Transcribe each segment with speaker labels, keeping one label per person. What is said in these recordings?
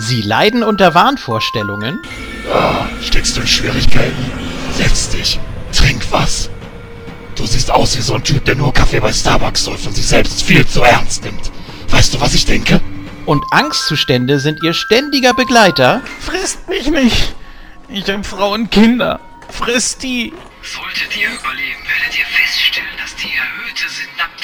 Speaker 1: Sie leiden unter Wahnvorstellungen?
Speaker 2: Ah, steckst du in Schwierigkeiten? Setz dich, trink was. Du siehst aus wie so ein Typ, der nur Kaffee bei Starbucks säuft und sich selbst viel zu ernst nimmt. Weißt du, was ich denke?
Speaker 1: Und Angstzustände sind ihr ständiger Begleiter?
Speaker 3: Frisst mich nicht! Ich hab Frau und Kinder. Frisst die!
Speaker 4: Solltet ihr überleben, werdet ihr feststellen, dass die erhöhte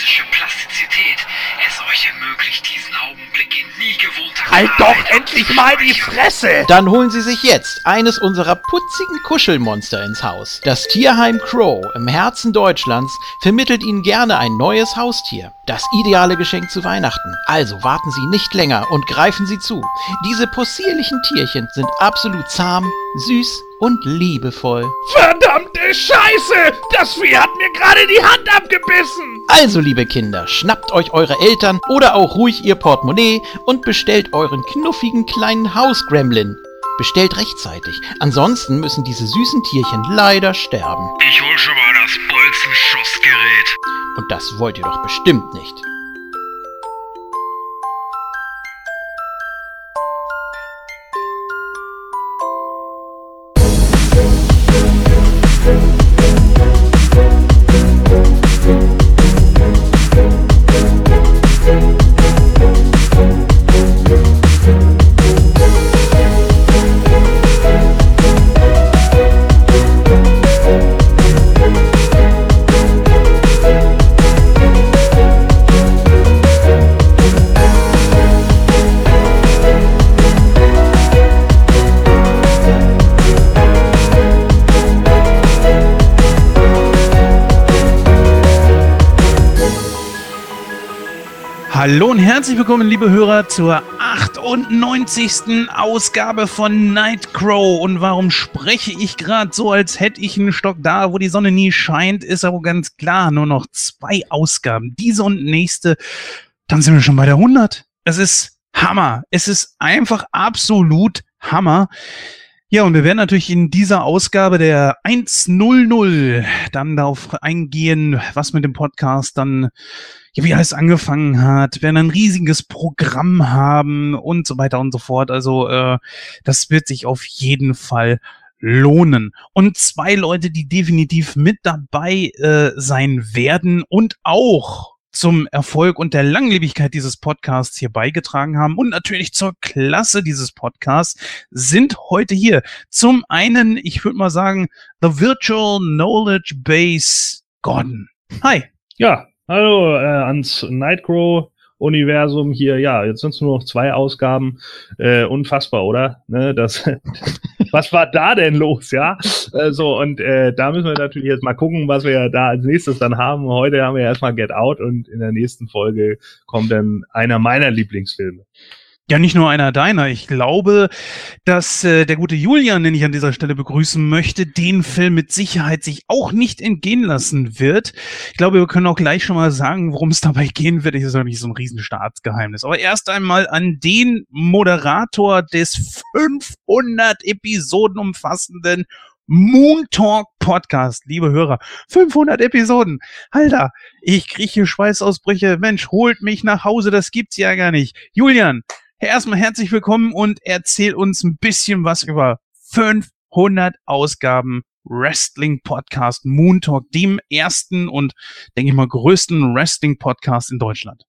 Speaker 4: synaptische Plastizität es euch ermöglicht, diesen Augenblick in nie gewohnter
Speaker 3: Halt doch endlich mal die Fresse!
Speaker 1: Dann holen Sie sich jetzt eines unserer putzigen Kuschelmonster ins Haus. Das Tierheim Crow im Herzen Deutschlands vermittelt Ihnen gerne ein neues Haustier. Das ideale Geschenk zu Weihnachten. Also warten Sie nicht länger und greifen Sie zu. Diese possierlichen Tierchen sind absolut zahm, süß und liebevoll.
Speaker 3: Verdammte Scheiße! Das Vieh hat mir gerade die Hand abgebissen!
Speaker 1: Also, liebe Kinder, schnappt euch eure Eltern oder auch ruhig ihr Portemonnaie und bestellt euren knuffigen kleinen Hausgremlin. Bestellt rechtzeitig, ansonsten müssen diese süßen Tierchen leider sterben.
Speaker 4: Ich hol schon mal das Bolzenschussgerät.
Speaker 1: Und das wollt ihr doch bestimmt nicht.
Speaker 3: Hallo und herzlich willkommen, liebe Hörer, zur 98. Ausgabe von Nightcrow. Und warum spreche ich gerade so, als hätte ich einen Stock da, wo die Sonne nie scheint, ist aber ganz klar. Nur noch zwei Ausgaben, diese und nächste. Dann sind wir schon bei der 100. Es ist Hammer. Es ist einfach absolut Hammer. Ja, und wir werden natürlich in dieser Ausgabe der 100 dann darauf eingehen, was mit dem Podcast dann, ja, wie alles angefangen hat, werden ein riesiges Programm haben und so weiter und so fort. Also, äh, das wird sich auf jeden Fall lohnen. Und zwei Leute, die definitiv mit dabei äh, sein werden und auch zum Erfolg und der Langlebigkeit dieses Podcasts hier beigetragen haben und natürlich zur Klasse dieses Podcasts sind heute hier. Zum einen, ich würde mal sagen, The Virtual Knowledge Base Gordon. Hi.
Speaker 5: Ja, hallo äh, ans Nightcrow Universum hier. Ja, jetzt sind es nur noch zwei Ausgaben. Äh, unfassbar, oder? Ne, das, was war da denn los, ja? Äh, so, und äh, da müssen wir natürlich jetzt mal gucken, was wir da als nächstes dann haben. Heute haben wir erstmal Get Out und in der nächsten Folge kommt dann einer meiner Lieblingsfilme.
Speaker 3: Ja, nicht nur einer deiner. Ich glaube, dass äh, der gute Julian, den ich an dieser Stelle begrüßen möchte, den Film mit Sicherheit sich auch nicht entgehen lassen wird. Ich glaube, wir können auch gleich schon mal sagen, worum es dabei gehen wird. Das ist nicht so ein Riesenstaatsgeheimnis. Aber erst einmal an den Moderator des 500 Episoden umfassenden Moon Talk Podcast, liebe Hörer. 500 Episoden. Alter, ich kriege hier Schweißausbrüche. Mensch, holt mich nach Hause, das gibt's ja gar nicht. Julian, erstmal herzlich willkommen und erzähl uns ein bisschen was über 500 Ausgaben Wrestling Podcast Moon Talk, dem ersten und denke ich mal größten Wrestling Podcast in Deutschland.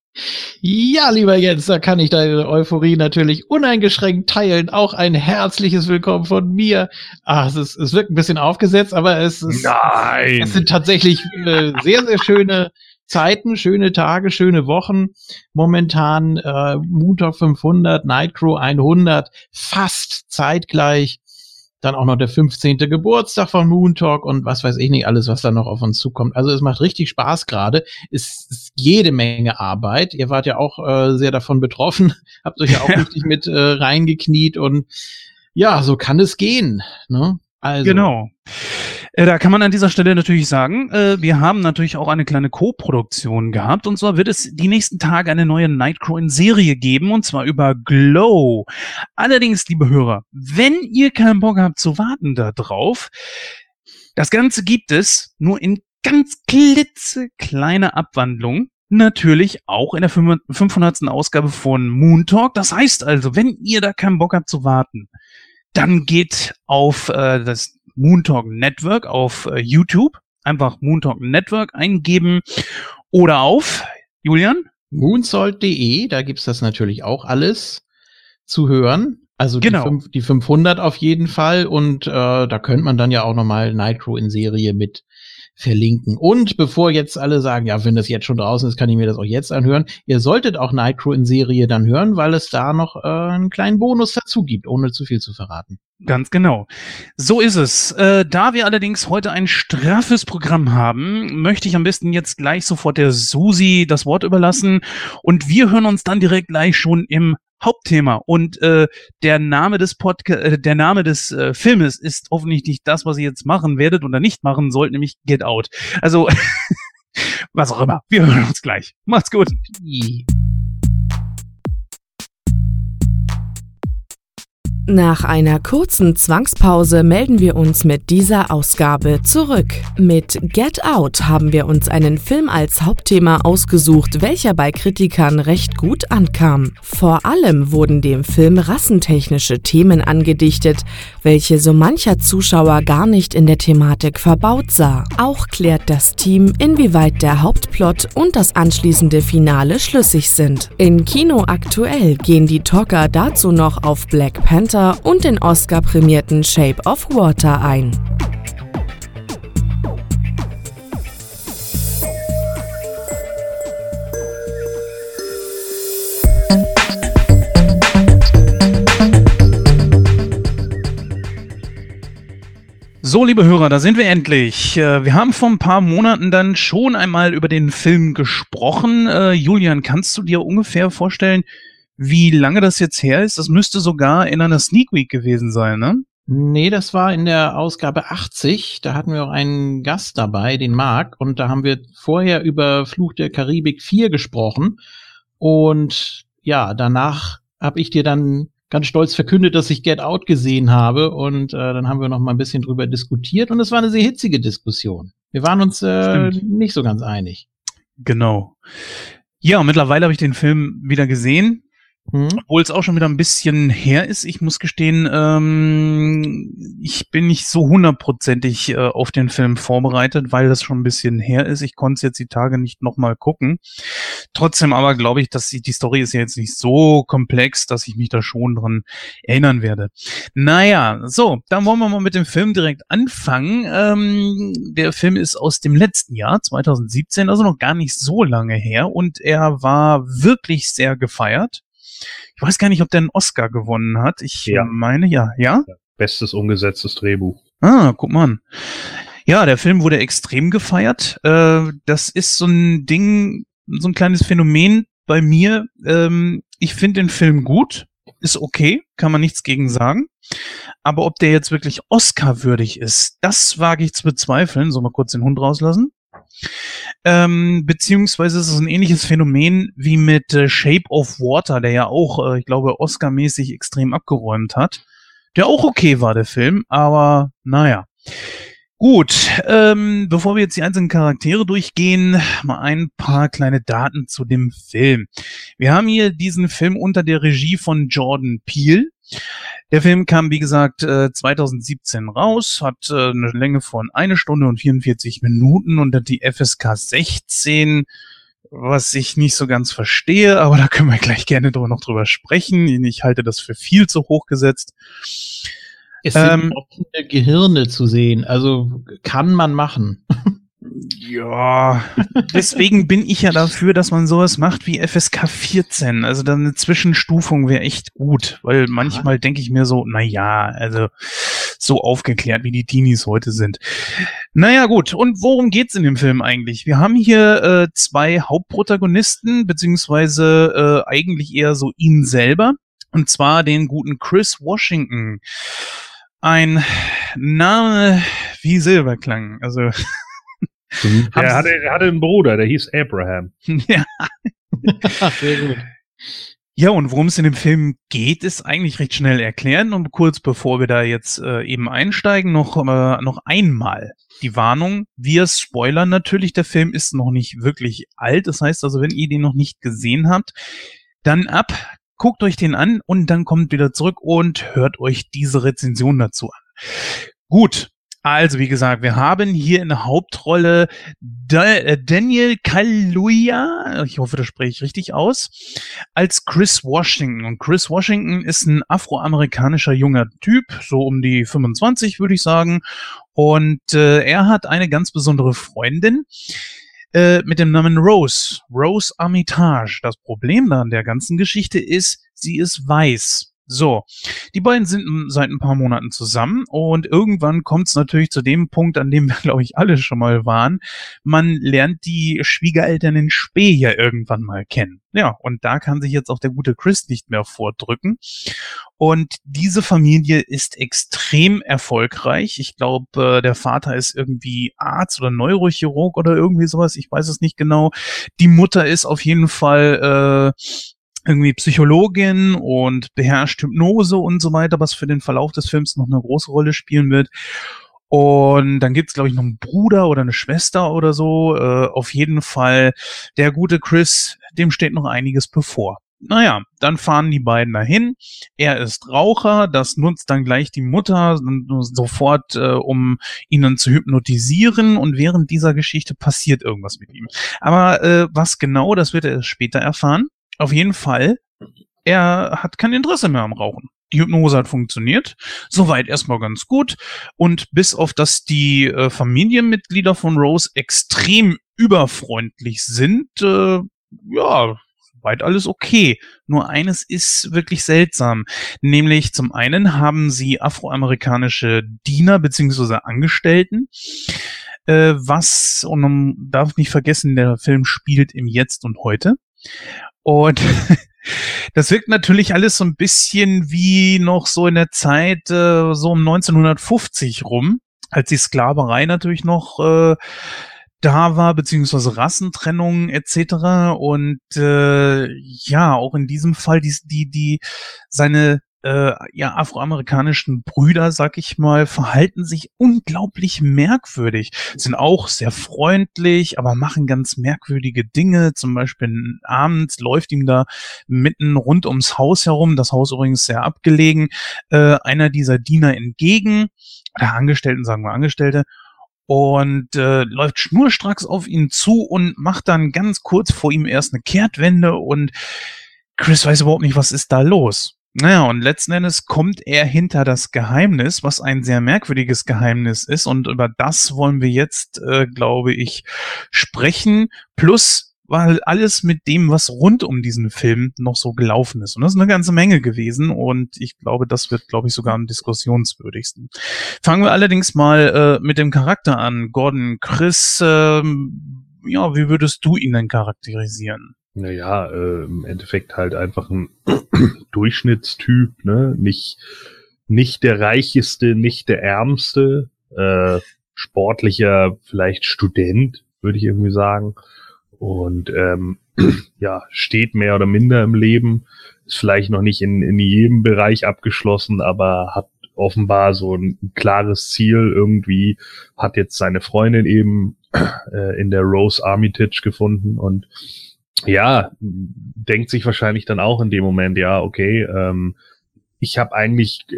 Speaker 1: Ja, lieber Jens, da kann ich deine Euphorie natürlich uneingeschränkt teilen. Auch ein herzliches Willkommen von mir. Ah, es, ist, es wirkt ein bisschen aufgesetzt, aber es, ist,
Speaker 5: Nein!
Speaker 1: es sind tatsächlich äh, sehr, sehr schöne Zeiten, schöne Tage, schöne Wochen. Momentan äh, Moontalk 500, Nightcrow 100, fast zeitgleich. Dann auch noch der 15. Geburtstag von Moontalk und was weiß ich nicht alles, was da noch auf uns zukommt. Also es macht richtig Spaß gerade. Es ist jede Menge Arbeit. Ihr wart ja auch äh, sehr davon betroffen, habt euch ja auch richtig mit äh, reingekniet und ja, so kann es gehen. Ne? Also,
Speaker 3: Genau. Äh, Da kann man an dieser Stelle natürlich sagen, äh, wir haben natürlich auch eine kleine Co-Produktion gehabt. Und zwar wird es die nächsten Tage eine neue Nightcrow in Serie geben, und zwar über Glow. Allerdings, liebe Hörer, wenn ihr keinen Bock habt zu warten da drauf, das Ganze gibt es nur in ganz klitzekleiner Abwandlung natürlich auch in der 500. Ausgabe von Moon Talk. Das heißt also, wenn ihr da keinen Bock habt zu warten, dann geht auf äh, das Moon Talk Network auf äh, YouTube. Einfach Moon Talk Network eingeben oder auf, Julian?
Speaker 1: Moonsault.de, da gibt's das natürlich auch alles zu hören. Also
Speaker 3: Genau.
Speaker 1: die, fünf, die 500 auf jeden Fall und äh, da könnte man dann ja auch nochmal Nitro in Serie mit verlinken. Und bevor jetzt alle sagen, ja, wenn das jetzt schon draußen ist, kann ich mir das auch jetzt anhören. Ihr solltet auch Nitro in Serie dann hören, weil es da noch äh, einen kleinen Bonus dazu gibt, ohne zu viel zu verraten.
Speaker 3: Ganz genau. So ist es. Äh, da wir allerdings heute ein straffes Programm haben, möchte ich am besten jetzt gleich sofort der Susi das Wort überlassen und wir hören uns dann direkt gleich schon im Hauptthema. Und äh, der Name des Podca äh, der Name des äh, Filmes ist hoffentlich nicht das, was ihr jetzt machen werdet oder nicht machen sollt, nämlich Get Out. Also was auch immer. Wir hören uns gleich. Macht's gut.
Speaker 6: Nach einer kurzen Zwangspause melden wir uns mit dieser Ausgabe zurück. Mit Get Out haben wir uns einen Film als Hauptthema ausgesucht, welcher bei Kritikern recht gut ankam. Vor allem wurden dem Film rassentechnische Themen angedichtet, welche so mancher Zuschauer gar nicht in der Thematik verbaut sah. Auch klärt das Team, inwieweit der Hauptplot und das anschließende Finale schlüssig sind. In Kino aktuell gehen die Talker dazu noch auf Black Panther und den Oscar-prämierten Shape of Water ein.
Speaker 3: So, liebe Hörer, da sind wir endlich. Äh, Wir haben vor ein paar Monaten dann schon einmal über den Film gesprochen. Äh, Julian, kannst du dir ungefähr vorstellen, wie lange das jetzt her ist? Das müsste sogar in einer Sneak Week gewesen sein, ne?
Speaker 1: Nee, das war in der Ausgabe 80. Da hatten wir auch einen Gast dabei, den Marc. Und da haben wir vorher über Fluch der Karibik 4 gesprochen. Und ja, danach habe ich dir dann ganz stolz verkündet, dass ich Get Out gesehen habe. Und äh, dann haben wir noch mal ein bisschen drüber diskutiert. Und es war eine sehr hitzige Diskussion. Wir waren uns äh,
Speaker 3: Stimmt.
Speaker 1: nicht so ganz einig.
Speaker 3: Genau. Ja, mittlerweile habe ich den Film wieder gesehen.
Speaker 1: Hm?
Speaker 3: obwohl es auch schon wieder ein bisschen her ist. Ich muss gestehen, ähm, ich bin nicht so hundertprozentig äh, auf den Film vorbereitet, weil das schon ein bisschen her ist. Ich konnte es jetzt die Tage nicht nochmal gucken. Trotzdem aber glaube ich, dass die, die Story ist ja jetzt nicht so komplex, dass ich mich da schon dran erinnern werde. Naja, so, dann wollen wir mal mit dem Film direkt anfangen. Ähm, der Film ist aus dem letzten Jahr, 2017, also noch gar nicht so lange her und er war wirklich sehr gefeiert. Ich weiß gar nicht, ob der einen Oscar gewonnen hat. Ich
Speaker 5: Ja.
Speaker 3: meine, ja. Ja?
Speaker 5: Bestes umgesetztes Drehbuch.
Speaker 3: Ah, guck mal an. Ja, der Film wurde extrem gefeiert. Äh, das ist so ein Ding, so ein kleines Phänomen bei mir. Ähm, ich finde den Film gut, ist okay, kann man nichts gegen sagen. Aber ob der jetzt wirklich Oscar-würdig ist, das wage ich zu bezweifeln. Soll mal kurz den Hund rauslassen. Ähm, beziehungsweise ist es ein ähnliches Phänomen wie mit äh, Shape of Water, der ja auch, äh, ich glaube, Oscar-mäßig extrem abgeräumt hat. Der auch okay war, der Film, aber naja. Gut, ähm, bevor wir jetzt die einzelnen Charaktere durchgehen, mal ein paar kleine Daten zu dem Film. Wir haben hier diesen Film unter der Regie von Jordan Peele. Der Film kam, wie gesagt, äh, 2017 raus, hat äh, eine Länge von eine Stunde und 44 Minuten und hat die FSK 16, was ich nicht so ganz verstehe, aber da können wir gleich gerne drüber, noch drüber sprechen. Ich halte das für viel zu hoch gesetzt.
Speaker 1: Es sind
Speaker 3: Ähm,
Speaker 1: offene Gehirne zu sehen. Also kann man machen.
Speaker 3: Ja, deswegen bin ich ja dafür, dass man sowas macht wie FSK 14. Also dann eine Zwischenstufung wäre echt gut, weil manchmal denke ich mir so, na ja, also so aufgeklärt, wie die Teenies heute sind. Naja, gut. Und worum geht's in dem Film eigentlich? Wir haben hier äh, zwei Hauptprotagonisten, beziehungsweise äh, eigentlich eher so ihn selber. Und zwar den guten Chris Washington. Ein Name wie Silberklang. Also Haben
Speaker 5: Er hatte, hatte einen Bruder, der hieß Abraham.
Speaker 3: ja,
Speaker 1: Sehr gut.
Speaker 3: Ja, und worum es in dem Film geht, ist eigentlich recht schnell erklären. Und kurz bevor wir da jetzt äh, eben einsteigen, noch, äh, noch einmal die Warnung. Wir spoilern natürlich. Der Film ist noch nicht wirklich alt. Das heißt also, wenn ihr den noch nicht gesehen habt, dann ab, guckt euch den an und dann kommt wieder zurück und hört euch diese Rezension dazu an. Gut, also, wie gesagt, wir haben hier in der Hauptrolle äh, Daniel Kaluuya, ich hoffe, das spreche ich richtig aus, als Chris Washington. Und Chris Washington ist ein afroamerikanischer junger Typ, so um die 25, würde ich sagen. Und äh, er hat eine ganz besondere Freundin äh, mit dem Namen Rose, Rose Armitage. Das Problem da an der ganzen Geschichte ist, sie ist weiß. So, die beiden sind seit ein paar Monaten zusammen und irgendwann kommt es natürlich zu dem Punkt, an dem wir, glaube ich, alle schon mal waren. Man lernt die Schwiegereltern in Spee ja irgendwann mal kennen. Ja, und da kann sich jetzt auch der gute Chris nicht mehr vordrücken. Und diese Familie ist extrem erfolgreich. Ich glaube, äh, der Vater ist irgendwie Arzt oder Neurochirurg oder irgendwie sowas. Ich weiß es nicht genau. Die Mutter ist auf jeden Fall äh, irgendwie Psychologin und beherrscht Hypnose und so weiter, was für den Verlauf des Films noch eine große Rolle spielen wird. Und dann gibt's glaube ich, noch einen Bruder oder eine Schwester oder so. Äh, auf jeden Fall, der gute Chris, dem steht noch einiges bevor. Naja, dann fahren die beiden dahin. Er ist Raucher, das nutzt dann gleich die Mutter sofort, äh, um ihn dann zu hypnotisieren. Und während dieser Geschichte passiert irgendwas mit ihm. Aber äh, was genau, das wird er später erfahren. Auf jeden Fall, er hat kein Interesse mehr am Rauchen. Die Hypnose hat funktioniert. Soweit erstmal ganz gut. Und bis auf dass die äh, Familienmitglieder von Rose extrem überfreundlich sind, äh, ja, soweit alles okay. Nur eines ist wirklich seltsam. Nämlich zum einen haben sie afroamerikanische Diener beziehungsweise Angestellten, äh, was, und man darf nicht vergessen, der Film spielt im Jetzt und heute. Und das wirkt natürlich alles so ein bisschen wie noch so in der Zeit äh, so um 1950 rum, als die Sklaverei natürlich noch äh, da war, beziehungsweise Rassentrennung etc. Und äh, ja, auch in diesem Fall die, die, die seine äh, ja, afroamerikanischen Brüder, sag ich mal, verhalten sich unglaublich merkwürdig. Sind auch sehr freundlich, aber machen ganz merkwürdige Dinge. Zum Beispiel abends läuft ihm da mitten rund ums Haus herum, das Haus übrigens sehr abgelegen, äh, einer dieser Diener entgegen, oder Angestellten, sagen wir Angestellte, und äh, läuft schnurstracks auf ihn zu und macht dann ganz kurz vor ihm erst eine Kehrtwende und Chris weiß überhaupt nicht, was ist da los. Naja, und letzten Endes kommt er hinter das Geheimnis, was ein sehr merkwürdiges Geheimnis ist. Und über das wollen wir jetzt, äh, glaube ich, sprechen. Plus, weil alles mit dem, was rund um diesen Film noch so gelaufen ist. Und das ist eine ganze Menge gewesen. Und ich glaube, das wird, glaube ich, sogar am diskussionswürdigsten. Fangen wir allerdings mal äh, mit dem Charakter an. Gordon, Chris, äh, ja, wie würdest du ihn denn charakterisieren?
Speaker 5: Naja, äh, im Endeffekt halt einfach ein Durchschnittstyp, ne? Nicht, nicht der reicheste, nicht der ärmste, äh, sportlicher, vielleicht Student, würde ich irgendwie sagen. Und ähm, ja, steht mehr oder minder im Leben, ist vielleicht noch nicht in, in jedem Bereich abgeschlossen, aber hat offenbar so ein klares Ziel irgendwie, hat jetzt seine Freundin eben äh, in der Rose Armitage gefunden und ja, denkt sich wahrscheinlich dann auch in dem Moment, ja, okay, ähm, ich habe eigentlich, äh,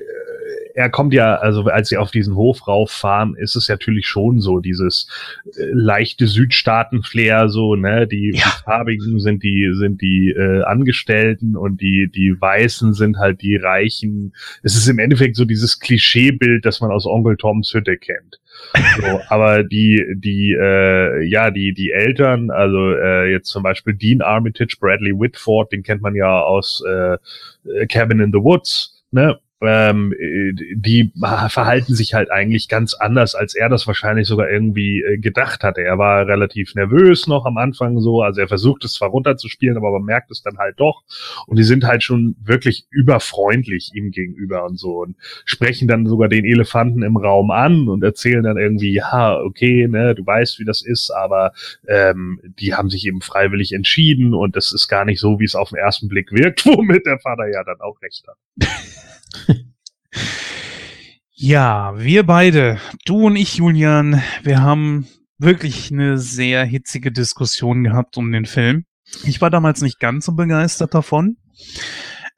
Speaker 5: er kommt ja, also als sie auf diesen Hof rauffahren, ist es natürlich schon so, dieses äh, leichte Südstaaten-Flair, so, ne, die, ja. die Farbigen sind die, sind die äh, Angestellten und die, die Weißen sind halt die Reichen. Es ist im Endeffekt so dieses Klischeebild, das man aus Onkel Toms Hütte kennt. So, aber die, die, äh, ja, die, die Eltern, also äh, jetzt zum Beispiel Dean Armitage, Bradley Whitford, den kennt man ja aus äh, Cabin in the Woods, ne? Ähm, äh, die verhalten sich halt eigentlich ganz anders, als er das wahrscheinlich sogar irgendwie äh, gedacht hatte. Er war relativ nervös noch am Anfang so, also er versucht es zwar runterzuspielen, aber man merkt es dann halt doch. Und die sind halt schon wirklich überfreundlich ihm gegenüber und so und sprechen dann sogar den Elefanten im Raum an und erzählen dann irgendwie, ja, okay, ne, du weißt, wie das ist, aber ähm, die haben sich eben freiwillig entschieden und das ist gar nicht so, wie es auf den ersten Blick wirkt, womit der Vater ja dann auch recht hat.
Speaker 3: Ja, wir beide, du und ich, Julian, wir haben wirklich eine sehr hitzige Diskussion gehabt um den Film. Ich war damals nicht ganz so begeistert davon.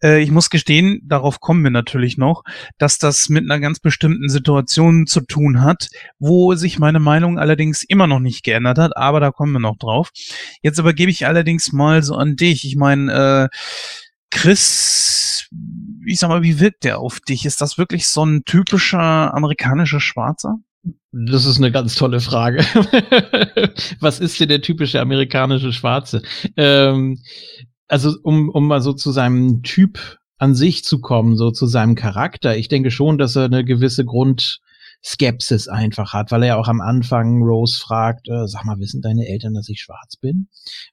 Speaker 3: Äh, ich muss gestehen, darauf kommen wir natürlich noch, dass das mit einer ganz bestimmten Situation zu tun hat, wo sich meine Meinung allerdings immer noch nicht geändert hat, aber da kommen wir noch drauf. Jetzt übergebe ich allerdings mal so an dich. Ich meine, äh, Chris, ich sag mal, wie wirkt der auf dich? Ist das wirklich so ein typischer amerikanischer Schwarzer?
Speaker 1: Das ist eine ganz tolle Frage. Was ist denn der typische amerikanische Schwarze? Ähm, also, um, um mal so zu seinem Typ an sich zu kommen, so zu seinem Charakter. Ich denke schon, dass er eine gewisse Grund, Skepsis einfach hat, weil er ja auch am Anfang Rose fragt, äh, sag mal, wissen deine Eltern, dass ich schwarz bin?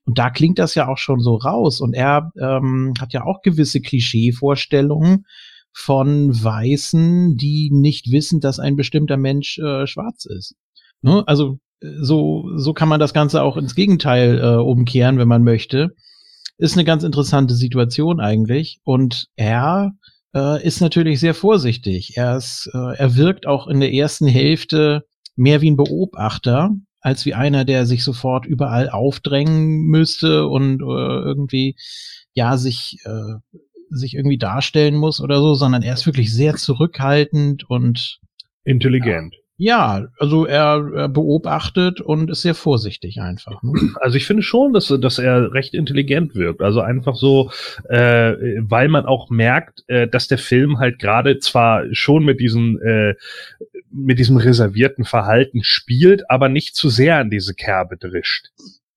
Speaker 1: Und da klingt das ja auch schon so raus. Und er ähm, hat ja auch gewisse Klischeevorstellungen von Weißen, die nicht wissen, dass ein bestimmter Mensch äh, schwarz ist. Ne? Also äh, so, so kann man das Ganze auch ins Gegenteil äh, umkehren, wenn man möchte. Ist eine ganz interessante Situation eigentlich. Und er äh, ist natürlich sehr vorsichtig. Er, ist, äh, er wirkt auch in der ersten Hälfte mehr wie ein Beobachter als wie einer, der sich sofort überall aufdrängen müsste und äh, irgendwie ja sich äh, sich irgendwie darstellen muss oder so, sondern er ist wirklich sehr zurückhaltend und
Speaker 5: intelligent.
Speaker 1: Ja, also er, er beobachtet und ist sehr vorsichtig einfach. Ne?
Speaker 5: Also ich finde schon, dass, dass er recht intelligent wirkt. Also einfach so, äh, weil man auch merkt, äh, dass der Film halt gerade zwar schon mit diesen äh, mit diesem reservierten Verhalten spielt, aber nicht zu sehr an diese Kerbe drischt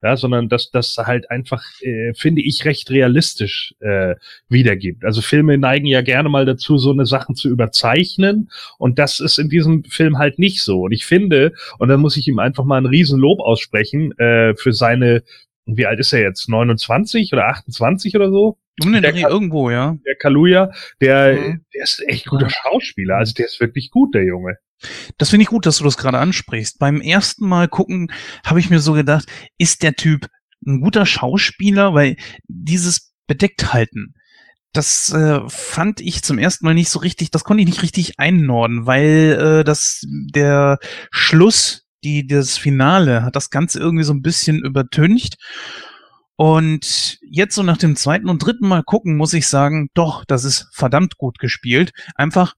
Speaker 5: ja, sondern dass das halt einfach, äh, finde ich, recht realistisch äh, wiedergibt. Also Filme neigen ja gerne mal dazu, so eine Sachen zu überzeichnen und das ist in diesem Film halt nicht so. Und ich finde, und dann muss ich ihm einfach mal ein Riesenlob aussprechen äh, für seine, wie alt ist er jetzt, 29 oder 28 oder so?
Speaker 3: Um den Dreh irgendwo, ja.
Speaker 5: Der Kaluja, der, mhm. der ist echt guter Schauspieler. Also der ist wirklich gut, der Junge.
Speaker 3: Das finde ich gut, dass du das gerade ansprichst. Beim ersten Mal gucken habe ich mir so gedacht, ist der Typ ein guter Schauspieler? Weil dieses bedeckt halten, das äh, fand ich zum ersten Mal nicht so richtig, das konnte ich nicht richtig einnorden, weil äh, das der Schluss, die das Finale hat das Ganze irgendwie so ein bisschen übertüncht. Und jetzt so nach dem zweiten und dritten Mal gucken, muss ich sagen, doch, das ist verdammt gut gespielt. Einfach,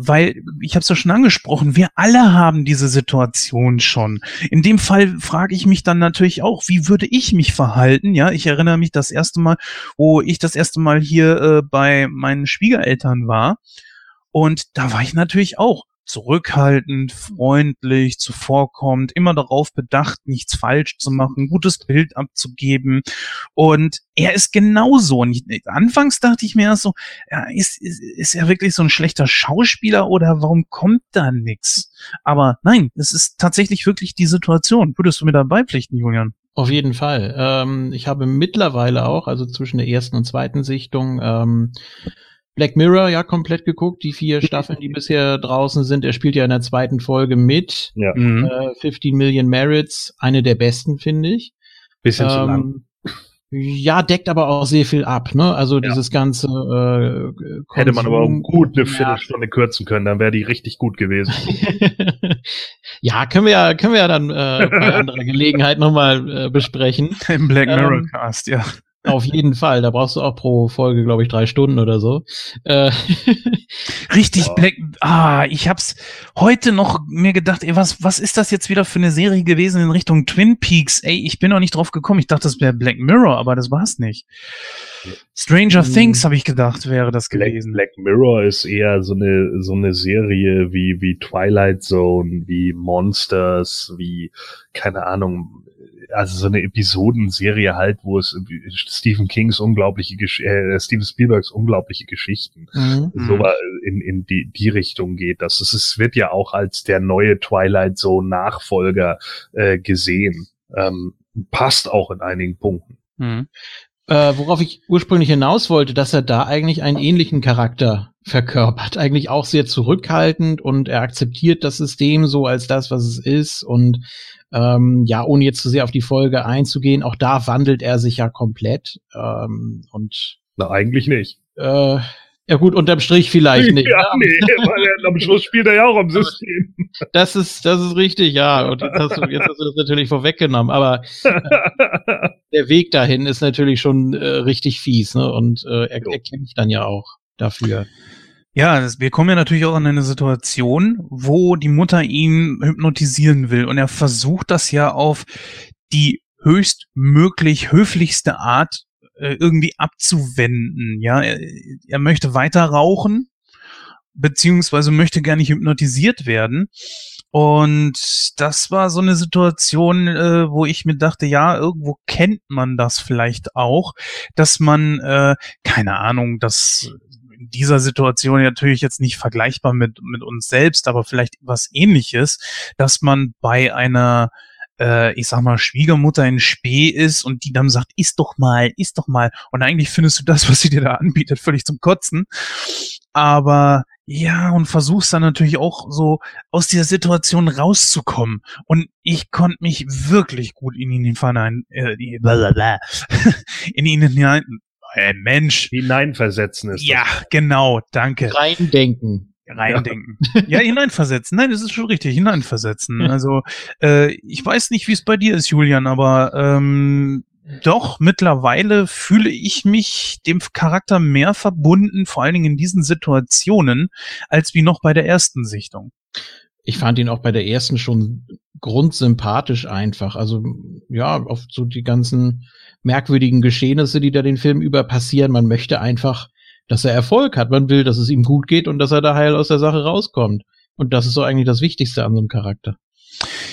Speaker 3: weil ich habe es ja schon angesprochen, wir alle haben diese Situation schon. In dem Fall frage ich mich dann natürlich auch, wie würde ich mich verhalten? Ja, ich erinnere mich das erste Mal, wo ich das erste Mal hier äh, bei meinen Schwiegereltern war. Und da war ich natürlich auch zurückhaltend, freundlich, zuvorkommend, immer darauf bedacht, nichts falsch zu machen, gutes Bild abzugeben. Und er ist genauso. Und ich, anfangs dachte ich mir so, ja, ist, ist, ist er wirklich so ein schlechter Schauspieler oder warum kommt da nichts? Aber nein, es ist tatsächlich wirklich die Situation. Würdest du mir da beipflichten, Julian?
Speaker 1: Auf jeden Fall. Ähm, ich habe mittlerweile auch, also zwischen der ersten und zweiten Sichtung, ähm, Black Mirror ja komplett geguckt, die vier Staffeln, die bisher draußen sind. Er spielt ja in der zweiten Folge mit. Ja. Mhm. Äh, 15 Million Merits, eine der besten, finde ich.
Speaker 5: Bisschen ähm, zu lang.
Speaker 1: Ja, deckt aber auch sehr viel ab, ne? Also ja. dieses ganze äh,
Speaker 5: Konsum, Hätte man aber auch gut eine Viertelstunde ja. kürzen können, dann wäre die richtig gut gewesen.
Speaker 1: ja, können wir ja, können wir ja dann äh, bei anderer Gelegenheit nochmal äh, besprechen.
Speaker 3: Im Black Mirror ähm, Cast, ja.
Speaker 1: Auf jeden Fall. Da brauchst du auch pro Folge, glaube ich, drei Stunden oder so. Äh
Speaker 3: Richtig ja. Black. Ah, ich hab's heute noch mir gedacht, ey, was, was ist das jetzt wieder für eine Serie gewesen in Richtung Twin Peaks? Ey, ich bin noch nicht drauf gekommen. Ich dachte, das wäre Black Mirror, aber das war's nicht. Stranger hm. Things, habe ich gedacht, wäre das gewesen.
Speaker 5: Black, Black Mirror ist eher so eine, so eine Serie wie, wie Twilight Zone, wie Monsters, wie, keine Ahnung, also so eine Episodenserie halt, wo es Stephen Kings unglaubliche, Gesch äh, Steven Spielbergs unglaubliche Geschichten
Speaker 1: Mhm.
Speaker 5: so in, in die, die Richtung geht. Das ist, es wird ja auch als der neue Twilight Zone Nachfolger äh, gesehen. Ähm, passt auch in einigen Punkten.
Speaker 3: Mhm.
Speaker 1: Äh, worauf ich ursprünglich hinaus wollte, dass er da eigentlich einen ähnlichen Charakter verkörpert. Eigentlich auch sehr zurückhaltend und er akzeptiert das System so als das, was es ist. Und ähm, ja, ohne jetzt zu sehr auf die Folge einzugehen, auch da wandelt er sich ja komplett. Ähm, und
Speaker 5: Na, eigentlich nicht.
Speaker 1: äh, ja gut, unterm Strich vielleicht nicht.
Speaker 5: ja,
Speaker 1: ne?
Speaker 5: nee, weil am Schluss spielt er ja auch am System.
Speaker 1: Das ist, das ist richtig, ja. Und jetzt hast, du, jetzt hast du das natürlich vorweggenommen. Aber der Weg dahin ist natürlich schon äh, richtig fies, ne? Und äh, er, er kämpft dann ja auch dafür.
Speaker 3: Ja, das, wir kommen ja natürlich auch in eine Situation, wo die Mutter ihn hypnotisieren will und er versucht das ja auf die höchstmöglich höflichste Art äh, irgendwie abzuwenden. Ja, er, er möchte weiter rauchen, beziehungsweise möchte gar nicht hypnotisiert werden. Und das war so eine Situation, äh, wo ich mir dachte, ja, irgendwo kennt man das vielleicht auch, dass man, äh, keine Ahnung, das dieser Situation natürlich jetzt nicht vergleichbar mit, mit uns selbst, aber vielleicht was ähnliches, dass man bei einer äh, ich sag mal, Schwiegermutter in Spee ist und die dann sagt, iss doch mal, iss doch mal. Und eigentlich findest du das, was sie dir da anbietet, völlig zum Kotzen. Aber ja, und versuchst dann natürlich auch so aus dieser Situation rauszukommen. Und ich konnte mich wirklich gut in ihn hinein, äh, in ihn hinein, äh, Mensch.
Speaker 5: Hineinversetzen ist
Speaker 3: Ja, genau, danke
Speaker 1: Reindenken.
Speaker 3: reindenken. Ja, hineinversetzen. Nein, das ist schon richtig, hineinversetzen. Also, äh, ich weiß nicht, wie es bei dir ist, Julian, aber ähm, doch, mittlerweile fühle ich mich dem Charakter mehr verbunden, vor allen Dingen in diesen Situationen, als wie noch bei der ersten Sichtung.
Speaker 1: Ich fand ihn auch bei der ersten schon grundsympathisch einfach. Also ja, auf so die ganzen merkwürdigen Geschehnisse, die da den Film über passieren. Man möchte einfach, dass er Erfolg hat. Man will, dass es ihm gut geht und dass er da heil aus der Sache rauskommt. Und das ist so eigentlich das Wichtigste an so einem Charakter.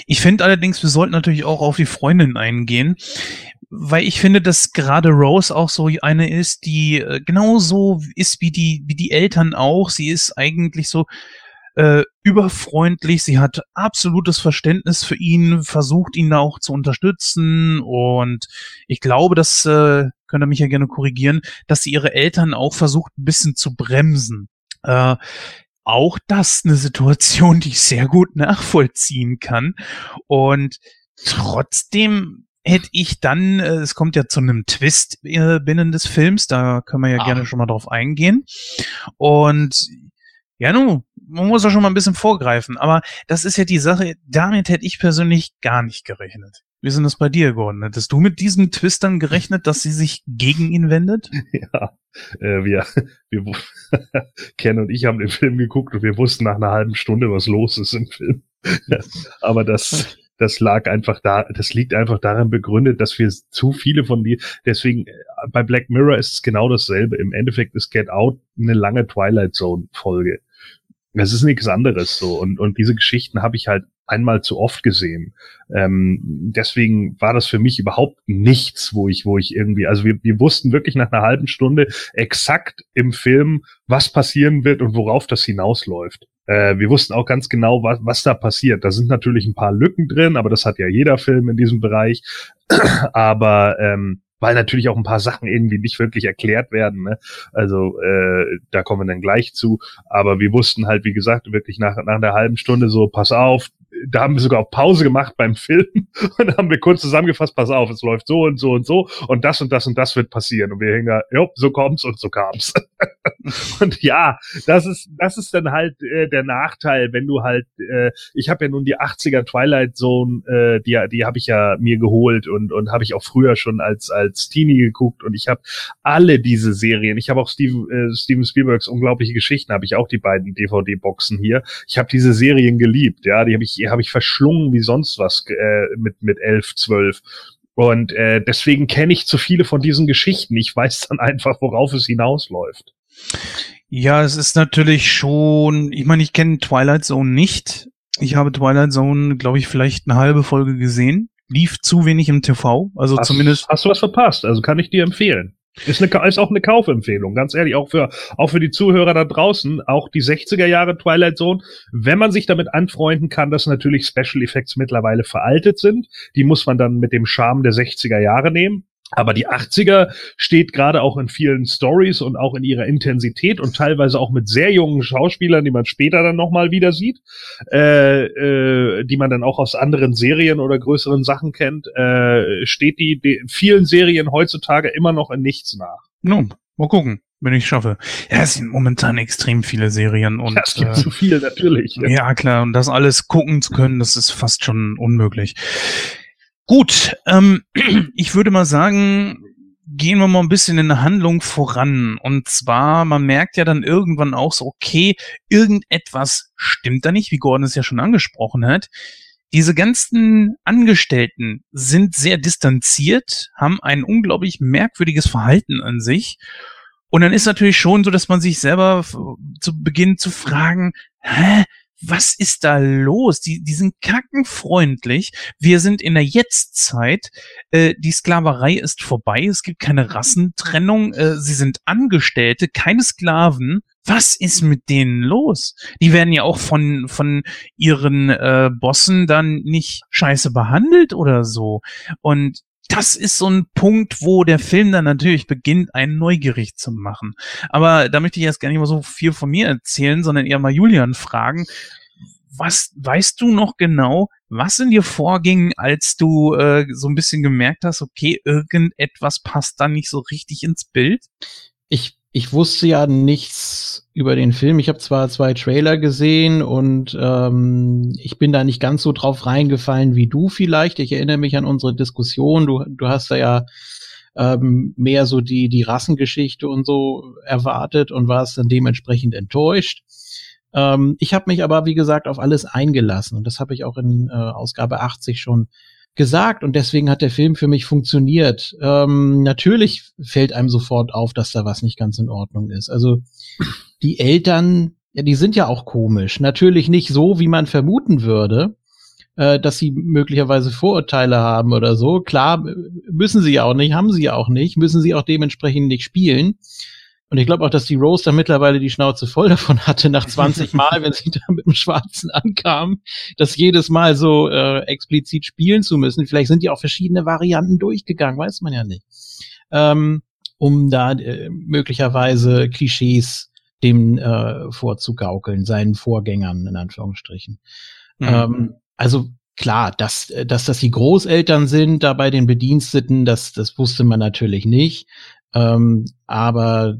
Speaker 3: Ich finde allerdings, wir sollten natürlich auch auf die Freundin eingehen, weil ich finde, dass gerade Rose auch so eine ist, die äh, genauso ist wie die, wie die Eltern auch. Sie ist eigentlich so äh, überfreundlich, sie hat absolutes Verständnis für ihn, versucht ihn da auch zu unterstützen und ich glaube, dass, äh, könnt ihr mich ja gerne korrigieren, dass sie ihre Eltern auch versucht ein bisschen zu bremsen. Äh, auch das eine Situation, die ich sehr gut nachvollziehen kann. Und trotzdem hätte ich dann, äh, es kommt ja zu einem Twist äh, binnen des Films, da können wir ja
Speaker 1: Ah.
Speaker 3: gerne schon mal drauf eingehen. Und ja, nun, man muss ja schon mal ein bisschen vorgreifen, aber das ist ja die Sache, damit hätte ich persönlich gar nicht gerechnet. Wie denn das bei dir, Gordon? Hättest du mit diesem Twist dann gerechnet, dass sie sich gegen ihn wendet?
Speaker 5: Ja, äh, wir, wir Ken und ich haben den Film geguckt und wir wussten nach einer halben Stunde, was los ist im Film. Aber das, das lag einfach da, das liegt einfach daran begründet, dass wir zu viele von die, deswegen, äh, bei Black Mirror ist es genau dasselbe. Im Endeffekt ist Get Out eine lange Twilight Zone Folge. Es ist nichts anderes so. Und, und diese Geschichten habe ich halt einmal zu oft gesehen. Ähm, deswegen war das für mich überhaupt nichts, wo ich, wo ich irgendwie, also wir, wir wussten wirklich nach einer halben Stunde exakt im Film, was passieren wird und worauf das hinausläuft. Äh, wir wussten auch ganz genau, was, was da passiert. Da sind natürlich ein paar Lücken drin, aber das hat ja jeder Film in diesem Bereich. aber ähm, weil natürlich auch ein paar Sachen irgendwie nicht wirklich erklärt werden. Ne? Also äh, da kommen wir dann gleich zu. Aber wir wussten halt, wie gesagt, wirklich nach, nach einer halben Stunde so, pass auf, da haben wir sogar auf Pause gemacht beim Film und haben wir kurz zusammengefasst, pass auf, es läuft so und so und so und das und das und das wird passieren. Und wir hängen da, jo, so kommt's und so kam's. und ja, das ist, das ist dann halt äh, der Nachteil, wenn du halt, äh, ich habe ja nun die 80er Twilight Zone, äh, die, die habe ich ja mir geholt und, und habe ich auch früher schon als, als Teenie geguckt und ich habe alle diese Serien, ich habe auch Steven, äh, Steven Spielbergs unglaubliche Geschichten, habe ich auch die beiden DVD-Boxen hier. Ich habe diese Serien geliebt, ja, die habe ich, habe ich verschlungen wie sonst was äh, mit, mit elf, zwölf. Und äh, deswegen kenne ich zu viele von diesen Geschichten. Ich weiß dann einfach, worauf es hinausläuft.
Speaker 3: Ja, es ist natürlich schon, ich meine, ich kenne Twilight Zone nicht. Ich habe Twilight Zone, glaube ich, vielleicht eine halbe Folge gesehen. lief zu wenig im TV. Also
Speaker 5: hast,
Speaker 3: zumindest.
Speaker 5: Hast du was verpasst? Also kann ich dir empfehlen. Ist, eine, ist auch eine Kaufempfehlung, ganz ehrlich, auch für, auch für die Zuhörer da draußen, auch die 60er Jahre Twilight Zone, wenn man sich damit anfreunden kann, dass natürlich Special Effects mittlerweile veraltet sind, die muss man dann mit dem Charme der 60er Jahre nehmen. Aber die 80er steht gerade auch in vielen Stories und auch in ihrer Intensität und teilweise auch mit sehr jungen Schauspielern, die man später dann nochmal wieder sieht, äh, äh, die man dann auch aus anderen Serien oder größeren Sachen kennt, äh, steht die, die vielen Serien heutzutage immer noch in nichts nach.
Speaker 3: No, mal gucken wenn ich schaffe. Ja, es sind momentan extrem viele Serien und
Speaker 5: ja, es gibt
Speaker 3: äh,
Speaker 5: zu viel natürlich. Ne?
Speaker 3: Ja, klar, und das alles gucken zu können, das ist fast schon unmöglich. Gut, ähm, ich würde mal sagen, gehen wir mal ein bisschen in der Handlung voran. Und zwar, man merkt ja dann irgendwann auch so, okay, irgendetwas stimmt da nicht, wie Gordon es ja schon angesprochen hat. Diese ganzen Angestellten sind sehr distanziert, haben ein unglaublich merkwürdiges Verhalten an sich. Und dann ist natürlich schon so, dass man sich selber zu Beginn zu fragen, hä, was ist da los? Die, die sind kackenfreundlich. Wir sind in der Jetztzeit. Äh, die Sklaverei ist vorbei. Es gibt keine Rassentrennung. Äh, sie sind Angestellte, keine Sklaven. Was ist mit denen los? Die werden ja auch von, von ihren äh, Bossen dann nicht scheiße behandelt oder so. Und das ist so ein Punkt, wo der Film dann natürlich beginnt, einen neugierig zu machen. Aber da möchte ich jetzt gar nicht mal so viel von mir erzählen, sondern eher mal Julian fragen. Was weißt du noch genau, was in dir vorging, als du äh, so ein bisschen gemerkt hast, okay, irgendetwas passt da nicht so richtig ins Bild?
Speaker 1: Ich ich wusste ja nichts über den Film. Ich habe zwar zwei Trailer gesehen und ähm, ich bin da nicht ganz so drauf reingefallen wie du vielleicht. Ich erinnere mich an unsere Diskussion. Du, du hast da ja ähm, mehr so die, die Rassengeschichte und so erwartet und warst dann dementsprechend enttäuscht. Ähm, ich habe mich aber, wie gesagt, auf alles eingelassen und das habe ich auch in äh, Ausgabe 80 schon gesagt und deswegen hat der Film für mich funktioniert. Ähm, natürlich fällt einem sofort auf, dass da was nicht ganz in Ordnung ist. Also die Eltern, ja, die sind ja auch komisch. Natürlich nicht so, wie man vermuten würde, äh, dass sie möglicherweise Vorurteile haben oder so. Klar, müssen sie ja auch nicht, haben sie ja auch nicht, müssen sie auch dementsprechend nicht spielen. Und ich glaube auch, dass die Rose da mittlerweile die Schnauze voll davon hatte, nach 20 Mal, wenn sie da mit dem Schwarzen ankam, das jedes Mal so äh, explizit spielen zu müssen. Vielleicht sind die auch verschiedene Varianten durchgegangen, weiß man ja nicht. Ähm, um da äh, möglicherweise Klischees dem äh, vorzugaukeln, seinen Vorgängern in Anführungsstrichen. Mhm. Ähm, also klar, dass, dass das die Großeltern sind, da bei den Bediensteten, das, das wusste man natürlich nicht. Ähm, aber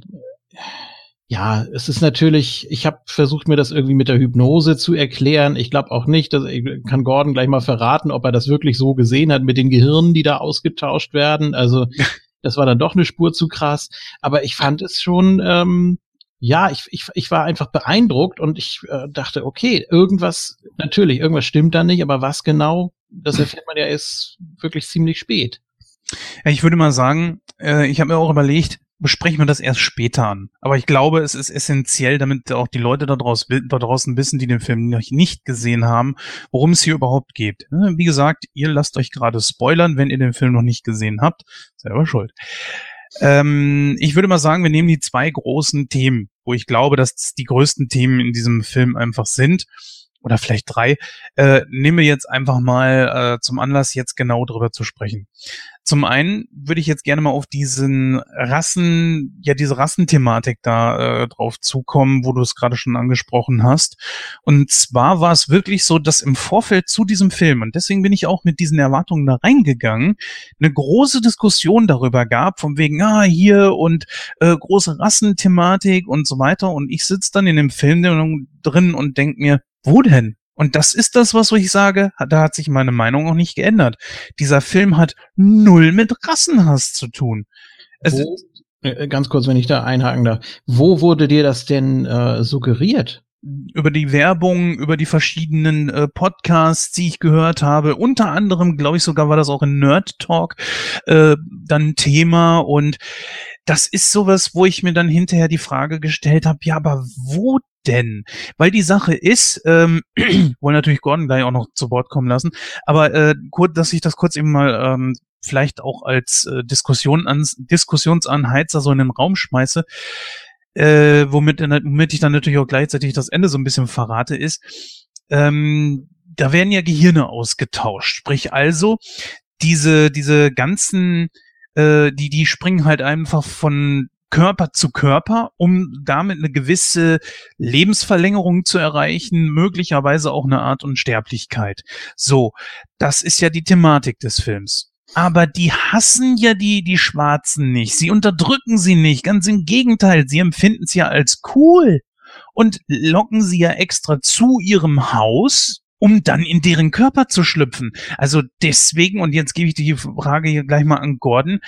Speaker 1: ja, es ist natürlich, ich habe versucht, mir das irgendwie mit der Hypnose zu erklären. Ich glaube auch nicht, dass ich kann Gordon gleich mal verraten, ob er das wirklich so gesehen hat mit den Gehirnen, die da ausgetauscht werden. Also das war dann doch eine Spur zu krass. Aber ich fand es schon, ähm, ja, ich, ich, ich war einfach beeindruckt und ich äh, dachte, okay, irgendwas, natürlich, irgendwas stimmt da nicht, aber was genau, das erfährt man ja erst wirklich ziemlich spät.
Speaker 3: Ja, ich würde mal sagen, äh, ich habe mir auch überlegt, besprechen wir das erst später an. Aber ich glaube, es ist essentiell, damit auch die Leute da, draus, da draußen wissen, die den Film noch nicht gesehen haben, worum es hier überhaupt geht. Wie gesagt, ihr lasst euch gerade spoilern, wenn ihr den Film noch nicht gesehen habt. Selber schuld. Ähm, ich würde mal sagen, wir nehmen die zwei großen Themen, wo ich glaube, dass die größten Themen in diesem Film einfach sind oder vielleicht drei, äh, nehmen wir jetzt einfach mal äh, zum Anlass, jetzt genau drüber zu sprechen. Zum einen würde ich jetzt gerne mal auf diesen Rassen, ja, diese Rassenthematik da äh, drauf zukommen, wo du es gerade schon angesprochen hast. Und zwar war es wirklich so, dass im Vorfeld zu diesem Film, und deswegen bin ich auch mit diesen Erwartungen da reingegangen, eine große Diskussion darüber gab, von wegen, ah, hier und äh, große Rassenthematik und so weiter. Und ich sitze dann in dem Film drin und denk mir, wo denn? Und das ist das, was ich sage, da hat sich meine Meinung auch nicht geändert. Dieser Film hat null mit Rassenhass zu tun.
Speaker 1: Wo, äh, ganz kurz, wenn ich da einhaken darf. Wo wurde dir das denn äh, suggeriert?
Speaker 3: über die Werbung, über die verschiedenen äh, Podcasts, die ich gehört habe. Unter anderem, glaube ich, sogar war das auch in Nerd Talk äh, dann Thema. Und das ist sowas, wo ich mir dann hinterher die Frage gestellt habe, ja, aber wo denn? Weil die Sache ist, ähm, wollen natürlich Gordon gleich auch noch zu Wort kommen lassen, aber äh, kurz, dass ich das kurz eben mal ähm, vielleicht auch als äh, Diskussion ans, Diskussionsanheizer so in den Raum schmeiße, äh, womit, womit ich dann natürlich auch gleichzeitig das Ende so ein bisschen verrate, ist, ähm, da werden ja Gehirne ausgetauscht. Sprich also, diese, diese ganzen, äh, die, die springen halt einfach von Körper zu Körper, um damit eine gewisse Lebensverlängerung zu erreichen, möglicherweise auch eine Art Unsterblichkeit. So, das ist ja die Thematik des Films. Aber die hassen ja die, die Schwarzen nicht. Sie unterdrücken sie nicht. Ganz im Gegenteil. Sie empfinden es ja als cool und locken sie ja extra zu ihrem Haus, um dann in deren Körper zu schlüpfen. Also deswegen, und jetzt gebe ich die Frage hier gleich mal an Gordon,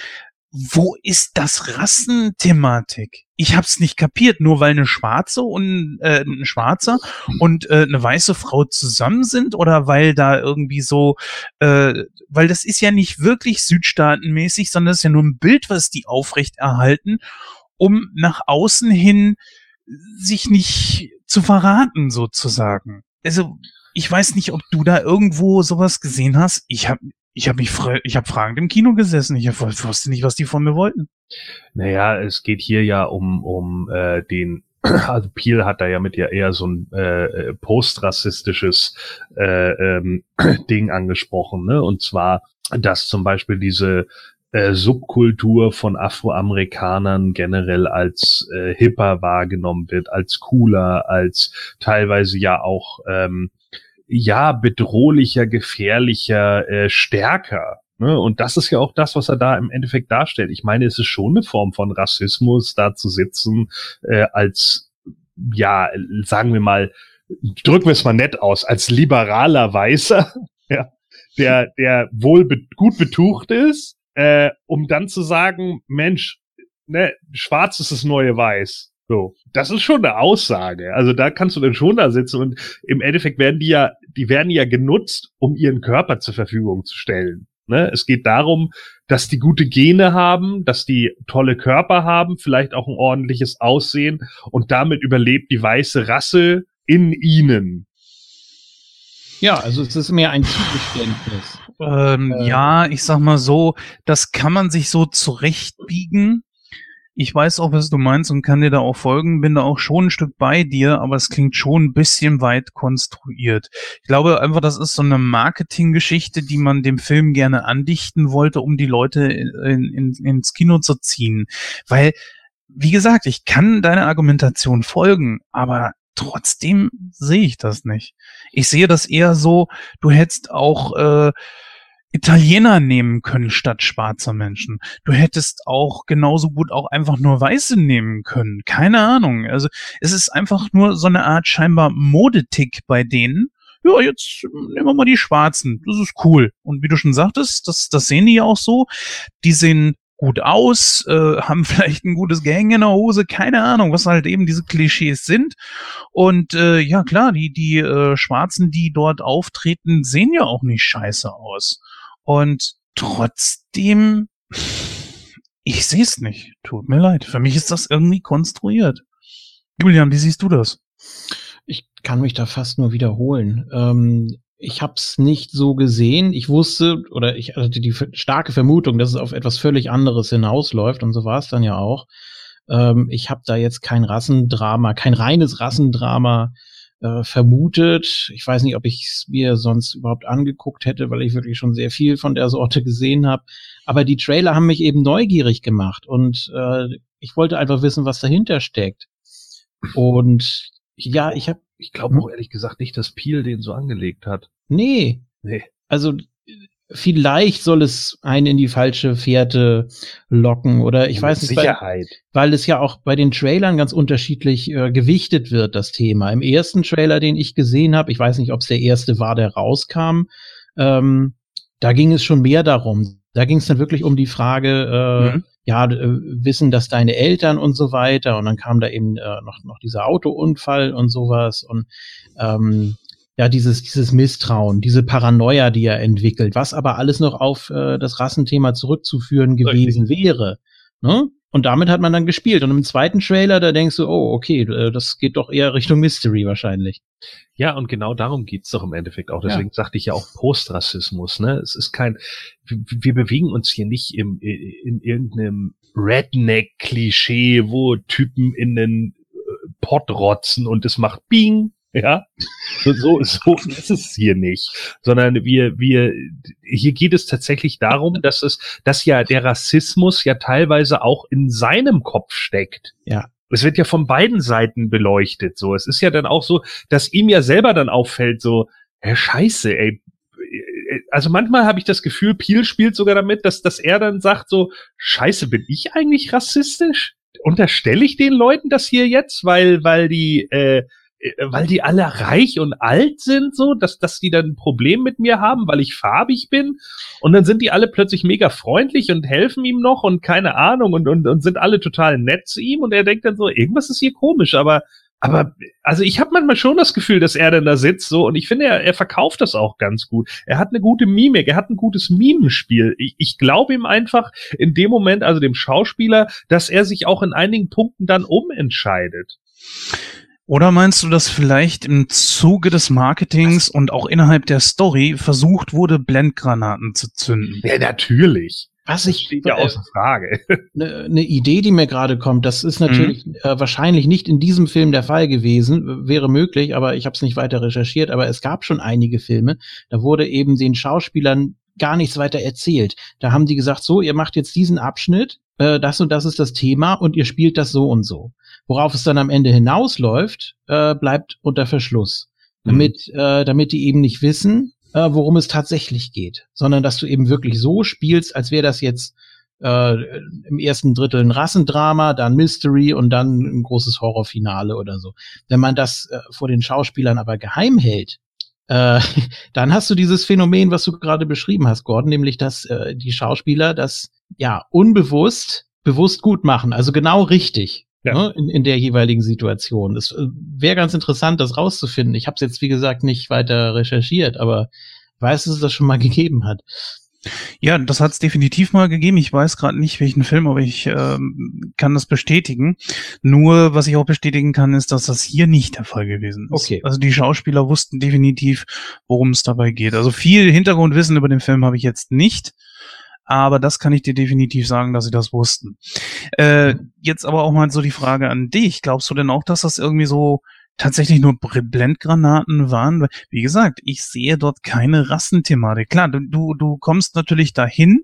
Speaker 3: wo ist das Rassenthematik? Ich hab's nicht kapiert, nur weil eine Schwarze und äh, ein Schwarzer und äh, eine weiße Frau zusammen sind oder weil da irgendwie so, äh, weil das ist ja nicht wirklich südstaatenmäßig, sondern das ist ja nur ein Bild, was die aufrecht erhalten, um nach außen hin sich nicht zu verraten sozusagen. Also ich weiß nicht, ob du da irgendwo sowas gesehen hast. Ich habe ich habe mich ich habe fragend im Kino gesessen. Ich wusste nicht, was die von mir wollten.
Speaker 5: Naja, es geht hier ja um um äh, den also Peel hat da ja mit ja eher so ein äh, äh postrassistisches äh, ähm, Ding angesprochen, ne? Und zwar, dass zum Beispiel diese äh, Subkultur von Afroamerikanern generell als äh, hipper wahrgenommen wird, als cooler, als teilweise ja auch ähm, ja, bedrohlicher, gefährlicher, äh, stärker. Ne? Und das ist ja auch das, was er da im Endeffekt darstellt. Ich meine, es ist schon eine Form von Rassismus, da zu sitzen, äh, als, ja, sagen wir mal, drücken wir es mal nett aus, als liberaler Weißer, ja, der, der wohl be gut betucht ist, äh, um dann zu sagen, Mensch, ne, schwarz ist das neue Weiß. So, das ist schon eine Aussage. Also da kannst du dann schon da sitzen und im Endeffekt werden die ja, die werden ja genutzt, um ihren Körper zur Verfügung zu stellen. Ne? Es geht darum, dass die gute Gene haben, dass die tolle Körper haben, vielleicht auch ein ordentliches Aussehen und damit überlebt die weiße Rasse in ihnen.
Speaker 1: Ja, also es ist mehr ein Zugeständnis.
Speaker 3: Ähm, äh, ja, ich sag mal so, das kann man sich so zurechtbiegen ich weiß auch, was du meinst und kann dir da auch folgen, bin da auch schon ein Stück bei dir, aber es klingt schon ein bisschen weit konstruiert. Ich glaube einfach, das ist so eine Marketinggeschichte, die man dem Film gerne andichten wollte, um die Leute in, in, ins Kino zu ziehen. Weil, wie gesagt, ich kann deiner Argumentation folgen, aber trotzdem sehe ich das nicht. Ich sehe das eher so, du hättest auch äh, Italiener nehmen können statt schwarzer Menschen. Du hättest auch genauso gut auch einfach nur Weiße nehmen können. Keine Ahnung. Also es ist einfach nur so eine Art scheinbar Modetick bei denen. Ja, jetzt nehmen wir mal die Schwarzen. Das ist cool. Und wie du schon sagtest, das, das sehen die ja auch so. Die sehen gut aus, äh, haben vielleicht ein gutes Gang in der Hose, keine Ahnung, was halt eben diese Klischees sind. Und äh, ja, klar, die, die äh, Schwarzen, die dort auftreten, sehen ja auch nicht scheiße aus. Und trotzdem, ich sehe es nicht. Tut mir leid. Für mich ist das irgendwie konstruiert. Julian, wie siehst du das?
Speaker 1: Ich kann mich da fast nur wiederholen. Ähm, ich habe es nicht so gesehen. Ich wusste oder ich hatte die starke Vermutung, dass es auf etwas völlig anderes hinausläuft und so war es dann ja auch. Ähm, ich habe da jetzt kein Rassendrama, kein reines Rassendrama äh, vermutet. Ich weiß nicht, ob ich es mir sonst überhaupt angeguckt hätte, weil ich wirklich schon sehr viel von der Sorte gesehen habe. Aber die Trailer haben mich eben neugierig gemacht und äh, ich wollte einfach wissen, was dahinter steckt. Und ja, ich habe,
Speaker 5: ich glaube auch ehrlich gesagt nicht, dass Peel den so angelegt hat.
Speaker 1: Nee. Nee. Also vielleicht soll es einen in die falsche Fährte locken oder ich weiß nicht,
Speaker 5: Sicherheit.
Speaker 1: Weil, weil es ja auch bei den Trailern ganz unterschiedlich äh, gewichtet wird, das Thema. Im ersten Trailer, den ich gesehen habe, ich weiß nicht, ob es der erste war, der rauskam, ähm, da ging es schon mehr darum. Da ging es dann wirklich um die Frage, äh, mhm. ja, äh, wissen das deine Eltern und so weiter. Und dann kam da eben äh, noch, noch dieser Autounfall und sowas. Und ähm, ja, dieses, dieses Misstrauen, diese Paranoia, die er entwickelt, was aber alles noch auf äh, das Rassenthema zurückzuführen gewesen Richtig. wäre. Ne? Und damit hat man dann gespielt. Und im zweiten Trailer, da denkst du, oh, okay, äh, das geht doch eher Richtung Mystery wahrscheinlich.
Speaker 5: Ja, und genau darum geht's doch im Endeffekt auch. Deswegen ja. sagte ich ja auch Postrassismus. Ne? Es ist kein, wir bewegen uns hier nicht im, in irgendeinem Redneck-Klischee, wo Typen in den äh, Pott rotzen und es macht Bing ja, so, so, so ist es hier nicht, sondern wir, wir, hier geht es tatsächlich darum, dass es, dass ja der Rassismus ja teilweise auch in seinem Kopf steckt.
Speaker 1: Ja.
Speaker 5: Es wird ja von beiden Seiten beleuchtet, so. Es ist ja dann auch so, dass ihm ja selber dann auffällt, so, hä, scheiße, ey, also manchmal habe ich das Gefühl, Peel spielt sogar damit, dass, dass er dann sagt so, scheiße, bin ich eigentlich rassistisch? Unterstelle ich den Leuten das hier jetzt, weil, weil die, äh, weil die alle reich und alt sind, so, dass, dass die dann ein Problem mit mir haben, weil ich farbig bin. Und dann sind die alle plötzlich mega freundlich und helfen ihm noch und keine Ahnung und, und, und sind alle total nett zu ihm. Und er denkt dann so, irgendwas ist hier komisch, aber, aber, also ich habe manchmal schon das Gefühl, dass er dann da sitzt, so, und ich finde, er, er verkauft das auch ganz gut. Er hat eine gute Mimik, er hat ein gutes Mimenspiel. Ich, ich glaube ihm einfach in dem Moment, also dem Schauspieler, dass er sich auch in einigen Punkten dann umentscheidet.
Speaker 3: Oder meinst du, dass vielleicht im Zuge des Marketings und auch innerhalb der Story versucht wurde, Blendgranaten zu zünden?
Speaker 5: Ja, natürlich.
Speaker 1: Was ich steht ja außer Frage. Eine ne Idee, die mir gerade kommt, das ist natürlich mhm. äh, wahrscheinlich nicht in diesem Film der Fall gewesen, wäre möglich, aber ich habe es nicht weiter recherchiert. Aber es gab schon einige Filme, da wurde eben den Schauspielern gar nichts weiter erzählt. Da haben die gesagt, so, ihr macht jetzt diesen Abschnitt, äh, das und das ist das Thema und ihr spielt das so und so. Worauf es dann am Ende hinausläuft, äh, bleibt unter Verschluss. Mhm. Damit, äh, damit die eben nicht wissen, äh, worum es tatsächlich geht, sondern dass du eben wirklich so spielst, als wäre das jetzt äh, im ersten Drittel ein Rassendrama, dann Mystery und dann ein großes Horrorfinale oder so. Wenn man das äh, vor den Schauspielern aber geheim hält, äh, dann hast du dieses Phänomen, was du gerade beschrieben hast, Gordon, nämlich dass äh, die Schauspieler das ja unbewusst bewusst gut machen, also genau richtig ja. ne, in, in der jeweiligen Situation. Es äh, wäre ganz interessant, das rauszufinden. Ich habe es jetzt, wie gesagt, nicht weiter recherchiert, aber weiß, dass es das schon mal gegeben hat.
Speaker 3: Ja, das hat es definitiv mal gegeben. Ich weiß gerade nicht, welchen Film, aber ich ähm, kann das bestätigen. Nur, was ich auch bestätigen kann, ist, dass das hier nicht der Fall gewesen ist.
Speaker 1: Okay.
Speaker 3: Also die Schauspieler wussten definitiv, worum es dabei geht. Also viel Hintergrundwissen über den Film habe ich jetzt nicht aber das kann ich dir definitiv sagen, dass sie das wussten. Äh, jetzt aber auch mal so die Frage an dich. Glaubst du denn auch, dass das irgendwie so tatsächlich nur Blendgranaten waren? Wie gesagt, ich sehe dort keine Rassenthematik. Klar, du, du kommst natürlich dahin,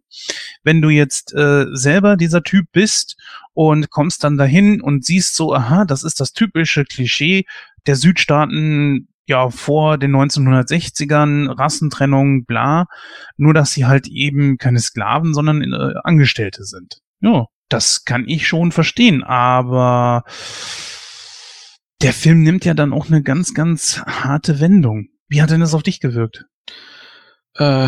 Speaker 3: wenn du jetzt äh, selber dieser Typ bist und kommst dann dahin und siehst so, aha, das ist das typische Klischee der Südstaaten ja vor den 1960ern, Rassentrennung, bla, nur dass sie halt eben keine Sklaven, sondern äh, Angestellte sind. Ja, das kann ich schon verstehen, aber der Film nimmt ja dann auch eine ganz, ganz harte Wendung. Wie hat denn das auf dich gewirkt?
Speaker 1: Äh,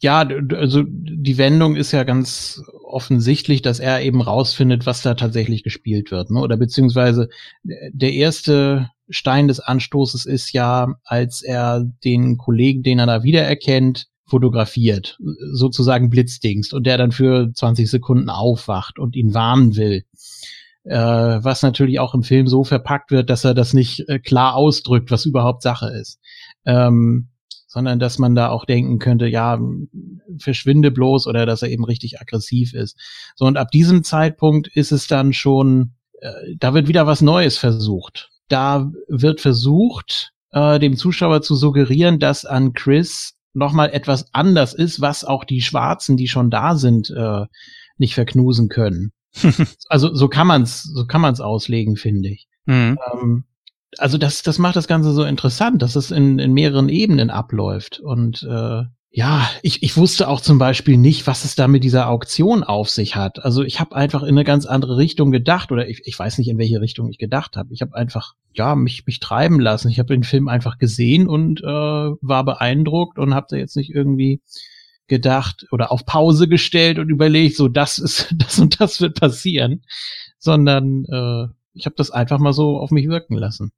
Speaker 1: ja, also die Wendung ist ja ganz offensichtlich, dass er eben rausfindet, was da tatsächlich gespielt wird, ne? Oder beziehungsweise der erste Stein des Anstoßes ist ja, als er den Kollegen, den er da wiedererkennt, fotografiert, sozusagen blitzdingst und der dann für 20 Sekunden aufwacht und ihn warnen will. Äh, was natürlich auch im Film so verpackt wird, dass er das nicht äh, klar ausdrückt, was überhaupt Sache ist. Ähm, sondern dass man da auch denken könnte, ja, verschwinde bloß oder dass er eben richtig aggressiv ist. So, und ab diesem Zeitpunkt ist es dann schon, äh, da wird wieder was Neues versucht da wird versucht, äh, dem Zuschauer zu suggerieren, dass an Chris nochmal etwas anders ist, was auch die Schwarzen, die schon da sind, äh, nicht verknusen können. also so kann man's, so kann man's auslegen, finde ich. Mhm. Ähm, also das, das macht das Ganze so interessant, dass es in, in mehreren Ebenen abläuft und äh, ja, ich, ich wusste auch zum Beispiel nicht, was es da mit dieser Auktion auf sich hat. Also ich habe einfach in eine ganz andere Richtung gedacht oder ich, ich weiß nicht, in welche Richtung ich gedacht habe. Ich habe einfach, ja, mich, mich treiben lassen. Ich habe den Film einfach gesehen und äh, war beeindruckt und habe da jetzt nicht irgendwie gedacht oder auf Pause gestellt und überlegt, so das ist, das und das wird passieren, sondern äh, ich habe das einfach mal so auf mich wirken lassen.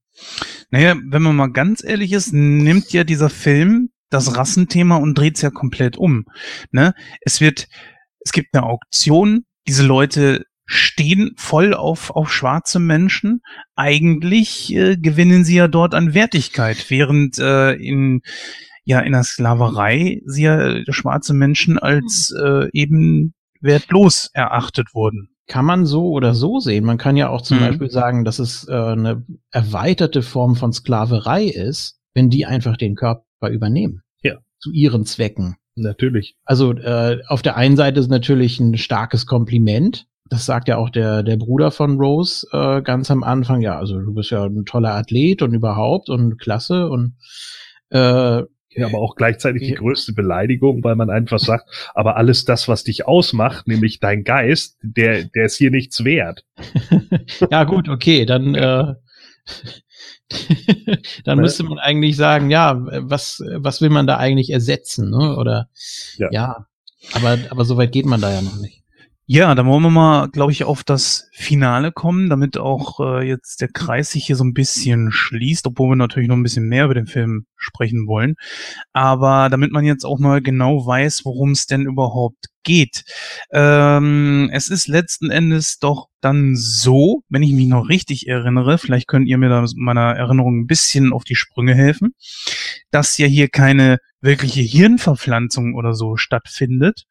Speaker 3: Naja, wenn man mal ganz ehrlich ist, nimmt ja dieser Film das Rassenthema und dreht es ja komplett um. Ne? Es wird, es gibt eine Auktion, diese Leute stehen voll auf, auf schwarze Menschen. Eigentlich äh, gewinnen sie ja dort an Wertigkeit, während äh, in ja in der Sklaverei sie ja schwarze Menschen als äh, eben wertlos erachtet wurden.
Speaker 1: Kann man so oder so sehen. Man kann ja auch zum mhm. Beispiel sagen, dass es äh, eine erweiterte Form von Sklaverei ist, wenn die einfach den Körper übernehmen.
Speaker 5: Ja.
Speaker 1: Zu ihren Zwecken.
Speaker 5: Natürlich.
Speaker 1: Also äh, auf der einen Seite ist natürlich ein starkes Kompliment. Das sagt ja auch der, der Bruder von Rose äh, ganz am Anfang. Ja, also du bist ja ein toller Athlet und überhaupt und klasse und
Speaker 5: äh, ja, aber auch gleichzeitig die größte Beleidigung, weil man einfach sagt, aber alles das, was dich ausmacht, nämlich dein Geist, der, der ist hier nichts wert.
Speaker 1: ja, gut, okay, dann, äh, dann müsste man eigentlich sagen, ja, was, was will man da eigentlich ersetzen, ne? Oder ja. ja. Aber, aber so weit geht man da ja noch nicht.
Speaker 3: Ja, dann wollen wir mal, glaube ich, auf das Finale kommen, damit auch äh, jetzt der Kreis sich hier so ein bisschen schließt, obwohl wir natürlich noch ein bisschen mehr über den Film sprechen wollen. Aber damit man jetzt auch mal genau weiß, worum es denn überhaupt geht. Ähm, es ist letzten Endes doch dann so, wenn ich mich noch richtig erinnere, vielleicht könnt ihr mir da meiner Erinnerung ein bisschen auf die Sprünge helfen, dass ja hier keine wirkliche Hirnverpflanzung oder so stattfindet,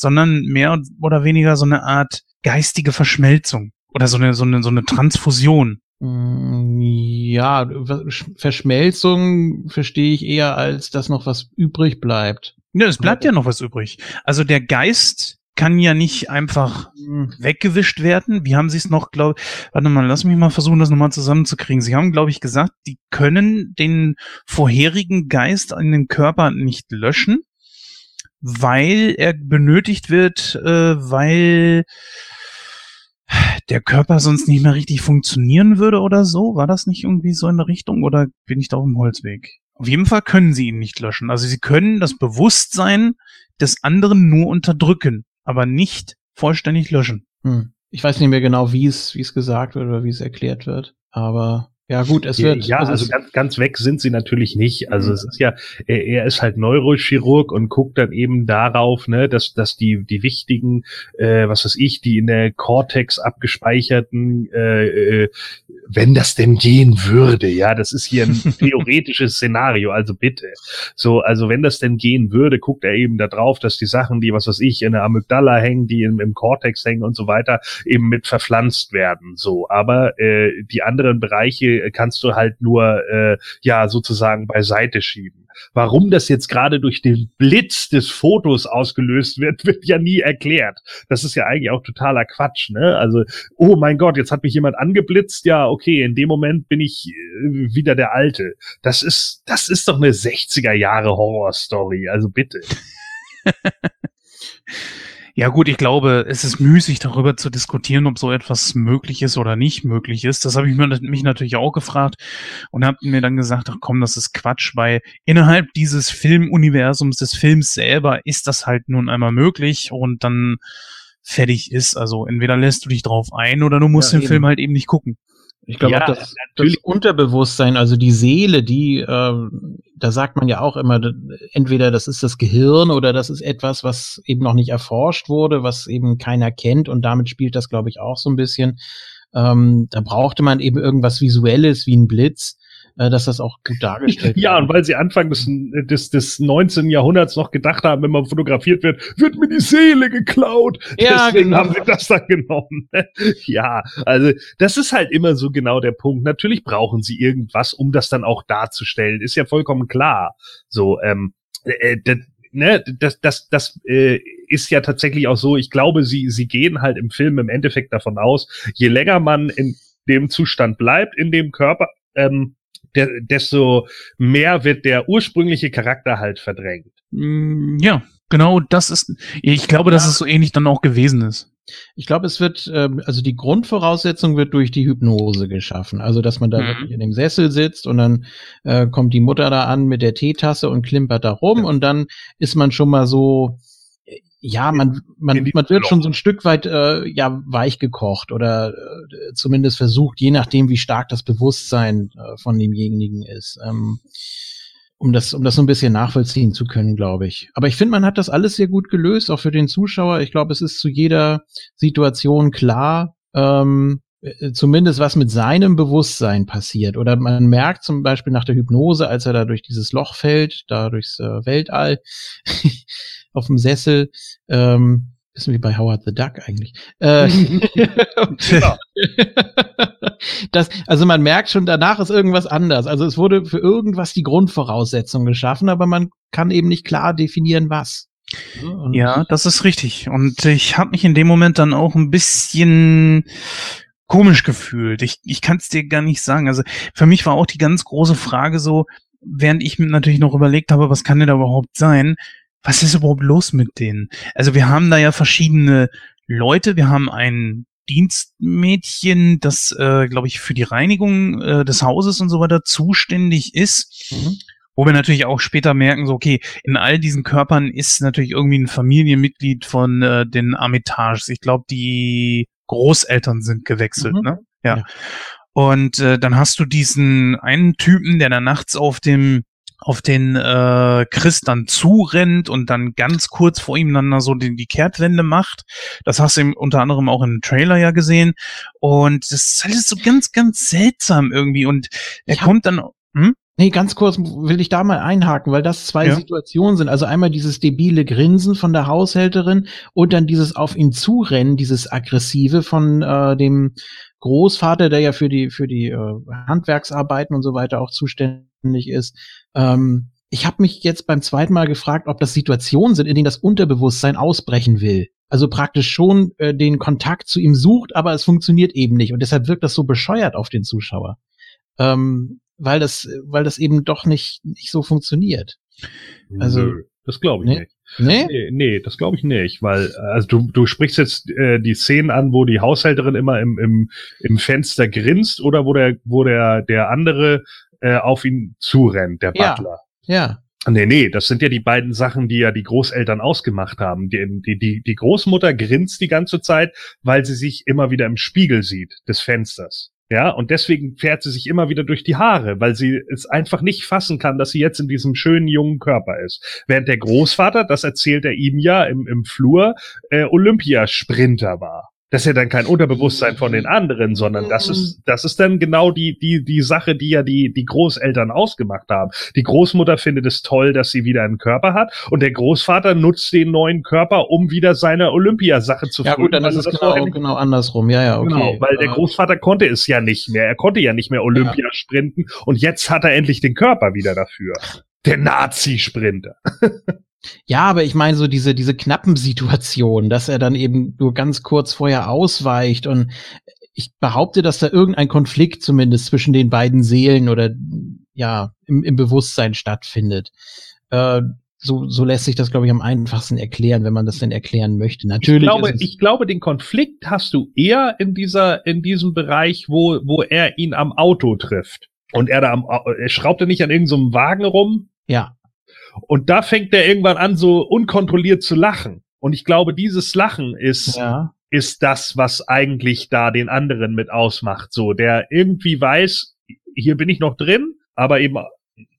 Speaker 3: sondern mehr oder weniger so eine Art geistige Verschmelzung oder so eine, so eine, so eine Transfusion.
Speaker 1: Mm, ja, Verschmelzung verstehe ich eher als, dass noch was übrig bleibt.
Speaker 3: Ja, es bleibt ja noch was übrig. Also der Geist kann ja nicht einfach hm. weggewischt werden. Wie haben Sie es noch, glaube warte mal, lass mich mal versuchen, das nochmal zusammenzukriegen. Sie haben, glaube ich, gesagt, die können den vorherigen Geist in den Körper nicht löschen, weil er benötigt wird, äh, weil der Körper sonst nicht mehr richtig funktionieren würde oder so. War das nicht irgendwie so in der Richtung oder bin ich da auf dem Holzweg? Auf jeden Fall können sie ihn nicht löschen. Also sie können das Bewusstsein des anderen nur unterdrücken aber nicht vollständig löschen.
Speaker 1: Hm. Ich weiß nicht mehr genau, wie es, wie es gesagt wird oder wie es erklärt wird, aber ja, gut, es wird.
Speaker 5: Ja, also, ganz, ganz weg sind sie natürlich nicht. Also mhm. es ist ja, er, er, ist halt Neurochirurg und guckt dann eben darauf, ne, dass, dass die, die wichtigen, äh, was weiß ich, die in der Cortex abgespeicherten äh, äh, wenn das denn gehen würde, ja, das ist hier ein theoretisches Szenario, also bitte. So, also wenn das denn gehen würde, guckt er eben da drauf, dass die Sachen, die, was weiß ich, in der Amygdala hängen, die im, im Cortex hängen und so weiter, eben mit verpflanzt werden. So, aber äh, die anderen Bereiche kannst du halt nur äh, ja sozusagen beiseite schieben. Warum das jetzt gerade durch den Blitz des Fotos ausgelöst wird, wird ja nie erklärt. Das ist ja eigentlich auch totaler Quatsch, ne? Also, oh mein Gott, jetzt hat mich jemand angeblitzt. Ja, okay, in dem Moment bin ich äh, wieder der Alte. Das ist, das ist doch eine 60er Jahre Horrorstory. Also bitte.
Speaker 3: Ja gut, ich glaube, es ist müßig darüber zu diskutieren, ob so etwas möglich ist oder nicht möglich ist. Das habe ich mir, mich natürlich auch gefragt und habe mir dann gesagt, ach komm, das ist Quatsch, weil innerhalb dieses Filmuniversums, des Films selber, ist das halt nun einmal möglich und dann fertig ist. Also entweder lässt du dich drauf ein oder du musst ja, den eben. Film halt eben nicht gucken.
Speaker 1: Ich glaube, ja, das, das Unterbewusstsein, also die Seele, die, äh, da sagt man ja auch immer, entweder das ist das Gehirn oder das ist etwas, was eben noch nicht erforscht wurde, was eben keiner kennt und damit spielt das, glaube ich, auch so ein bisschen. Ähm, da brauchte man eben irgendwas Visuelles wie ein Blitz, dass das auch gut dargestellt
Speaker 5: wird. Ja, und weil sie Anfang des, des, des 19. Jahrhunderts noch gedacht haben, wenn man fotografiert wird, wird mir die Seele geklaut. Ja, Deswegen genau. haben sie das dann genommen. ja, also das ist halt immer so genau der Punkt. Natürlich brauchen sie irgendwas, um das dann auch darzustellen. Ist ja vollkommen klar. So, ähm, äh, das, ne, das, das, das äh, ist ja tatsächlich auch so. Ich glaube, sie, sie gehen halt im Film im Endeffekt davon aus, je länger man in dem Zustand bleibt, in dem Körper, ähm, de desto mehr wird der ursprüngliche Charakter halt verdrängt.
Speaker 3: Mm, ja, genau, das ist, ich glaube, ja. dass es so ähnlich dann auch gewesen ist.
Speaker 1: Ich glaube, es wird, äh, also die Grundvoraussetzung wird durch die Hypnose geschaffen. Also, dass man da mhm. wirklich in dem Sessel sitzt und dann äh, kommt die Mutter da an mit der Teetasse und klimpert da rum ja. und dann ist man schon mal so, ja, man, man, man wird schon so ein Stück weit äh, ja weich gekocht oder äh, zumindest versucht, je nachdem, wie stark das Bewusstsein äh, von demjenigen ist. Ähm, um das, um das so ein bisschen nachvollziehen zu können, glaube ich. Aber ich finde, man hat das alles sehr gut gelöst, auch für den Zuschauer. Ich glaube, es ist zu jeder Situation klar, ähm, äh, zumindest was mit seinem Bewusstsein passiert. Oder man merkt zum Beispiel nach der Hypnose, als er da durch dieses Loch fällt, da durchs äh, Weltall auf dem Sessel, ähm, Bisschen wie bei Howard the Duck eigentlich. Äh, genau. das, also man merkt schon, danach ist irgendwas anders. Also es wurde für irgendwas die Grundvoraussetzung geschaffen, aber man kann eben nicht klar definieren, was.
Speaker 3: Und ja, das ist richtig. Und ich habe mich in dem Moment dann auch ein bisschen komisch gefühlt. Ich, ich kann es dir gar nicht sagen. Also für mich war auch die ganz große Frage so, während ich mir natürlich noch überlegt habe, was kann denn da überhaupt sein, was ist überhaupt los mit denen? Also wir haben da ja verschiedene Leute. Wir haben ein Dienstmädchen, das, äh, glaube ich, für die Reinigung äh, des Hauses und so weiter zuständig ist. Mhm. Wo wir natürlich auch später merken, so, okay, in all diesen Körpern ist natürlich irgendwie ein Familienmitglied von äh, den Armitages. Ich glaube, die Großeltern sind gewechselt, mhm. ne? Ja. ja. Und äh, dann hast du diesen einen Typen, der da nachts auf dem auf den äh, Chris dann zurennt und dann ganz kurz vor ihm dann so die, die Kehrtwende macht. Das hast du unter anderem auch im Trailer ja gesehen. Und das ist alles so ganz, ganz seltsam irgendwie. Und er ja. kommt dann. Hm?
Speaker 1: Nee, ganz kurz will ich da mal einhaken, weil das zwei ja. Situationen sind. Also einmal dieses debile Grinsen von der Haushälterin und dann dieses auf ihn zurennen, dieses aggressive von äh, dem Großvater, der ja für die für die äh, Handwerksarbeiten und so weiter auch zuständig ist. Ähm, ich habe mich jetzt beim zweiten Mal gefragt, ob das Situationen sind, in denen das Unterbewusstsein ausbrechen will. Also praktisch schon äh, den Kontakt zu ihm sucht, aber es funktioniert eben nicht. Und deshalb wirkt das so bescheuert auf den Zuschauer. Ähm, weil das, weil das eben doch nicht, nicht so funktioniert.
Speaker 5: Also, Nö, das glaube ich nee? nicht. Nee? nee? Nee, das glaube ich nicht, weil also du, du sprichst jetzt äh, die Szenen an, wo die Haushälterin immer im, im, im Fenster grinst oder wo der, wo der, der andere äh, auf ihn zurennt, der Butler.
Speaker 1: Ja. ja.
Speaker 5: Nee, nee, das sind ja die beiden Sachen, die ja die Großeltern ausgemacht haben. Die, die, die, die Großmutter grinst die ganze Zeit, weil sie sich immer wieder im Spiegel sieht des Fensters. Ja, und deswegen fährt sie sich immer wieder durch die Haare, weil sie es einfach nicht fassen kann, dass sie jetzt in diesem schönen jungen Körper ist. Während der Großvater, das erzählt er ihm ja im, im Flur, äh, Olympiasprinter war das ist ja dann kein Unterbewusstsein von den anderen, sondern das ist, mhm. das ist dann genau die, die, die Sache, die ja die, die Großeltern ausgemacht haben. Die Großmutter findet es toll, dass sie wieder einen Körper hat und der Großvater nutzt den neuen Körper, um wieder seine Olympiasache zu
Speaker 1: Ja gut, dann ist es genau, genau andersrum. Ja, ja, okay. Genau,
Speaker 5: weil der Großvater konnte es ja nicht mehr. Er konnte ja nicht mehr Olympia ja. sprinten und jetzt hat er endlich den Körper wieder dafür. Der Nazi-Sprinter.
Speaker 1: Ja, aber ich meine so diese, diese knappen Situationen, dass er dann eben nur ganz kurz vorher ausweicht und ich behaupte, dass da irgendein Konflikt zumindest zwischen den beiden Seelen oder ja, im, im Bewusstsein stattfindet. Äh, so, so lässt sich das, glaube ich, am einfachsten erklären, wenn man das denn erklären möchte. Natürlich.
Speaker 5: Ich glaube, ich glaube, den Konflikt hast du eher in dieser, in diesem Bereich, wo, wo er ihn am Auto trifft. Und er da am, er schraubt er nicht an irgendeinem so Wagen rum.
Speaker 1: Ja.
Speaker 5: Und da fängt er irgendwann an, so unkontrolliert zu lachen. Und ich glaube, dieses Lachen ist, ja. ist das, was eigentlich da den anderen mit ausmacht. So, der irgendwie weiß, hier bin ich noch drin, aber eben,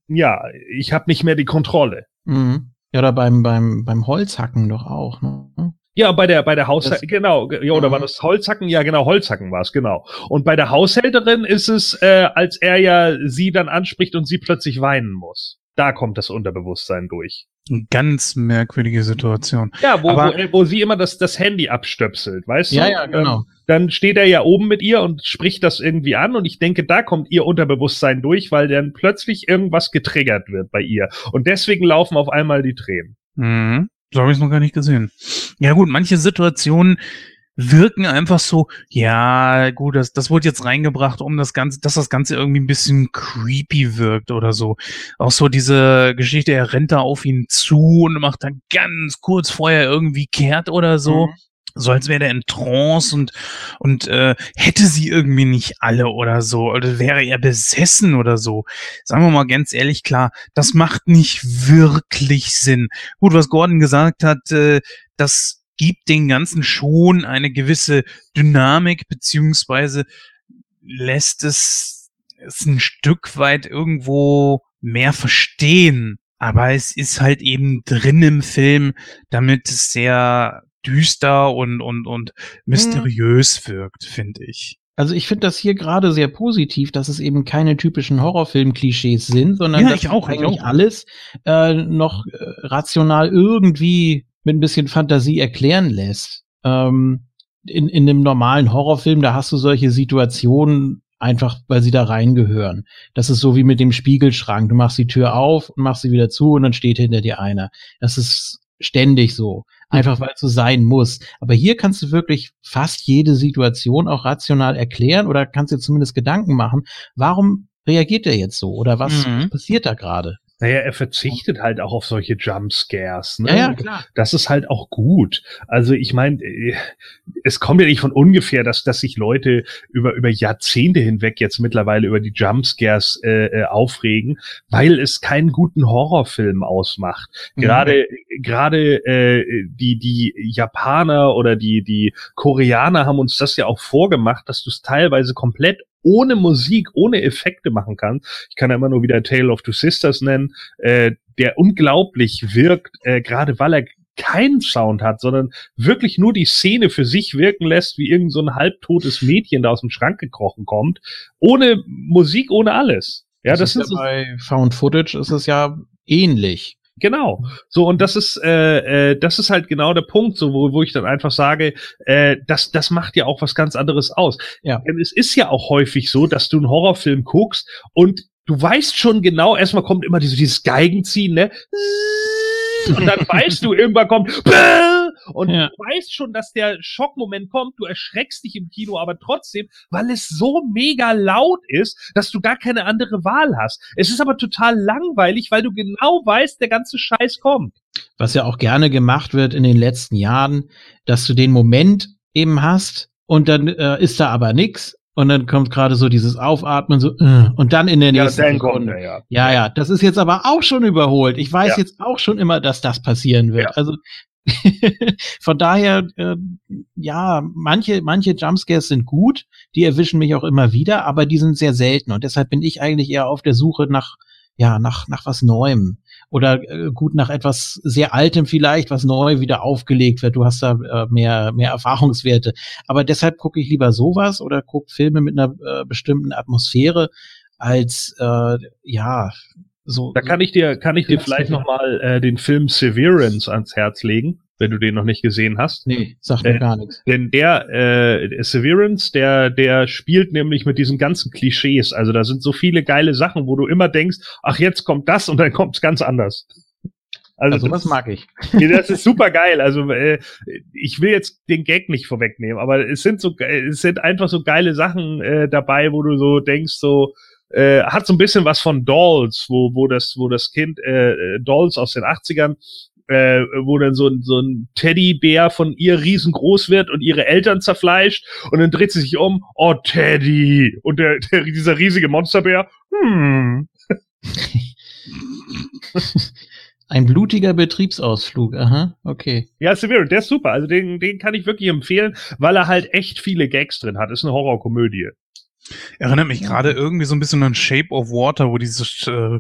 Speaker 5: ja, ich habe nicht mehr die Kontrolle.
Speaker 1: Mhm. Ja, oder beim, beim, beim Holzhacken doch auch, ne?
Speaker 5: Ja, bei der, bei der Haushälterin, genau, ja, oder war das Holzhacken? Ja, genau, Holzhacken war es, genau. Und bei der Haushälterin ist es, äh, als er ja sie dann anspricht und sie plötzlich weinen muss da kommt das Unterbewusstsein durch.
Speaker 3: Ganz merkwürdige Situation.
Speaker 5: Ja, wo, Aber, wo, wo, sie immer das, das Handy abstöpselt, weißt
Speaker 1: ja,
Speaker 5: du?
Speaker 1: Ja, genau.
Speaker 5: Ähm, dann steht er ja oben mit ihr und spricht das irgendwie an und ich denke, da kommt ihr Unterbewusstsein durch, weil dann plötzlich irgendwas getriggert wird bei ihr. Und deswegen laufen auf einmal die Tränen.
Speaker 3: Mhm. So habe ich noch gar nicht gesehen. Ja gut, manche Situationen wirken einfach so, ja, gut, das, das wurde jetzt reingebracht, um das Ganze, dass das Ganze irgendwie ein bisschen creepy wirkt oder so. Auch so diese Geschichte, er rennt da auf ihn zu und macht dann ganz kurz vorher irgendwie kehrt oder so. Mhm. So als wäre der in Trance und, und äh, hätte sie irgendwie nicht alle oder so, oder wäre er besessen oder so. Sagen wir mal ganz ehrlich klar, das macht nicht wirklich Sinn. Gut, was Gordon gesagt hat, äh, dass gibt den Ganzen schon eine gewisse Dynamik, beziehungsweise lässt es es ein Stück weit irgendwo mehr verstehen. Aber es ist halt eben drin im Film, damit es sehr düster und, und, und mysteriös wirkt, finde ich.
Speaker 1: Also ich finde das hier gerade sehr positiv, dass es eben keine typischen Horrorfilm-Klischees sind, sondern
Speaker 3: Ja,
Speaker 1: dass
Speaker 3: auch,
Speaker 1: eigentlich
Speaker 3: auch.
Speaker 1: alles äh, noch äh, rational irgendwie mit ein bisschen Fantasie erklären lässt. Ähm, in, in einem normalen Horrorfilm, da hast du solche Situationen einfach, weil sie da reingehören. Das ist so wie mit dem Spiegelschrank. Du machst die Tür auf und machst sie wieder zu und dann steht hinter dir einer. Das ist ständig so. Einfach weil es so sein muss. Aber hier kannst du wirklich fast jede Situation auch rational erklären oder kannst dir zumindest Gedanken machen, warum reagiert er jetzt so oder was
Speaker 3: Mhm.
Speaker 1: passiert da gerade?
Speaker 5: Naja, er verzichtet halt auch auf solche Jumpscares. Ne?
Speaker 1: Ja, ja, klar.
Speaker 5: Das ist halt auch gut. Also ich meine, äh, es kommt ja nicht von ungefähr, dass, dass sich Leute über, über Jahrzehnte hinweg jetzt mittlerweile über die Jumpscares äh, äh, aufregen, weil es keinen guten Horrorfilm ausmacht.
Speaker 1: Mhm.
Speaker 5: Gerade gerade äh, die die Japaner oder die die Koreaner haben uns das ja auch vorgemacht, dass du es teilweise komplett ohne Musik, ohne Effekte machen kannst. Ich kann ja immer nur wieder Tale of Two Sisters nennen, äh, der unglaublich wirkt, äh, gerade weil er keinen Sound hat, sondern wirklich nur die Szene für sich wirken lässt, wie irgend so ein halbtotes Mädchen da aus dem Schrank gekrochen kommt, ohne Musik, ohne alles. Ja, das,
Speaker 1: ist
Speaker 5: ist
Speaker 1: ja bei Found Footage ist es ja ähnlich.
Speaker 5: Genau. So, und das ist, äh, äh, das ist halt genau der Punkt, so, wo, wo ich dann einfach sage, äh, das, das macht ja auch was ganz anderes aus.
Speaker 1: Ja.
Speaker 5: Denn es ist ja auch häufig so, dass du einen Horrorfilm guckst und du weißt schon genau, erstmal kommt immer diese, dieses Geigenziehen, ne? Und dann weißt du, irgendwann kommt und
Speaker 1: Ja.
Speaker 5: du weißt schon, dass der Schockmoment kommt, du erschreckst dich im Kino, aber trotzdem, weil es so mega laut ist, dass du gar keine andere Wahl hast. Es ist aber total langweilig, weil du genau weißt, der ganze Scheiß kommt.
Speaker 1: Was ja auch gerne gemacht wird in den letzten Jahren, dass du den Moment eben hast und dann äh, ist da aber nix und dann kommt gerade so dieses Aufatmen so äh, und dann in der nächsten Sekunde.
Speaker 5: er, ja.
Speaker 1: Ja, ja, das ist jetzt aber auch schon überholt. Ich weiß
Speaker 5: Ja.
Speaker 1: jetzt auch schon immer, dass das passieren wird.
Speaker 5: Ja.
Speaker 1: Also von daher, äh, ja, manche, manche Jumpscares sind gut, die erwischen mich auch immer wieder, aber die sind sehr selten und deshalb bin ich eigentlich eher auf der Suche nach, ja, nach, nach was Neuem oder äh, gut nach etwas sehr Altem vielleicht, was neu wieder aufgelegt wird. Du hast da äh, mehr, mehr Erfahrungswerte. Aber deshalb gucke ich lieber sowas oder gucke Filme mit einer äh, bestimmten Atmosphäre als, äh, ja, so.
Speaker 5: Da kann ich dir, kann ich dir vielleicht
Speaker 1: sicher.
Speaker 5: noch mal äh, den Film Severance ans Herz legen, wenn du den noch nicht gesehen hast.
Speaker 1: Nee, sagt mir
Speaker 5: Äh,
Speaker 1: gar nichts.
Speaker 5: Denn der äh, Severance, der, der spielt nämlich mit diesen ganzen Klischees. Also da sind so viele geile Sachen, wo du immer denkst, ach, jetzt kommt das und dann kommt's ganz anders. Also,
Speaker 1: Also,
Speaker 5: das,
Speaker 1: was mag ich.
Speaker 5: das ist super geil. Also äh, ich will jetzt den Gag nicht vorwegnehmen, aber es sind so es sind einfach so geile Sachen äh, dabei, wo du so denkst, so äh, hat so ein bisschen was von Dolls, wo wo das wo das Kind äh, äh, Dolls aus den 80ern äh, wo dann so ein, so ein Teddybär von ihr riesengroß wird und ihre Eltern zerfleischt und dann dreht sie sich um, oh Teddy und der, der dieser riesige Monsterbär, hm,
Speaker 1: Ein blutiger Betriebsausflug, aha, okay.
Speaker 5: Ja, Severe, der ist super. Also den, den kann ich wirklich empfehlen, weil er halt echt viele Gags drin hat. Ist eine Horrorkomödie.
Speaker 3: Erinnert mich gerade irgendwie so ein bisschen an Shape of Water, wo dieses, äh,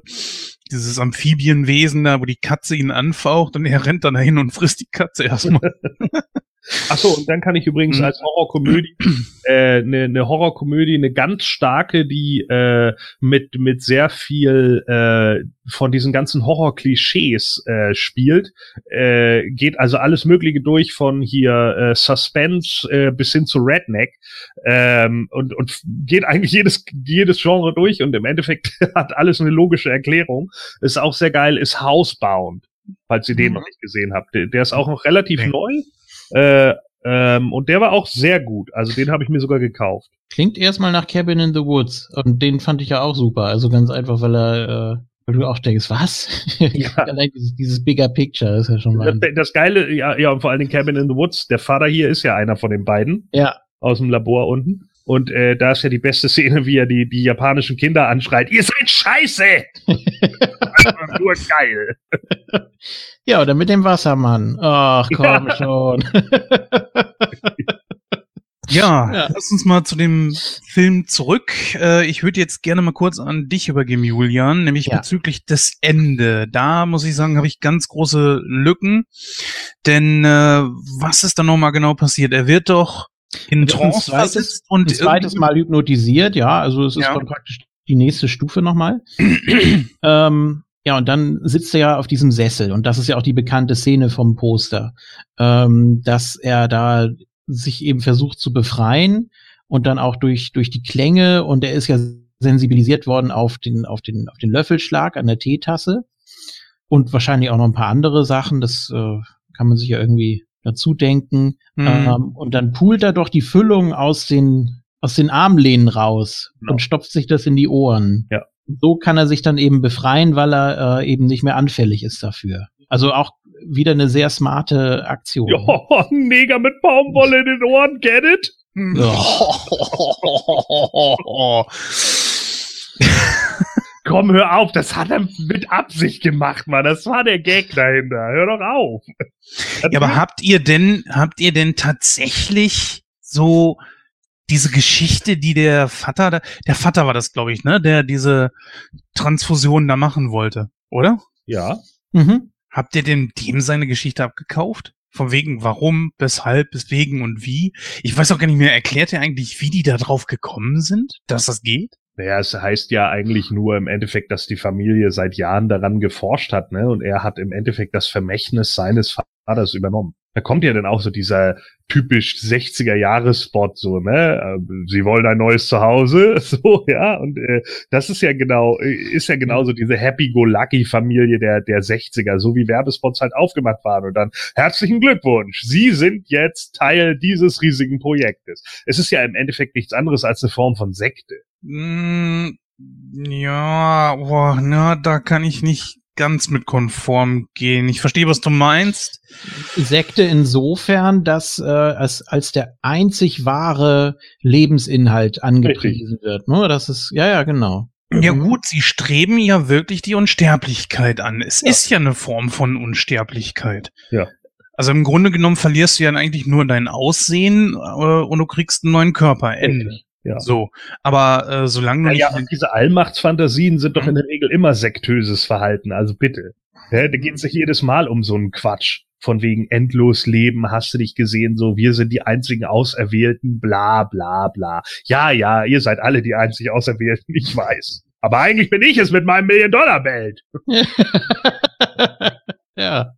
Speaker 3: dieses Amphibienwesen da, wo die Katze ihn anfaucht und er rennt dann dahin und frisst die Katze erstmal.
Speaker 5: Ach so, und dann kann ich übrigens
Speaker 3: Mhm.
Speaker 5: als Horrorkomödie äh, eine ne Horrorkomödie, eine ganz starke, die äh, mit mit sehr viel äh, von diesen ganzen Horror-Klischees äh, spielt. Äh, geht also alles Mögliche durch von hier äh, Suspense äh, bis hin zu Redneck ähm, und und geht eigentlich jedes jedes Genre durch und im Endeffekt hat alles eine logische Erklärung. Ist auch sehr geil. Ist Housebound, falls ihr den
Speaker 1: Mhm.
Speaker 5: noch nicht gesehen habt. Der, der ist auch noch relativ
Speaker 3: Nee.
Speaker 5: neu. Äh, ähm, und der war auch sehr gut. Also den habe ich mir sogar gekauft.
Speaker 1: Klingt erstmal nach Cabin in the Woods. Und den fand ich ja auch super. Also ganz einfach, weil er, äh, weil du auch denkst, was?
Speaker 5: Ja.
Speaker 1: Allein dieses, dieses Bigger Picture ist ja schon
Speaker 5: Das,
Speaker 1: mal.
Speaker 5: das Geile, ja, ja, und vor allen Dingen Cabin in the Woods. Der Vater hier ist ja einer von den beiden
Speaker 1: Ja,
Speaker 5: aus dem Labor unten. Und äh, da ist ja die beste Szene, wie er die, die japanischen Kinder anschreit. Ihr seid scheiße! Einfach Nur geil.
Speaker 1: ja, oder mit dem Wassermann. Ach, komm
Speaker 5: Ja.
Speaker 1: schon.
Speaker 3: Ja,
Speaker 1: Ja.
Speaker 3: lass uns mal zu dem Film zurück. Äh, ich würde jetzt gerne mal kurz an dich übergeben, Julian, nämlich
Speaker 1: Ja.
Speaker 3: bezüglich des Ende. Da muss ich sagen, habe ich ganz große Lücken. Denn äh, was ist da nochmal genau passiert? Er wird doch in Trance versetzt und
Speaker 1: ein zweites Mal hypnotisiert, ja, also es ist
Speaker 3: Ja.
Speaker 1: praktisch die nächste Stufe nochmal. ähm, ja, und dann sitzt er ja auf diesem Sessel und das ist ja auch die bekannte Szene vom Poster, ähm, dass er da sich eben versucht zu befreien und dann auch durch, durch die Klänge und er ist ja sensibilisiert worden auf den, auf den, auf den Löffelschlag an der Teetasse und wahrscheinlich auch noch ein paar andere Sachen, das äh, kann man sich ja irgendwie dazu denken.
Speaker 3: Mhm.
Speaker 1: Ähm, und dann poolt er doch die Füllung aus den, aus den Armlehnen raus
Speaker 5: Genau.
Speaker 1: und stopft sich das in die Ohren.
Speaker 5: Ja.
Speaker 1: So kann er sich dann eben befreien, weil er äh, eben nicht mehr anfällig ist dafür. Also auch wieder eine sehr smarte Aktion.
Speaker 5: Ein Neger mit Baumwolle in den Ohren, get it? Komm, hör auf, das hat er mit Absicht gemacht, Mann. Das war der Gag dahinter. Hör doch auf.
Speaker 3: Ja, aber habt ihr denn, habt ihr denn tatsächlich so diese Geschichte, die der Vater, da- der Vater war das, glaube ich, ne, der diese Transfusion da machen wollte, oder?
Speaker 5: ja.
Speaker 1: Mhm.
Speaker 3: Habt ihr denn dem seine Geschichte abgekauft? Von wegen, warum, weshalb, weswegen und wie? Ich weiß auch gar nicht mehr, erklärt er eigentlich, wie die da drauf gekommen sind, dass das geht?
Speaker 5: Naja, es heißt ja eigentlich nur im Endeffekt, dass die Familie seit Jahren daran geforscht hat, ne? Und er hat im Endeffekt das Vermächtnis seines Vaters übernommen. Da kommt ja dann auch so dieser typisch 60er Jahres Spot so, ne? äh, Sie wollen ein neues Zuhause, so, ja, und äh, das ist ja genau äh, ist ja genauso diese Happy Go Lucky Familie der der 60er, so wie Werbespots halt aufgemacht waren und dann herzlichen Glückwunsch, Sie sind jetzt Teil dieses riesigen Projektes. Es ist ja im Endeffekt nichts anderes als eine Form von Sekte.
Speaker 3: Mm, ja, boah, na, da kann ich nicht ganz mit konform gehen. Ich verstehe, was du meinst.
Speaker 1: Sekte insofern, dass äh, es als der einzig wahre Lebensinhalt angepriesen wird. Ne? Das ist, ja, ja, genau.
Speaker 3: Ja gut, sie streben ja wirklich die Unsterblichkeit an. Es ist ja eine Form von Unsterblichkeit.
Speaker 5: Ja.
Speaker 3: Also im Grunde genommen verlierst du ja eigentlich nur dein Aussehen äh, und du kriegst einen neuen Körper. Ende.
Speaker 5: Ja.
Speaker 3: So. Aber äh, solange du
Speaker 5: Naja,
Speaker 3: nicht.
Speaker 5: und diese Allmachtsfantasien sind doch in der Regel immer sektöses Verhalten, also bitte. Ja, da geht es sich jedes Mal um so einen Quatsch. Von wegen endlos Leben, hast du dich gesehen, so, wir sind die einzigen Auserwählten, bla, bla, bla. Ja, ja, ihr seid alle die einzig Auserwählten, ich weiß. Aber eigentlich bin ich es mit meinem Million-Dollar-Belt.
Speaker 1: ja.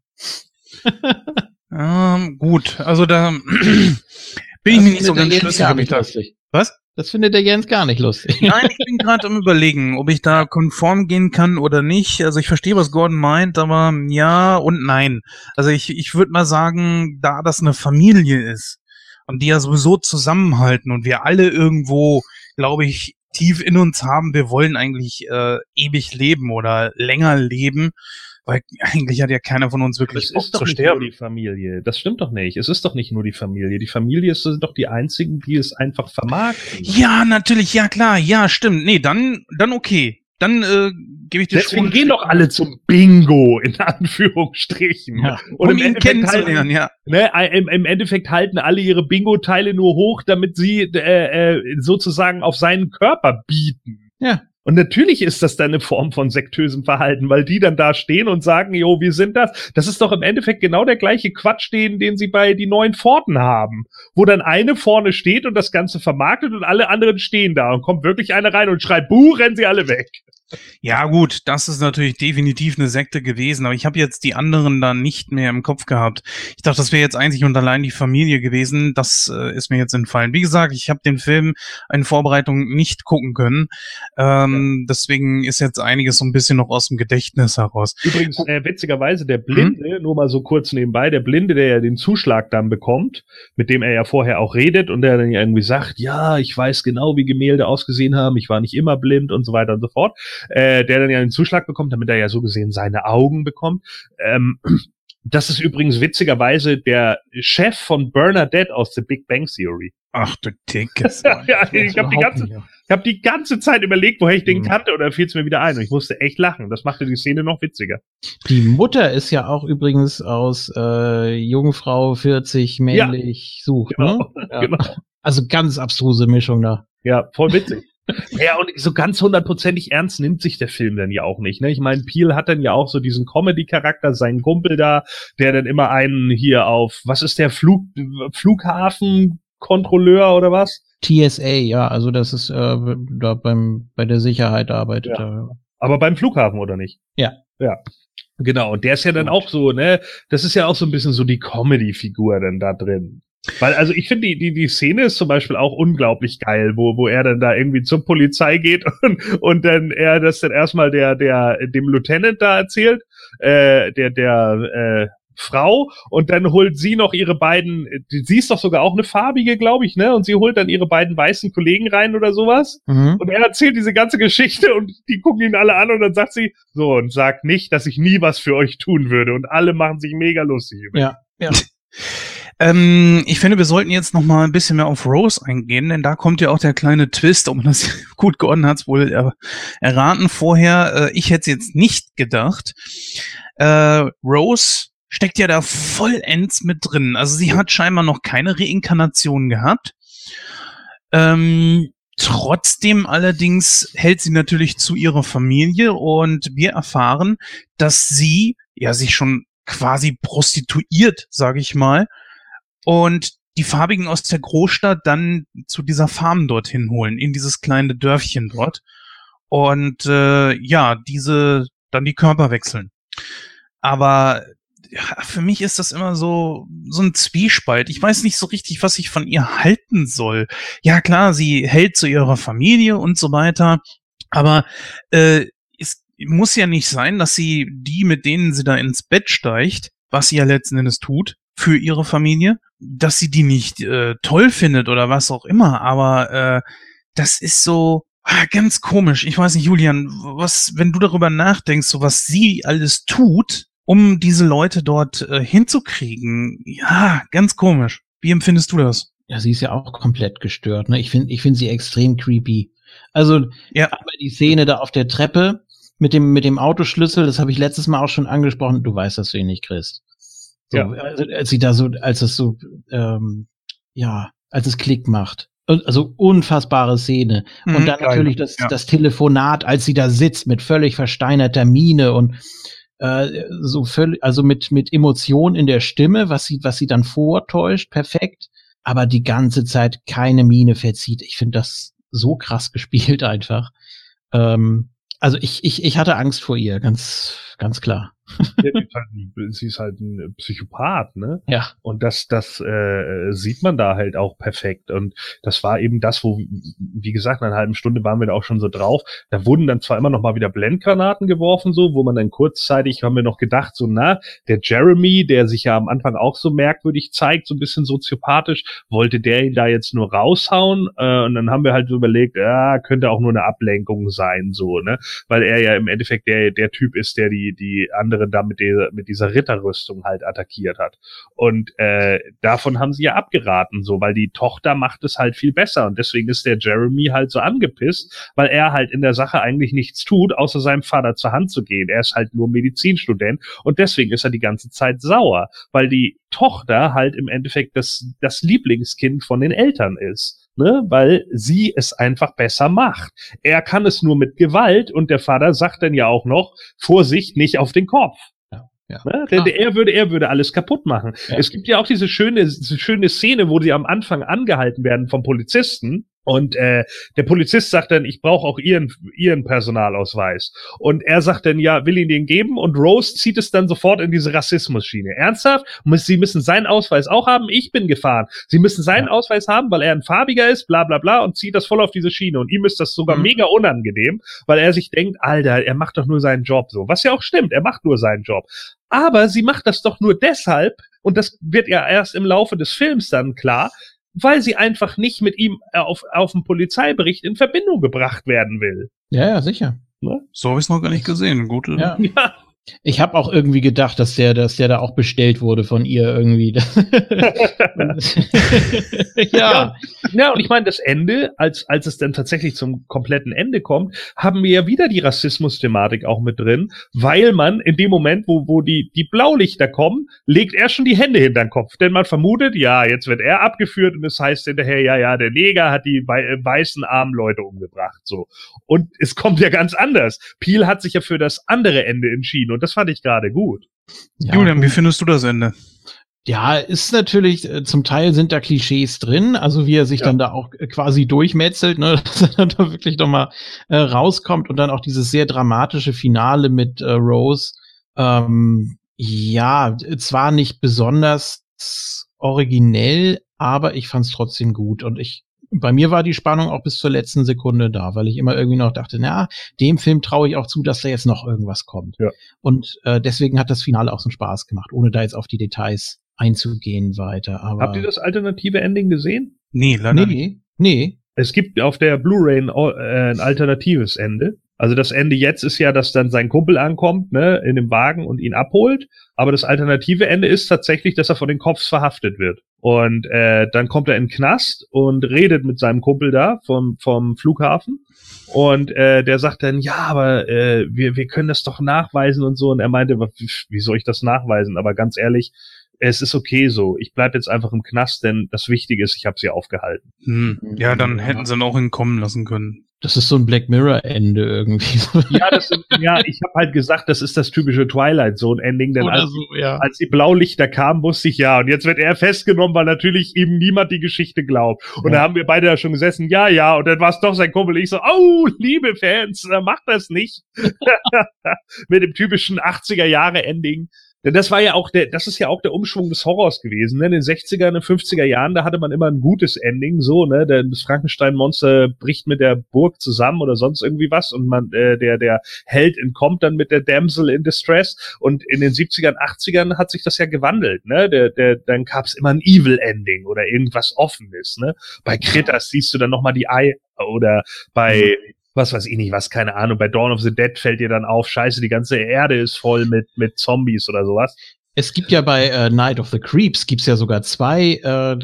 Speaker 3: Ähm, gut, also da bin ich mir nicht so ganz schlüssig, ob ich da.
Speaker 1: lustig.
Speaker 3: Was?
Speaker 1: Das findet der Jens gar nicht lustig.
Speaker 3: Nein, ich bin gerade am überlegen, ob ich da konform gehen kann oder nicht. Also ich verstehe, was Gordon meint, aber ja und nein. Also ich, ich würde mal sagen, da das eine Familie ist und die ja sowieso zusammenhalten und wir alle irgendwo, glaube ich, tief in uns haben, wir wollen eigentlich äh, ewig leben oder länger leben, weil eigentlich hat ja keiner von uns wirklich
Speaker 5: Es
Speaker 3: Bock
Speaker 5: ist doch
Speaker 3: zu
Speaker 5: nicht
Speaker 3: sterben.
Speaker 5: nur die Familie. Das stimmt doch nicht. Es ist doch nicht nur die Familie. Die Familie sind doch die einzigen, die es einfach vermarkten.
Speaker 3: Ja, natürlich, ja klar, ja, stimmt. Nee, dann, dann okay. Dann äh, gebe ich dir
Speaker 5: Deswegen
Speaker 3: schon-
Speaker 5: gehen doch alle zum Bingo, in Anführungsstrichen.
Speaker 1: Ja.
Speaker 5: Und
Speaker 3: um
Speaker 5: im
Speaker 3: ihn kennenzulernen,
Speaker 5: halten,
Speaker 3: ja.
Speaker 5: ne, im, im Endeffekt halten alle ihre Bingo-Teile nur hoch, damit sie äh, äh, sozusagen auf seinen Körper bieten.
Speaker 1: Ja.
Speaker 5: Und natürlich ist das dann eine Form von sektösem Verhalten, weil die dann da stehen und sagen, jo, wir sind das. Das ist doch im Endeffekt genau der gleiche Quatsch, den, den sie bei die neuen Pforten haben. Wo dann eine vorne steht und das Ganze vermarktet und alle anderen stehen da und kommt wirklich eine rein und schreit, buh, rennen sie alle weg.
Speaker 3: Ja, gut, das ist natürlich definitiv eine Sekte gewesen, aber ich habe jetzt die anderen dann nicht mehr im Kopf gehabt. Ich dachte, das wäre jetzt einzig und allein die Familie gewesen. Das äh, ist mir jetzt entfallen. Wie gesagt, ich habe den Film in Vorbereitung nicht gucken können. Ähm, Deswegen ist jetzt einiges so ein bisschen noch aus dem Gedächtnis heraus.
Speaker 5: Übrigens, äh, witzigerweise, der Blinde, nur mal so kurz nebenbei, der Blinde, der ja den Zuschlag dann bekommt, mit dem er ja vorher auch redet und der dann ja irgendwie sagt, ja, ich weiß genau, wie Gemälde ausgesehen haben, ich war nicht immer blind und so weiter und so fort, äh, der dann ja den Zuschlag bekommt, damit er ja so gesehen seine Augen bekommt. Ähm, das ist übrigens witzigerweise der Chef von Bernadette aus The Big Bang Theory.
Speaker 3: Ach du dickes.
Speaker 5: ja, ich habe die ganze ich habe die ganze Zeit überlegt, woher ich den
Speaker 1: Mhm.
Speaker 5: kannte, oder fiel es mir wieder ein. Und ich musste echt lachen. Das machte die Szene noch witziger.
Speaker 1: Die Mutter ist ja auch übrigens aus äh, Jungfrau 40 männlich sucht.
Speaker 5: Genau,
Speaker 1: Ne? Ja.
Speaker 5: genau.
Speaker 1: Also ganz abstruse Mischung da.
Speaker 5: Ja, voll witzig. Ja, und so ganz hundertprozentig ernst nimmt sich der Film dann ja auch nicht. Ne? Ich meine, Peel hat dann ja auch so diesen Comedy-Charakter, seinen Kumpel da, der dann immer einen hier auf, was ist der Flug, Flughafenkontrolleur oder was?
Speaker 1: TSA, ja, also das ist äh, da beim bei der Sicherheit arbeitet.
Speaker 5: Ja.
Speaker 1: er.
Speaker 5: Aber beim Flughafen, oder nicht?
Speaker 1: Ja.
Speaker 5: Ja. Genau, und der ist ja dann auch so, ne, das ist ja auch so ein bisschen so die Comedy-Figur dann da drin. Weil, also ich finde, die, die, die Szene ist zum Beispiel auch unglaublich geil, wo, wo er dann da irgendwie zur Polizei geht und, und dann er das dann erstmal der, der, dem Lieutenant da erzählt, äh, der, der, äh, Frau und dann holt sie noch ihre beiden, sie ist doch sogar auch eine farbige, glaube ich, ne? Und sie holt dann ihre beiden weißen Kollegen rein oder sowas.
Speaker 1: Mhm.
Speaker 5: Und er erzählt diese ganze Geschichte und die gucken ihn alle an und dann sagt sie, so, und sagt nicht, dass ich nie was für euch tun würde. Und alle machen sich mega lustig über.
Speaker 1: Ja, ja.
Speaker 3: Ähm, ich finde, wir sollten jetzt noch mal ein bisschen mehr auf Rose eingehen, denn da kommt ja auch der kleine Twist, um das gut Gordon hat wohl er, erraten vorher. Äh, ich hätte es jetzt nicht gedacht. Äh, Rose steckt ja da vollends mit drin. Also sie hat scheinbar noch keine Reinkarnation gehabt. Ähm, trotzdem allerdings hält sie natürlich zu ihrer Familie und wir erfahren, dass sie ja sich schon quasi prostituiert, sage ich mal, und die Farbigen aus der Großstadt dann zu dieser Farm dorthin holen, in dieses kleine Dörfchen dort. Und äh, ja, diese dann die Körper wechseln. Aber ja, für mich ist das immer so so ein Zwiespalt. Ich weiß nicht so richtig, was ich von ihr halten soll. Ja klar, sie hält zu ihrer Familie und so weiter, aber äh, es muss ja nicht sein, dass sie die, mit denen sie da ins Bett steigt, was sie ja letzten Endes tut für ihre Familie, dass sie die nicht äh, toll findet oder was auch immer. Aber äh, das ist so ah, ganz komisch. Ich weiß nicht, Julian, was, wenn du darüber nachdenkst, so was sie alles tut, um diese Leute dort äh, hinzukriegen, ja, ganz komisch. Wie empfindest du das?
Speaker 1: Ja, sie ist ja auch komplett gestört. Ne? Ich finde ich finde sie extrem creepy. Also
Speaker 3: Ja.
Speaker 1: einmal die Szene da auf der Treppe mit dem, mit dem Autoschlüssel, das habe ich letztes Mal auch schon angesprochen. Du weißt, dass du ihn nicht kriegst. So,
Speaker 5: Ja.
Speaker 1: also, als sie da so, als es so, ähm, ja, als es Klick macht. Und- Also unfassbare Szene. und
Speaker 3: Mhm,
Speaker 1: dann
Speaker 3: geil.
Speaker 1: natürlich das,
Speaker 3: Ja.
Speaker 1: das Telefonat, als sie da sitzt mit völlig versteinerter Miene und äh, so völlig, also mit, mit Emotion in der Stimme, was sie, was sie dann vortäuscht, perfekt, aber die ganze Zeit keine Miene verzieht. Ich finde das so krass gespielt einfach. Ähm, also ich, ich, ich hatte Angst vor ihr, ganz, ganz klar.
Speaker 5: Ja, ist halt sie ist halt ein Psychopath, ne?
Speaker 1: Ja.
Speaker 5: Und das, das äh, sieht man da halt auch perfekt. Und das war eben das, wo, wie gesagt, nach einer halben Stunde waren wir da auch schon so drauf. Da wurden dann zwar immer noch mal wieder Blendgranaten geworfen, so, wo man dann kurzzeitig haben wir noch gedacht, so, na, der Jeremy, der sich ja am Anfang auch so merkwürdig zeigt, so ein bisschen soziopathisch, wollte der ihn da jetzt nur raushauen? Äh, und dann haben wir halt so überlegt, ja, könnte auch nur eine Ablenkung sein, so, ne? Weil er ja im Endeffekt der, der Typ ist, der die, die anderen da mit, der, mit dieser Ritterrüstung halt attackiert hat. Und äh, davon haben sie ja abgeraten, so, weil die Tochter macht es halt viel besser. Und deswegen ist der Jeremy halt so angepisst, weil er halt in der Sache eigentlich nichts tut, außer seinem Vater zur Hand zu gehen. Er ist halt nur Medizinstudent und deswegen ist er die ganze Zeit sauer, weil die Tochter halt im Endeffekt das, das Lieblingskind von den Eltern ist. Ne, weil sie es einfach besser macht. Er kann es nur mit Gewalt und der Vater sagt dann ja auch noch, Vorsicht, nicht auf den Kopf.
Speaker 1: Ja.
Speaker 5: Ne? Denn er würde, er würde alles kaputt machen.
Speaker 1: Ja.
Speaker 5: Es gibt ja auch diese schöne, diese schöne Szene, wo sie am Anfang angehalten werden vom Polizisten. Und äh, der Polizist sagt dann, ich brauche auch ihren, ihren Personalausweis. Und er sagt dann, ja, will ihn den geben. Und Rose zieht es dann sofort in diese Rassismus-Schiene. Ernsthaft? Sie müssen seinen Ausweis auch haben. Ich bin gefahren. Sie müssen seinen Ausweis haben, weil er ein farbiger ist, bla bla bla, und zieht das voll auf diese Schiene. Und ihm ist das sogar
Speaker 1: Mhm.
Speaker 5: mega unangenehm, weil er sich denkt, Alter, er macht doch nur seinen Job so. Was ja auch stimmt, er macht nur seinen Job. Aber sie macht das doch nur deshalb, und das wird ja erst im Laufe des Films dann klar, weil sie einfach nicht mit ihm äh, auf, auf dem Polizeibericht in Verbindung gebracht werden will.
Speaker 1: Ja, ja, sicher.
Speaker 3: So habe ich es noch gar nicht gesehen. Gute.
Speaker 1: Ja.
Speaker 5: Ja,
Speaker 1: Ich habe auch irgendwie gedacht, dass der, dass der da auch bestellt wurde von ihr irgendwie.
Speaker 5: ja. ja. und ich meine, das Ende, als, als es dann tatsächlich zum kompletten Ende kommt, haben wir ja wieder die Rassismus-Thematik auch mit drin, weil man in dem Moment, wo, wo die, die Blaulichter kommen, legt er schon die Hände hinter den Kopf. Denn man vermutet, ja, jetzt wird er abgeführt und es heißt hinterher, ja, ja, der Neger hat die weißen armen Leute umgebracht, so. Und es kommt ja ganz anders. Peel hat sich ja für das andere Ende entschieden und das fand ich gerade gut.
Speaker 3: Ja, Julian, wie findest du das Ende?
Speaker 1: Ja, ist natürlich, äh, zum Teil sind da Klischees drin, also wie er sich ja. dann da auch äh, quasi durchmetzelt, ne, dass er dann da wirklich nochmal äh, rauskommt und dann auch dieses sehr dramatische Finale mit äh, Rose. Ähm, ja, zwar nicht besonders originell, aber ich fand es trotzdem gut und ich bei mir war die Spannung auch bis zur letzten Sekunde da, weil ich immer irgendwie noch dachte, na, dem Film traue ich auch zu, dass da jetzt noch irgendwas kommt. Ja. Und äh, deswegen hat das Finale auch so einen Spaß gemacht, ohne da jetzt auf die Details einzugehen weiter. Aber
Speaker 5: Habt ihr das alternative Ending gesehen?
Speaker 1: Nee, leider nee, nicht. Nee.
Speaker 5: Es gibt auf der Blu-ray ein, äh, ein alternatives Ende. Also das Ende jetzt ist ja, dass dann sein Kumpel ankommt, ne, in dem Wagen und ihn abholt. Aber das alternative Ende ist tatsächlich, dass er von den Cops verhaftet wird. Und äh, dann kommt er in den Knast und redet mit seinem Kumpel da vom, vom Flughafen. Und äh, der sagt dann, ja, aber äh, wir, wir können das doch nachweisen und so. Und er meinte, wie soll ich das nachweisen? Aber ganz ehrlich, es ist okay so. Ich bleib jetzt einfach im Knast, denn das Wichtige ist, ich habe sie aufgehalten.
Speaker 3: Hm. Ja, dann hätten sie ihn auch entkommen lassen können.
Speaker 1: Das ist so ein Black Mirror-Ende irgendwie.
Speaker 5: Ja, das sind, ja, ich habe halt gesagt, das ist das typische Twilight Zone-Ending, denn als, so, ja. als, die Blaulichter kamen, wusste ich ja. Und jetzt wird er festgenommen, weil natürlich eben niemand die Geschichte glaubt. Und ja. da haben wir beide ja schon gesessen, ja, ja. Und dann war es doch sein Kumpel. Ich so, oh, liebe Fans, macht das nicht. Mit dem typischen 80er-Jahre-Ending. Denn das war ja auch der, das ist ja auch der Umschwung des Horrors gewesen. Ne? In den 60er, in den 50er Jahren, da hatte man immer ein gutes Ending, so, ne? Das Frankenstein-Monster bricht mit der Burg zusammen oder sonst irgendwie was und man, äh, der, der Held entkommt dann mit der Damsel in Distress. Und in den 70ern, 80ern hat sich das ja gewandelt, ne? Der, der, dann gab's immer ein Evil-Ending oder irgendwas Offenes, ne? Bei Critters siehst du dann nochmal die Ei oder bei mhm was weiß ich nicht, was, keine Ahnung, bei Dawn of the Dead fällt dir dann auf, scheiße, die ganze Erde ist voll mit, mit Zombies oder sowas.
Speaker 1: Es gibt ja bei äh, Night of the Creeps gibt's ja sogar zwei äh,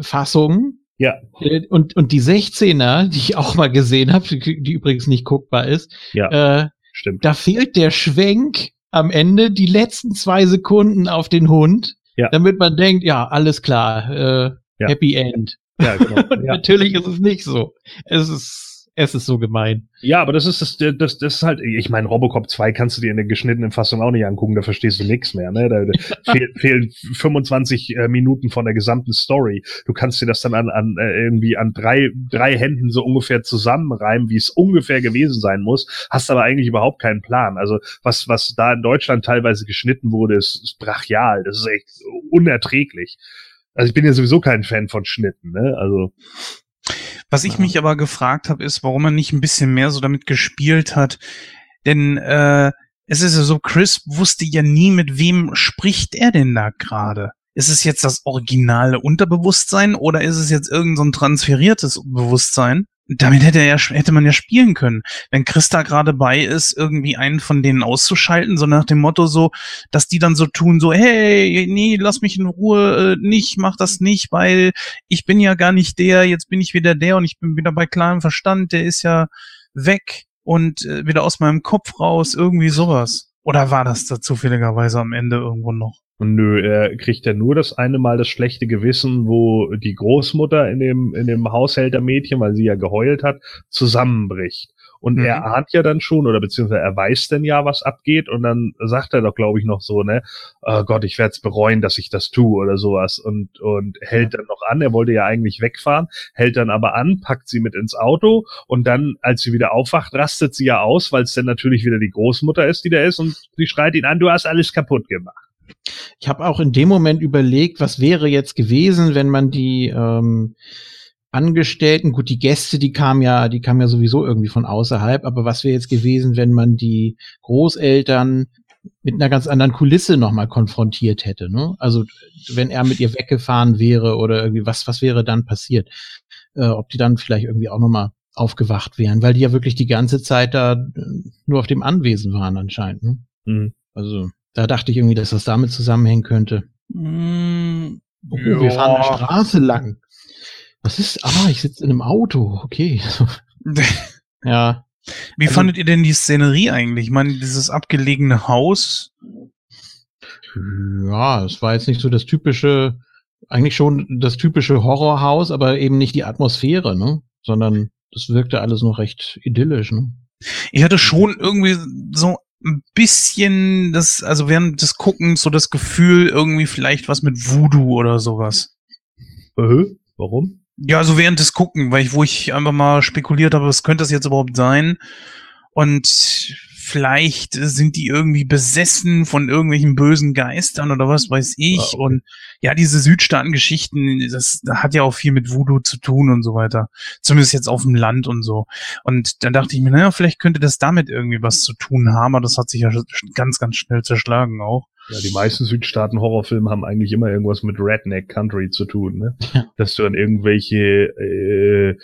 Speaker 1: Fassungen.
Speaker 5: Ja.
Speaker 1: Äh, und, und die 16er, die ich auch mal gesehen habe, die, die übrigens nicht guckbar ist,
Speaker 5: ja,
Speaker 1: äh, stimmt. Da fehlt der Schwenk am Ende, die letzten zwei Sekunden auf den Hund, ja. damit man denkt, ja, alles klar, äh, ja. Happy End. Ja, genau. ja. natürlich ist es nicht so. Es ist es ist so gemein.
Speaker 5: Ja, aber das ist das, das, das ist halt, ich meine, Robocop 2 kannst du dir in der geschnittenen Fassung auch nicht angucken, da verstehst du nichts mehr, ne? Da, da fehl, fehlen 25 äh, Minuten von der gesamten Story. Du kannst dir das dann an, an äh, irgendwie an drei, drei Händen so ungefähr zusammenreimen, wie es ungefähr gewesen sein muss, hast aber eigentlich überhaupt keinen Plan. Also was, was da in Deutschland teilweise geschnitten wurde, ist, ist brachial. Das ist echt unerträglich. Also ich bin ja sowieso kein Fan von Schnitten, ne? Also.
Speaker 3: Was ich mich aber gefragt habe, ist, warum er nicht ein bisschen mehr so damit gespielt hat. Denn äh, es ist ja so, Chris wusste ja nie, mit wem spricht er denn da gerade. Ist es jetzt das originale Unterbewusstsein oder ist es jetzt irgendein so transferiertes Bewusstsein? Damit hätte er ja, hätte man ja spielen können. Wenn Christa gerade bei ist, irgendwie einen von denen auszuschalten, so nach dem Motto so, dass die dann so tun, so, hey, nee, lass mich in Ruhe, äh, nicht, mach das nicht, weil ich bin ja gar nicht der, jetzt bin ich wieder der und ich bin wieder bei klarem Verstand, der ist ja weg und äh, wieder aus meinem Kopf raus, irgendwie sowas. Oder war das da zufälligerweise am Ende irgendwo noch?
Speaker 5: Und nö, er kriegt ja nur das eine Mal das schlechte Gewissen, wo die Großmutter in dem, in dem Haushältermädchen, weil sie ja geheult hat, zusammenbricht. Und mhm. er ahnt ja dann schon, oder beziehungsweise er weiß denn ja, was abgeht, und dann sagt er doch, glaube ich, noch so, ne, oh Gott, ich werde es bereuen, dass ich das tue oder sowas. Und, und hält dann noch an, er wollte ja eigentlich wegfahren, hält dann aber an, packt sie mit ins Auto und dann, als sie wieder aufwacht, rastet sie ja aus, weil es dann natürlich wieder die Großmutter ist, die da ist, und sie schreit ihn an, du hast alles kaputt gemacht.
Speaker 1: Ich habe auch in dem Moment überlegt, was wäre jetzt gewesen, wenn man die ähm, Angestellten, gut, die Gäste, die kamen ja, die kamen ja sowieso irgendwie von außerhalb, aber was wäre jetzt gewesen, wenn man die Großeltern mit einer ganz anderen Kulisse nochmal konfrontiert hätte, ne? Also wenn er mit ihr weggefahren wäre oder irgendwie, was, was wäre dann passiert? Äh, ob die dann vielleicht irgendwie auch nochmal aufgewacht wären, weil die ja wirklich die ganze Zeit da äh, nur auf dem Anwesen waren anscheinend. Ne?
Speaker 5: Mhm.
Speaker 1: Also da dachte ich irgendwie, dass das damit zusammenhängen könnte.
Speaker 3: Mm,
Speaker 1: Oh, wir fahren eine Straße lang. Was ist? Ah, ich sitze in einem Auto. Okay. ja.
Speaker 3: Wie
Speaker 1: Also-
Speaker 3: fandet ihr denn die Szenerie eigentlich? Ich meine, dieses abgelegene Haus.
Speaker 1: Ja, es war jetzt nicht so das typische, eigentlich schon das typische Horrorhaus, aber eben nicht die Atmosphäre, ne? Sondern das wirkte alles noch recht idyllisch, ne?
Speaker 3: Ich hatte schon irgendwie so ein bisschen das, also während des Guckens so das Gefühl, irgendwie vielleicht was mit Voodoo oder sowas.
Speaker 5: Äh, warum?
Speaker 3: Ja, also während des Gucken, weil ich, wo ich einfach mal spekuliert habe, was könnte das jetzt überhaupt sein? Und vielleicht sind die irgendwie besessen von irgendwelchen bösen Geistern oder was weiß ich.
Speaker 5: Ah, okay.
Speaker 3: Und ja, diese Südstaaten-Geschichten, das, das hat ja auch viel mit Voodoo zu tun und so weiter. Zumindest jetzt auf dem Land und so. Und dann dachte ich mir, naja, vielleicht könnte das damit irgendwie was zu tun haben, aber das hat sich ja ganz, ganz schnell zerschlagen auch.
Speaker 5: Ja, die meisten Südstaaten-Horrorfilme haben eigentlich immer irgendwas mit Redneck Country zu tun, ne? Dass du an irgendwelche äh,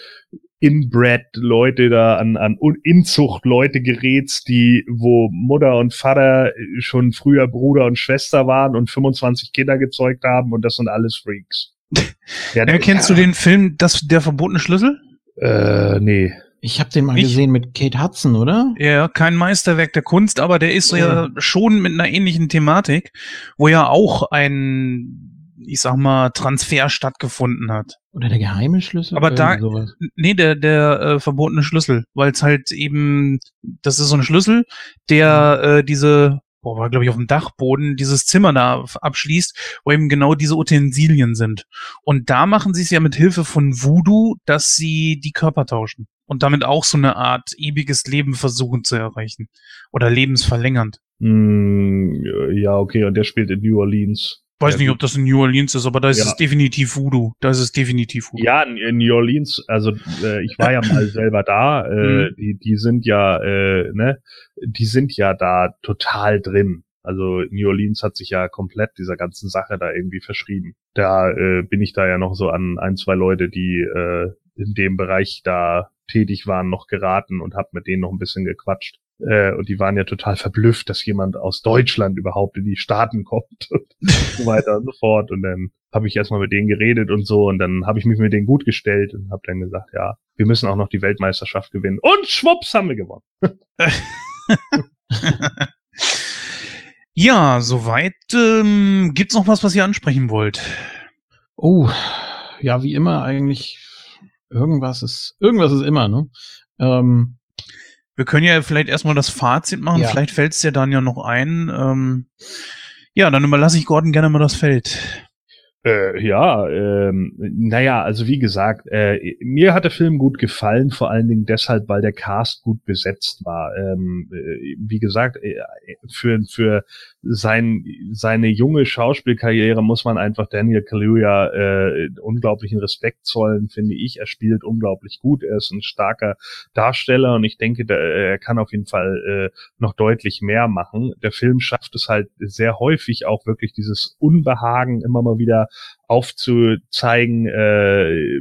Speaker 5: Inbred-Leute da, an, an Un- Inzucht-Leute gerätst, die, wo Mutter und Vater schon früher Bruder und Schwester waren und 25 Kinder gezeugt haben und das sind alles Freaks. ja,
Speaker 3: Ja, kennst du den Film das, Der verbotene Schlüssel?
Speaker 5: Äh, nee.
Speaker 1: Ich habe den mal
Speaker 3: Ich-
Speaker 1: gesehen mit Kate Hudson, oder?
Speaker 3: Ja, kein Meisterwerk der Kunst, aber der ist so ja schon mit einer ähnlichen Thematik, wo ja auch ein, ich sag mal, Transfer stattgefunden hat.
Speaker 1: Oder der geheime Schlüssel?
Speaker 3: Aber da-
Speaker 1: sowas.
Speaker 3: Nee, der, der äh, verbotene Schlüssel, weil es halt eben, das ist so ein Schlüssel, der äh, diese, boah, war glaube ich auf dem Dachboden, dieses Zimmer da abschließt, wo eben genau diese Utensilien sind. Und da machen sie es ja mit Hilfe von Voodoo, dass sie die Körper tauschen. Und damit auch so eine Art ewiges Leben versuchen zu erreichen. Oder lebensverlängernd.
Speaker 5: Hm, ja, okay, und der spielt in New Orleans.
Speaker 3: Weiß
Speaker 5: Ja,
Speaker 3: nicht, ob das in New Orleans ist, aber da ist
Speaker 5: Ja.
Speaker 3: es definitiv Voodoo. Da ist es definitiv Voodoo.
Speaker 5: Ja, in, New Orleans, also äh, ich war ja mal selber da, äh, die, die sind ja, äh, ne, die sind ja da total drin. Also New Orleans hat sich ja komplett dieser ganzen Sache da irgendwie verschrieben. Da äh, bin ich da ja noch so an ein, zwei Leute, die äh, in dem Bereich da tätig waren, noch geraten und hab mit denen noch ein bisschen gequatscht. Äh, und die waren ja total verblüfft, dass jemand aus Deutschland überhaupt in die Staaten kommt und so weiter und so fort. Und dann habe ich erstmal mit denen geredet und so und dann habe ich mich mit denen gut gestellt und habe dann gesagt, ja, wir müssen auch noch die Weltmeisterschaft gewinnen. Und schwupps haben wir gewonnen.
Speaker 3: Ja, soweit. Ähm, gibt's noch was, was ihr ansprechen wollt?
Speaker 1: Oh, ja, wie immer eigentlich. Irgendwas ist, irgendwas ist immer, ne? Ähm,
Speaker 3: Wir können ja vielleicht erstmal das Fazit machen.
Speaker 1: Ja.
Speaker 3: Vielleicht fällt's dir dann ja noch ein. Ähm, ja, dann überlasse ich Gordon gerne mal das Feld.
Speaker 5: Äh, ja, ähm, naja, also wie gesagt, äh, mir hat der Film gut gefallen, vor allen Dingen deshalb, weil der Cast gut besetzt war. Ähm, äh, wie gesagt, äh, für, für sein, seine junge Schauspielkarriere muss man einfach Daniel Kaluuya äh, unglaublichen Respekt zollen, finde ich. Er spielt unglaublich gut, er ist ein starker Darsteller und ich denke, der, er kann auf jeden Fall äh, noch deutlich mehr machen. Der Film schafft es halt sehr häufig auch wirklich dieses Unbehagen immer mal wieder aufzuzeigen, äh,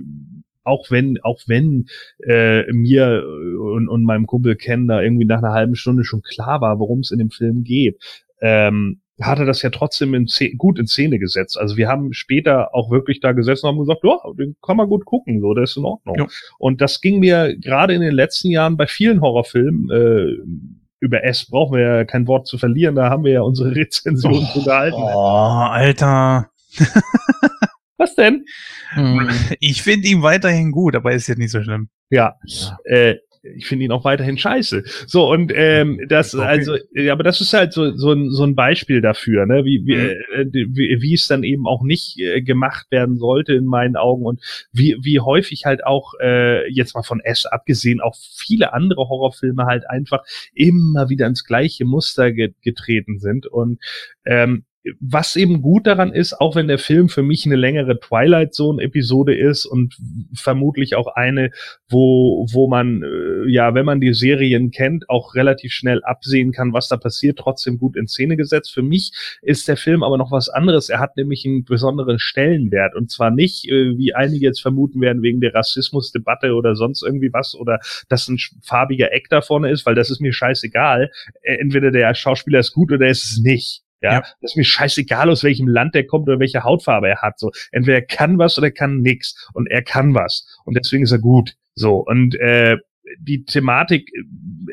Speaker 5: auch wenn, auch wenn äh, mir und, und meinem Kumpel Ken da irgendwie nach einer halben Stunde schon klar war, worum es in dem Film geht, ähm, hat er das ja trotzdem in Szene, gut in Szene gesetzt. Also wir haben später auch wirklich da gesessen und haben gesagt, ja, den kann man gut gucken, so, der ist in Ordnung.
Speaker 3: Ja.
Speaker 5: Und das ging mir gerade in den letzten Jahren bei vielen Horrorfilmen, äh, über S brauchen wir ja kein Wort zu verlieren, da haben wir ja unsere Rezension zu gehalten.
Speaker 3: Oh, Alter.
Speaker 5: Was denn?
Speaker 1: hm,
Speaker 3: Ich finde ihn weiterhin gut, aber ist jetzt nicht so schlimm.
Speaker 5: Ja, äh, ich finde ihn auch weiterhin scheiße. So, und ähm, das,
Speaker 3: Okay.
Speaker 5: also, ja, aber das ist halt so, so, ein, so ein Beispiel dafür, ne, wie, wie,
Speaker 3: Mhm.
Speaker 5: äh, wie, wie es dann eben auch nicht äh, gemacht werden sollte in meinen Augen und wie, wie häufig halt auch, äh, jetzt mal von S abgesehen, auch viele andere Horrorfilme halt einfach immer wieder ins gleiche Muster ge getreten sind. Und ähm, was eben gut daran ist, auch wenn der Film für mich eine längere Twilight Zone Episode ist und vermutlich auch eine, wo, wo man, äh, ja, wenn man die Serien kennt, auch relativ schnell absehen kann, was da passiert, trotzdem gut in Szene gesetzt. Für mich ist der Film aber noch was anderes. Er hat nämlich einen besonderen Stellenwert und zwar nicht, äh, wie einige jetzt vermuten werden, wegen der Rassismusdebatte oder sonst irgendwie was oder dass ein farbiger Eck da vorne ist, weil das ist mir scheißegal. Äh, entweder der Schauspieler ist gut oder er ist es nicht. Ja, ja, das ist mir scheißegal, aus welchem Land der kommt oder welche Hautfarbe er hat. So, entweder er kann was oder er kann nix. Und er kann was. Und deswegen ist er gut. So, und äh, die Thematik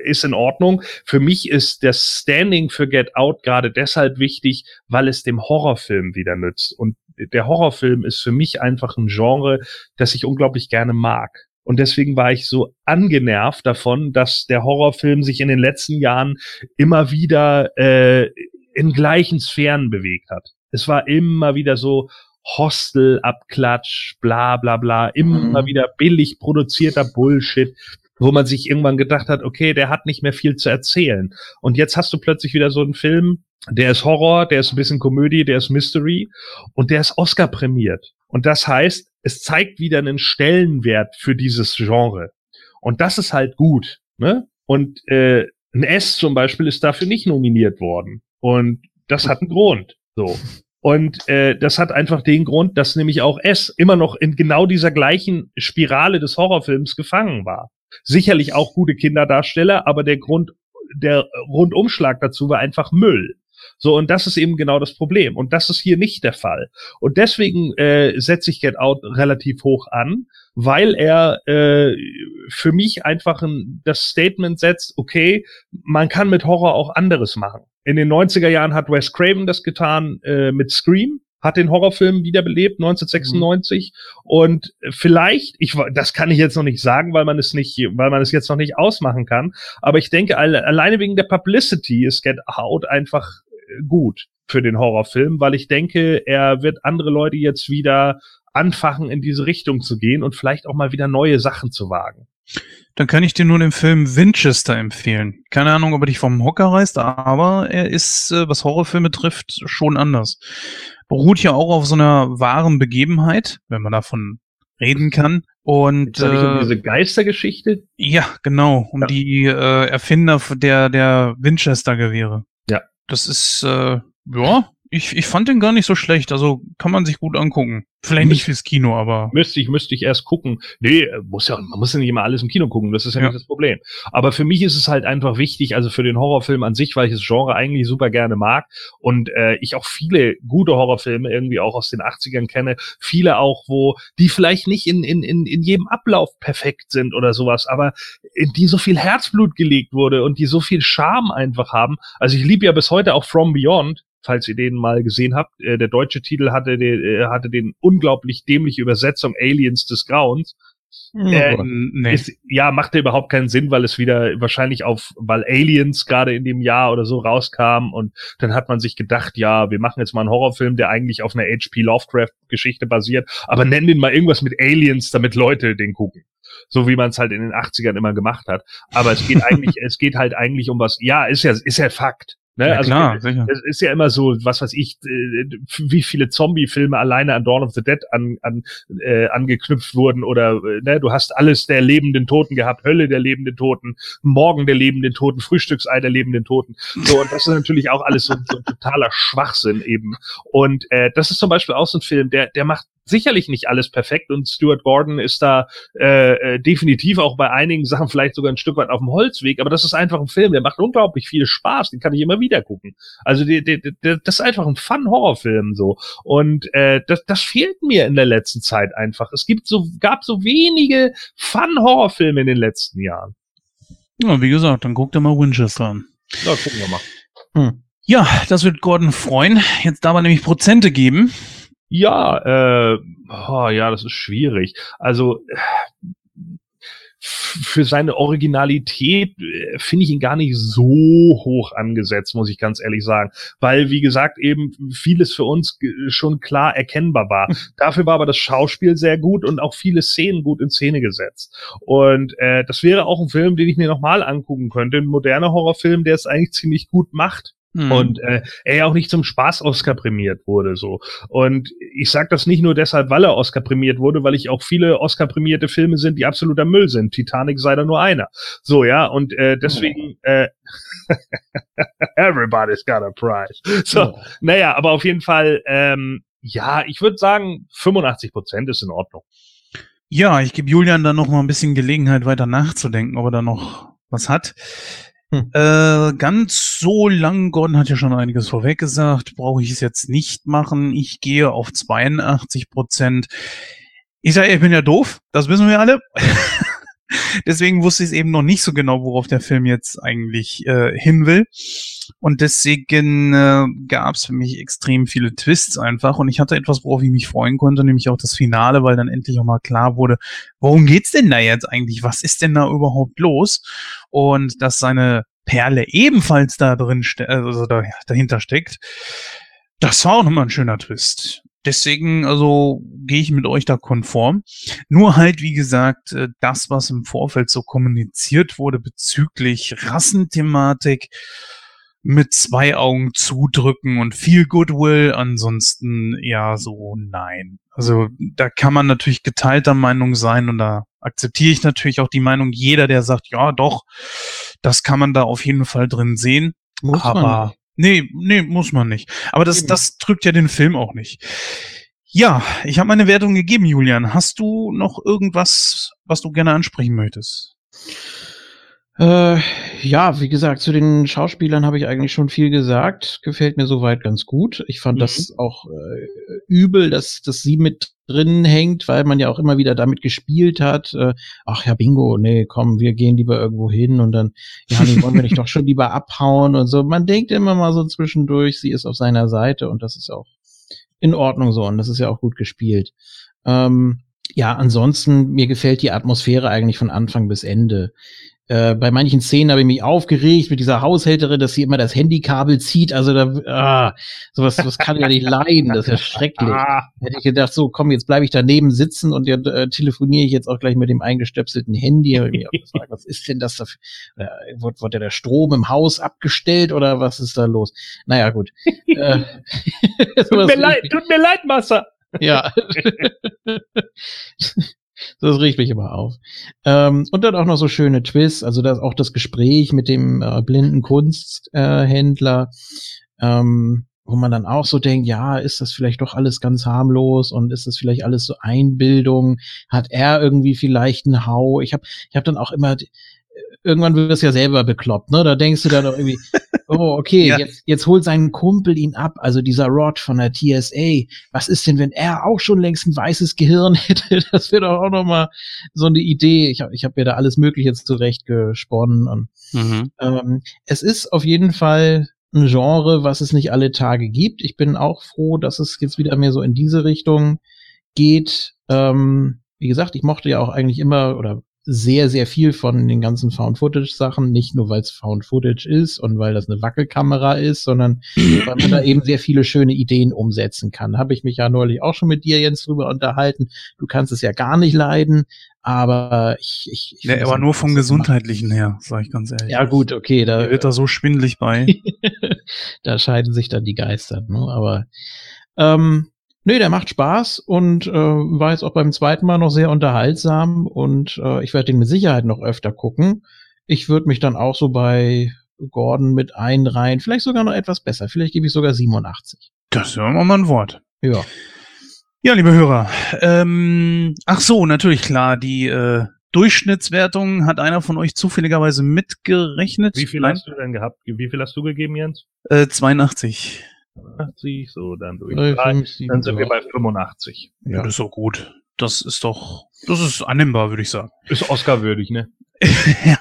Speaker 5: ist in Ordnung. Für mich ist das Standing für Get Out gerade deshalb wichtig, weil es dem Horrorfilm wieder nützt. Und der Horrorfilm ist für mich einfach ein Genre, das ich unglaublich gerne mag. Und deswegen war ich so angenervt davon, dass der Horrorfilm sich in den letzten Jahren immer wieder äh, in gleichen Sphären bewegt hat. Es war immer wieder so Hostel, Abklatsch, bla bla bla, immer mhm. wieder billig produzierter Bullshit, wo man sich irgendwann gedacht hat, okay, der hat nicht mehr viel zu erzählen. Und jetzt hast du plötzlich wieder so einen Film, der ist Horror, der ist ein bisschen Komödie, der ist Mystery und der ist Oscar prämiert. Und das heißt, es zeigt wieder einen Stellenwert für dieses Genre. Und das ist halt gut. Ne? Und äh, ein S zum Beispiel ist dafür nicht nominiert worden. Und das hat einen Grund. So. Und äh, das hat einfach den Grund, dass nämlich auch S immer noch in genau dieser gleichen Spirale des Horrorfilms gefangen war. Sicherlich auch gute Kinderdarsteller, aber der Grund, der Rundumschlag dazu war einfach Müll. So, und das ist eben genau das Problem. Und das ist hier nicht der Fall. Und deswegen äh, setze ich Get Out relativ hoch an, weil er äh, für mich einfach ein, das Statement setzt, okay, man kann mit Horror auch anderes machen. In den 90er Jahren hat Wes Craven das getan äh, mit Scream, hat den Horrorfilm wiederbelebt 1996 mhm. und vielleicht ich das kann ich jetzt noch nicht sagen, weil man es nicht weil man es jetzt noch nicht ausmachen kann, aber ich denke alle, alleine wegen der Publicity ist Get Out einfach äh, gut für den Horrorfilm, weil ich denke, er wird andere Leute jetzt wieder anfachen in diese Richtung zu gehen und vielleicht auch mal wieder neue Sachen zu wagen
Speaker 3: dann kann ich dir nur den Film Winchester empfehlen. Keine Ahnung, ob er dich vom Hocker reißt, aber er ist, äh, was Horrorfilme trifft, schon anders. Beruht ja auch auf so einer wahren Begebenheit, wenn man davon reden kann. Und
Speaker 5: äh, um diese Geistergeschichte?
Speaker 3: Ja, genau, um ja. die äh, Erfinder der der Winchester-Gewehre.
Speaker 5: Ja.
Speaker 3: Das ist äh, ja, ich, ich fand den gar nicht so schlecht. Also kann man sich gut angucken. Vielleicht nicht fürs Kino, aber.
Speaker 5: Müsste ich, müsste ich erst gucken. Nee, muss ja, man muss ja nicht immer alles im Kino gucken. Das ist ja, ja, nicht das Problem. Aber für mich ist es halt einfach wichtig, also für den Horrorfilm an sich, weil ich das Genre eigentlich super gerne mag und äh, ich auch viele gute Horrorfilme irgendwie auch aus den 80ern kenne. Viele auch, wo die vielleicht nicht in, in, in, in jedem Ablauf perfekt sind oder sowas, aber in die so viel Herzblut gelegt wurde und die so viel Charme einfach haben. Also ich liebe ja bis heute auch From Beyond falls ihr den mal gesehen habt. Äh, der deutsche Titel hatte den, äh, hatte den unglaublich dämliche Übersetzung Aliens des Grauens. Äh, nee. ist, ja, machte überhaupt keinen Sinn, weil es wieder wahrscheinlich auf, weil Aliens gerade in dem Jahr oder so rauskam und dann hat man sich gedacht, ja, wir machen jetzt mal einen Horrorfilm, der eigentlich auf einer H.P. Lovecraft-Geschichte basiert, aber nennen den mal irgendwas mit Aliens, damit Leute den gucken so wie man es halt in den 80ern immer gemacht hat. Aber es geht eigentlich, es geht halt eigentlich um was, ja, ist ja, ist ja Fakt. Ne?
Speaker 3: Ja,
Speaker 5: also
Speaker 3: klar, sicher.
Speaker 5: es ist ja immer so, was weiß ich, wie viele Zombie-Filme alleine an Dawn of the Dead an, an, äh, angeknüpft wurden oder äh, ne, du hast alles der lebenden Toten gehabt, Hölle der lebenden Toten, Morgen der lebenden Toten, Frühstücksei der lebenden Toten. So, und das ist natürlich auch alles so, so ein totaler Schwachsinn eben. Und äh, das ist zum Beispiel auch so ein Film, der, der macht sicherlich nicht alles perfekt und Stuart Gordon ist da äh, äh, definitiv auch bei einigen Sachen vielleicht sogar ein Stück weit auf dem Holzweg, aber das ist einfach ein Film, der macht unglaublich viel Spaß, den kann ich immer wieder gucken. Also die, die, die, das ist einfach ein Fun-Horrorfilm so und äh, das, das fehlt mir in der letzten Zeit einfach. Es gibt so gab so wenige Fun-Horrorfilme in den letzten Jahren.
Speaker 3: Ja, wie gesagt, dann guckt ihr mal Winchester an.
Speaker 5: Ja, gucken wir mal.
Speaker 3: Hm. Ja, das wird Gordon freuen. Jetzt darf er nämlich Prozente geben.
Speaker 5: Ja, äh, oh, ja, das ist schwierig. Also für seine Originalität äh, finde ich ihn gar nicht so hoch angesetzt, muss ich ganz ehrlich sagen. Weil, wie gesagt, eben vieles für uns schon klar erkennbar war. Dafür war aber das Schauspiel sehr gut und auch viele Szenen gut in Szene gesetzt. Und äh, das wäre auch ein Film, den ich mir nochmal angucken könnte. Ein moderner Horrorfilm, der es eigentlich ziemlich gut macht
Speaker 3: Mhm.
Speaker 5: und äh, er ja auch nicht zum Spaß Oscar prämiert wurde so. Und ich sage das nicht nur deshalb weil er Oscar prämiert wurde weil ich auch viele Oscar prämierte Filme sind die absoluter Müll sind. Titanic sei da nur einer. So ja und äh, deswegen äh, everybody's got a prize so naja aber auf jeden Fall ähm, ja ich würde sagen 85 Prozent ist in Ordnung.
Speaker 3: Ja, ich gebe Julian dann noch mal ein bisschen Gelegenheit, weiter nachzudenken, ob er da noch was hat.
Speaker 1: Hm.
Speaker 3: Äh, ganz so lang, Gordon hat ja schon einiges vorweg gesagt, brauche ich es jetzt nicht machen. Ich gehe auf 82 Prozent. Ich sage, ich bin ja doof, das wissen wir alle. deswegen wusste ich es eben noch nicht so genau, worauf der Film jetzt eigentlich äh, hin will. Und deswegen äh, gab es für mich extrem viele Twists einfach. Und ich hatte etwas, worauf ich mich freuen konnte, nämlich auch das Finale, weil dann endlich auch mal klar wurde, worum geht's denn da jetzt eigentlich? Was ist denn da überhaupt los? Und dass seine Perle ebenfalls da drin, ste also da, dahinter steckt. Das war auch nochmal ein schöner Twist. Deswegen, also gehe ich mit euch da konform. Nur halt, wie gesagt, äh, das, was im Vorfeld so kommuniziert wurde bezüglich Rassenthematik, mit zwei Augen zudrücken und viel Goodwill, ansonsten ja so nein. Also da kann man natürlich geteilter Meinung sein und da akzeptiere ich natürlich auch die Meinung jeder, der sagt, ja doch, das kann man da auf jeden Fall drin sehen.
Speaker 1: Muss man
Speaker 3: aber
Speaker 1: nicht.
Speaker 3: Nee, nee, muss man nicht. Aber das,
Speaker 1: Eben.
Speaker 3: das drückt ja den Film auch nicht. Ja, ich habe meine Wertung gegeben, Julian. Hast du noch irgendwas, was du gerne ansprechen möchtest?
Speaker 1: Äh, ja, wie gesagt, zu den Schauspielern habe ich eigentlich schon viel gesagt. Gefällt mir soweit ganz gut. Ich fand
Speaker 5: Mhm.
Speaker 1: das auch äh, übel, dass, dass sie mit drin hängt, weil man ja auch immer wieder damit gespielt hat. Äh, ach ja, Bingo, nee, komm, wir gehen lieber irgendwo hin und dann, ja, nee, wollen wir nicht doch schon lieber abhauen und so. Man denkt immer mal so zwischendurch, sie ist auf seiner Seite und das ist auch in Ordnung so und das ist ja auch gut gespielt. Ähm, ja, ansonsten, mir gefällt die Atmosphäre eigentlich von Anfang bis Ende. Äh, bei manchen Szenen habe ich mich aufgeregt mit dieser Haushälterin, dass sie immer das Handykabel zieht. Also da, ah, sowas, das kann ich ja nicht leiden. Das ist ja schrecklich.
Speaker 5: ah,
Speaker 1: Hätte ich gedacht, so komm, jetzt bleibe ich daneben sitzen und ja, äh, telefoniere ich jetzt auch gleich mit dem eingestöpselten Handy. Gefragt, was ist denn das da? für- Äh, wurde, wurde der Strom im Haus abgestellt oder was ist da los? Naja, gut. äh,
Speaker 5: tut mir leid, tut mir leid, Massa.
Speaker 1: ja. Das riecht mich immer auf. Ähm, und dann auch noch so schöne Twists, also das, auch das Gespräch mit dem äh, blinden Kunsthändler, äh, ähm, wo man dann auch so denkt, ja, ist das vielleicht doch alles ganz harmlos und ist das vielleicht alles so Einbildung? Hat er irgendwie vielleicht einen Hau? Ich habe ich hab dann auch immer, irgendwann wird es ja selber bekloppt, ne? Da denkst du dann auch irgendwie, oh, okay,
Speaker 3: Ja.
Speaker 1: jetzt, jetzt holt sein Kumpel ihn ab, also dieser Rod von der TSA. Was ist denn, wenn er auch schon längst ein weißes Gehirn hätte? Das wäre doch auch noch mal so eine Idee. Ich habe ich hab mir da alles Mögliche jetzt zurecht gesponnen. Und, ähm, es ist auf jeden Fall ein Genre, was es nicht alle Tage gibt. Ich bin auch froh, dass es jetzt wieder mehr so in diese Richtung geht. Ähm, wie gesagt, ich mochte ja auch eigentlich immer oder sehr, sehr viel von den ganzen Found-Footage-Sachen, nicht nur weil es Found-Footage ist und weil das eine Wackelkamera ist, sondern weil man da eben sehr viele schöne Ideen umsetzen kann. Habe ich mich ja neulich auch schon mit dir, Jens, drüber unterhalten. Du kannst es ja gar nicht leiden, aber ich, ich, ich das
Speaker 3: aber nur vom Gesundheitlichen her, sage ich ganz ehrlich.
Speaker 1: Ja, gut, okay, da,
Speaker 3: Mir wird da so schwindelig bei.
Speaker 1: da scheiden sich dann die Geister, ne? Aber ähm, nee, der macht Spaß und äh, war jetzt auch beim zweiten Mal noch sehr unterhaltsam und äh, ich werde den mit Sicherheit noch öfter gucken. Ich würde mich dann auch so bei Gordon mit einreihen, vielleicht sogar noch etwas besser. Vielleicht gebe ich sogar 87.
Speaker 3: Das ist ja immer mal ein Wort.
Speaker 1: Ja.
Speaker 3: Ja, liebe Hörer. Ähm, ach so, natürlich klar. Die äh, Durchschnittswertung hat einer von euch zufälligerweise mitgerechnet.
Speaker 5: Wie viel
Speaker 3: Nein?
Speaker 5: hast du denn gehabt? Wie viel hast du gegeben, Jens?
Speaker 3: Äh, 82.
Speaker 5: 80, so, dann durch
Speaker 1: Drei,
Speaker 5: drei.
Speaker 1: fünf, sieben,
Speaker 5: Dann sind wir
Speaker 1: ja.
Speaker 5: bei 85.
Speaker 3: Ja.
Speaker 1: Ja.
Speaker 3: das ist doch gut. Das ist doch, das ist annehmbar, würde ich sagen.
Speaker 5: Ist Oscar-würdig, ne?
Speaker 3: ja.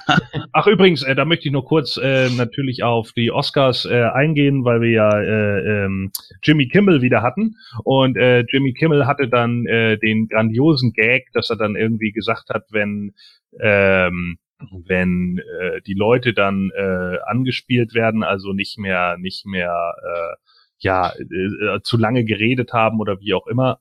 Speaker 5: Ach übrigens, äh, da möchte ich nur kurz äh, natürlich auf die Oscars äh, eingehen, weil wir ja äh, ähm, Jimmy Kimmel wieder hatten und äh, Jimmy Kimmel hatte dann äh, den grandiosen Gag, dass er dann irgendwie gesagt hat, wenn ähm, wenn äh, die Leute dann äh, angespielt werden, also nicht mehr nicht mehr äh, ja äh, zu lange geredet haben oder wie auch immer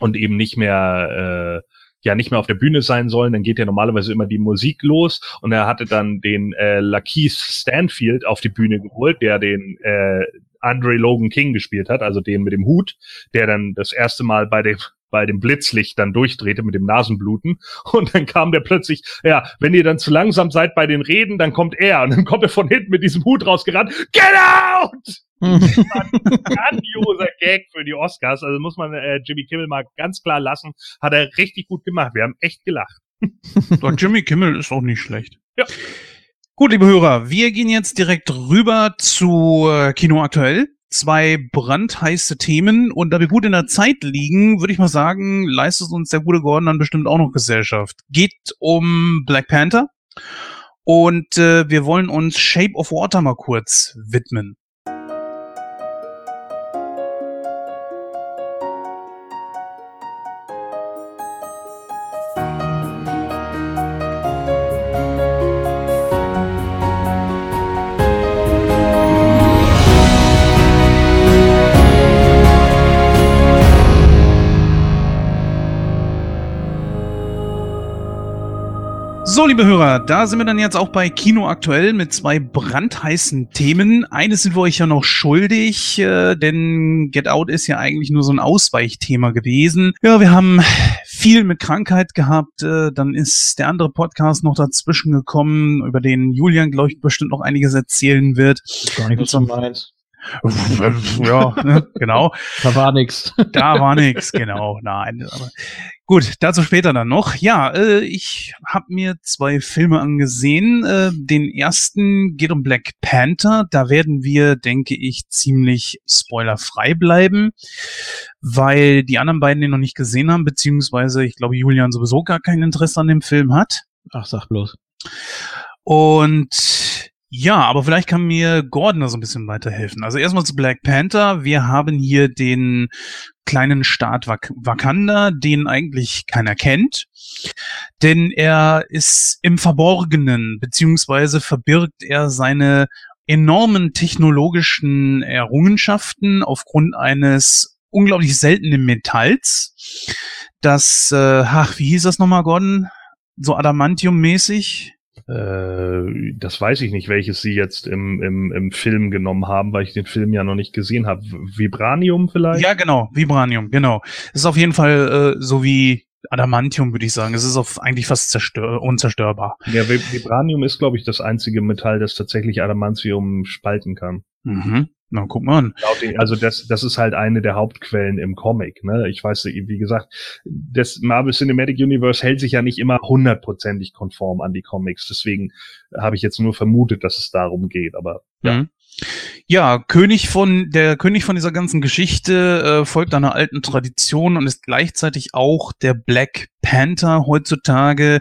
Speaker 5: und eben nicht mehr äh, ja nicht mehr auf der Bühne sein sollen, dann geht ja normalerweise immer die Musik los. Und er hatte dann den äh, Lakeith Stanfield auf die Bühne geholt, der den äh, Andre Logan King gespielt hat, also den mit dem Hut, der dann das erste Mal bei dem bei dem Blitzlicht dann durchdrehte mit dem Nasenbluten. Und dann kam der plötzlich, ja, wenn ihr dann zu langsam seid bei den Reden, dann kommt er. Und dann kommt er von hinten mit diesem Hut rausgerannt. Get out! grandioser Gag für die Oscars. Also muss man äh, Jimmy Kimmel mal ganz klar lassen. Hat er richtig gut gemacht. Wir haben echt gelacht.
Speaker 3: Doch, Jimmy Kimmel ist auch nicht schlecht.
Speaker 5: Ja.
Speaker 3: Gut, liebe Hörer, wir gehen jetzt direkt rüber zu äh, Kino aktuell zwei brandheiße Themen und da wir gut in der Zeit liegen, würde ich mal sagen, leistet uns der gute Gordon dann bestimmt auch noch Gesellschaft. Geht um Black Panther und äh, wir wollen uns Shape of Water mal kurz widmen. So, liebe Hörer, da sind wir dann jetzt auch bei Kino aktuell mit zwei brandheißen Themen. Eines sind wir euch ja noch schuldig, äh, denn Get Out ist ja eigentlich nur so ein Ausweichthema gewesen. Ja, wir haben viel mit Krankheit gehabt. Äh, dann ist der andere Podcast noch dazwischen gekommen, über den Julian, glaube ich, bestimmt noch einiges erzählen wird.
Speaker 1: Gar nicht, was du meinst.
Speaker 3: Ja, ne, genau.
Speaker 1: Da war nix.
Speaker 3: Da war nix, genau. Nein, aber gut, dazu später dann noch. Ja, äh, ich habe mir zwei Filme angesehen. Äh, den ersten geht um Black Panther. Da werden wir, denke ich, ziemlich spoilerfrei bleiben, weil die anderen beiden den noch nicht gesehen haben, beziehungsweise ich glaube, Julian sowieso gar kein Interesse an dem Film hat.
Speaker 1: Ach, sag bloß.
Speaker 3: Und ja, aber vielleicht kann mir Gordon da so ein bisschen weiterhelfen. Also erstmal zu Black Panther. Wir haben hier den kleinen Staat Wak Wakanda, den eigentlich keiner kennt. Denn er ist im Verborgenen, beziehungsweise verbirgt er seine enormen technologischen Errungenschaften aufgrund eines unglaublich seltenen Metalls. Das, äh, ach, wie hieß das nochmal, Gordon? So Adamantium-mäßig?
Speaker 5: Äh, das weiß ich nicht, welches sie jetzt im, im, im Film genommen haben, weil ich den Film ja noch nicht gesehen habe. Vibranium vielleicht?
Speaker 3: Ja, genau, Vibranium, genau. Es ist auf jeden Fall äh, so wie Adamantium, würde ich sagen. Es ist auf eigentlich fast zerstör unzerstörbar.
Speaker 5: Ja, Vibranium ist, glaube ich, das einzige Metall, das tatsächlich Adamantium spalten kann.
Speaker 3: Mhm. Na, guck mal an.
Speaker 5: Also das, das ist halt eine der Hauptquellen im Comic. Ne? Ich weiß, wie gesagt, das Marvel Cinematic Universe hält sich ja nicht immer hundertprozentig konform an die Comics. Deswegen habe ich jetzt nur vermutet, dass es darum geht. Aber ja.
Speaker 3: Mhm. Ja, König von der König von dieser ganzen Geschichte äh, folgt einer alten Tradition und ist gleichzeitig auch der Black Panther. Heutzutage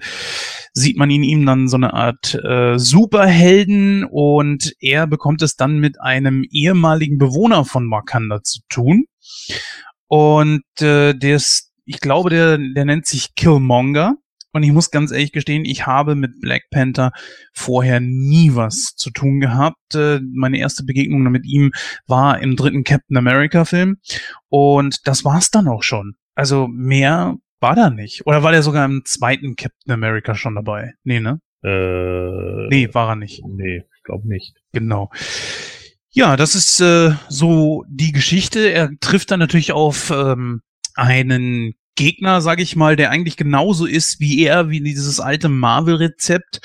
Speaker 3: sieht man in ihm dann so eine Art äh, Superhelden und er bekommt es dann mit einem ehemaligen Bewohner von Wakanda zu tun. Und äh, der ist, ich glaube, der, der nennt sich Killmonger. Und ich muss ganz ehrlich gestehen, ich habe mit Black Panther vorher nie was zu tun gehabt. Äh, meine erste Begegnung mit ihm war im dritten Captain America Film. Und das war's dann auch schon. Also mehr war da nicht. Oder war der sogar im zweiten Captain America schon dabei? Nee, ne?
Speaker 5: Äh,
Speaker 3: nee, war er nicht.
Speaker 5: Nee, ich glaube nicht.
Speaker 3: Genau. Ja, das ist äh, so die Geschichte. Er trifft dann natürlich auf ähm, einen Gegner, sag ich mal, der eigentlich genauso ist wie er, wie dieses alte Marvel-Rezept.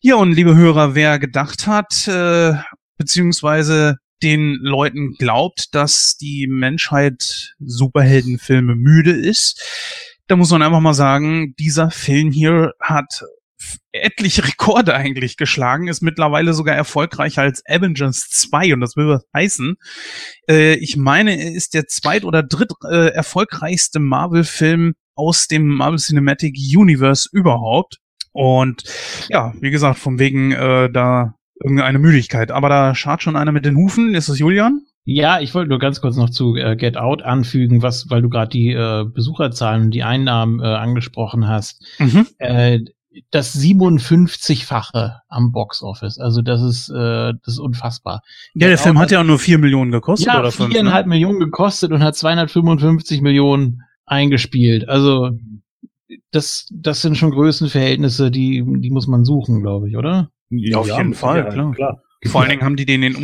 Speaker 3: Ja, und liebe Hörer, wer gedacht hat, äh, beziehungsweise den Leuten glaubt, dass die Menschheit Superheldenfilme müde ist, da muss man einfach mal sagen, dieser Film hier hat etliche Rekorde eigentlich geschlagen, ist mittlerweile sogar erfolgreicher als Avengers 2 und das will was heißen. Äh, ich meine, er ist der zweit- oder dritt äh, erfolgreichste Marvel-Film aus dem Marvel Cinematic Universe überhaupt. Und ja, wie gesagt, von wegen äh, da irgendeine Müdigkeit. Aber da schart schon einer mit den Hufen. Ist das Julian?
Speaker 1: Ja, ich wollte nur ganz kurz noch zu äh, Get Out anfügen, was, weil du gerade die äh, Besucherzahlen und die Einnahmen äh, angesprochen hast.
Speaker 3: Mhm.
Speaker 1: Äh, das 57-fache am Box Office. Also das ist äh, das ist unfassbar.
Speaker 3: Ja, der Film hat ja auch nur vier Millionen gekostet
Speaker 1: ja,
Speaker 3: oder fünf.
Speaker 1: viereinhalb Millionen gekostet und hat 255 Millionen eingespielt. Also das, das sind schon Größenverhältnisse, die, die muss man suchen, glaube ich, oder?
Speaker 3: Ja, auf jeden Fall, klar.
Speaker 5: klar.
Speaker 3: Vor allen Dingen haben die den in,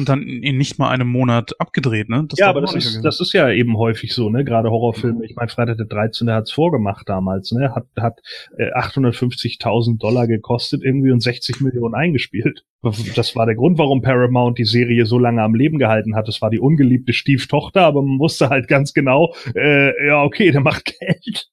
Speaker 3: in nicht mal einem Monat abgedreht, ne?
Speaker 5: ja,
Speaker 3: darf
Speaker 5: aber das ist, das ist ja eben häufig so, ne? Gerade Horrorfilme. Ich meine, Freitag der 13. hat's vorgemacht damals, ne? Hat, hat äh, 850.000 Dollar gekostet irgendwie und 60 Millionen eingespielt. Das war der Grund, warum Paramount die Serie so lange am Leben gehalten hat. Das war die ungeliebte Stieftochter, aber man wusste halt ganz genau, äh, ja, okay, der macht Geld.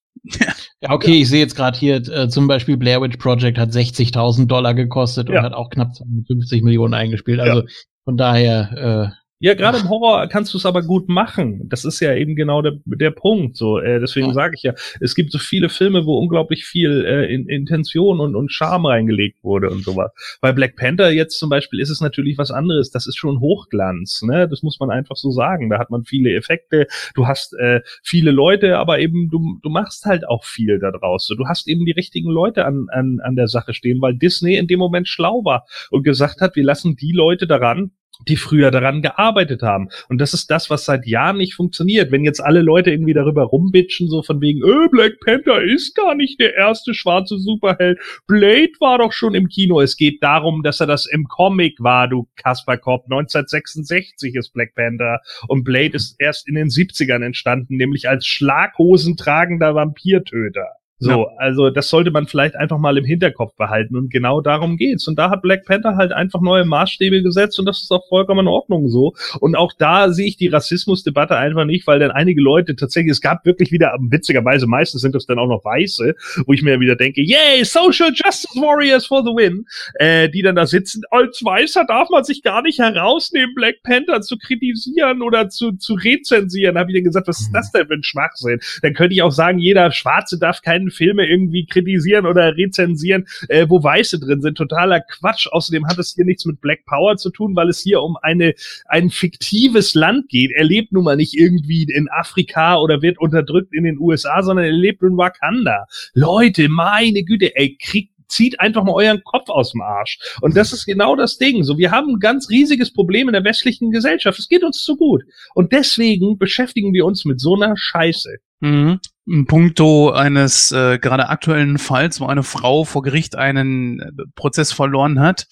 Speaker 1: Ja, okay, ich sehe jetzt gerade hier äh, zum Beispiel Blair Witch Project hat 60.000 Dollar gekostet und
Speaker 5: Ja.
Speaker 1: hat auch knapp 250 Millionen eingespielt. Also von daher, äh,
Speaker 5: Ja, gerade im Horror kannst du es aber gut machen. Das ist ja eben genau der, der Punkt. So, äh, deswegen
Speaker 1: Ja.
Speaker 5: sage ich ja, es gibt so viele Filme, wo unglaublich viel äh, in, Intention und, und Charme reingelegt wurde und sowas. Bei Black Panther jetzt zum Beispiel ist es natürlich was anderes. Das ist schon Hochglanz, ne? Das muss man einfach so sagen. Da hat man viele Effekte. Du hast äh, viele Leute, aber eben du, du machst halt auch viel da draus. So, du hast eben die richtigen Leute an, an, an der Sache stehen, weil Disney in dem Moment schlau war und gesagt hat, wir lassen die Leute daran, die früher daran gearbeitet haben. Und das ist das, was seit Jahren nicht funktioniert. Wenn jetzt alle Leute irgendwie darüber rumbitschen, so von wegen, äh, Black Panther ist gar nicht der erste schwarze Superheld. Blade war doch schon im Kino. Es geht darum, dass er das im Comic war, du Kasper Kopp. 1966 ist Black Panther und Blade ist erst in den 70ern entstanden, nämlich als schlaghosentragender Vampirtöter. So,
Speaker 3: Ja.
Speaker 5: also das sollte man vielleicht einfach mal im Hinterkopf behalten und genau darum geht's. Und da hat Black Panther halt einfach neue Maßstäbe gesetzt und das ist auch vollkommen in Ordnung so. Und auch da sehe ich die Rassismusdebatte einfach nicht, weil dann einige Leute tatsächlich, es gab wirklich wieder, witzigerweise meistens sind das dann auch noch Weiße, wo ich mir wieder denke, yay, Social Justice Warriors for the win, äh, die dann da sitzen. Als Weißer darf man sich gar nicht herausnehmen, Black Panther zu kritisieren oder zu, zu rezensieren. Habe ich dann gesagt, was ist das denn für ein Schwachsinn? Dann könnte ich auch sagen, jeder Schwarze darf keinen Filme irgendwie kritisieren oder rezensieren, äh, wo Weiße drin sind. Totaler Quatsch. Außerdem hat es hier nichts mit Black Power zu tun, weil es hier um eine, ein fiktives Land geht. Er lebt nun mal nicht irgendwie in Afrika oder wird unterdrückt in den USA, sondern er lebt in Wakanda. Leute, meine Güte, ey, kriegt zieht einfach mal euren Kopf aus dem Arsch. Und das ist genau das Ding. So, wir haben ein ganz riesiges Problem in der westlichen Gesellschaft. Es geht uns zu gut. Und deswegen beschäftigen wir uns mit so einer Scheiße.
Speaker 3: Mhm. In puncto eines äh, gerade aktuellen Falls, wo eine Frau vor Gericht einen äh, Prozess verloren hat,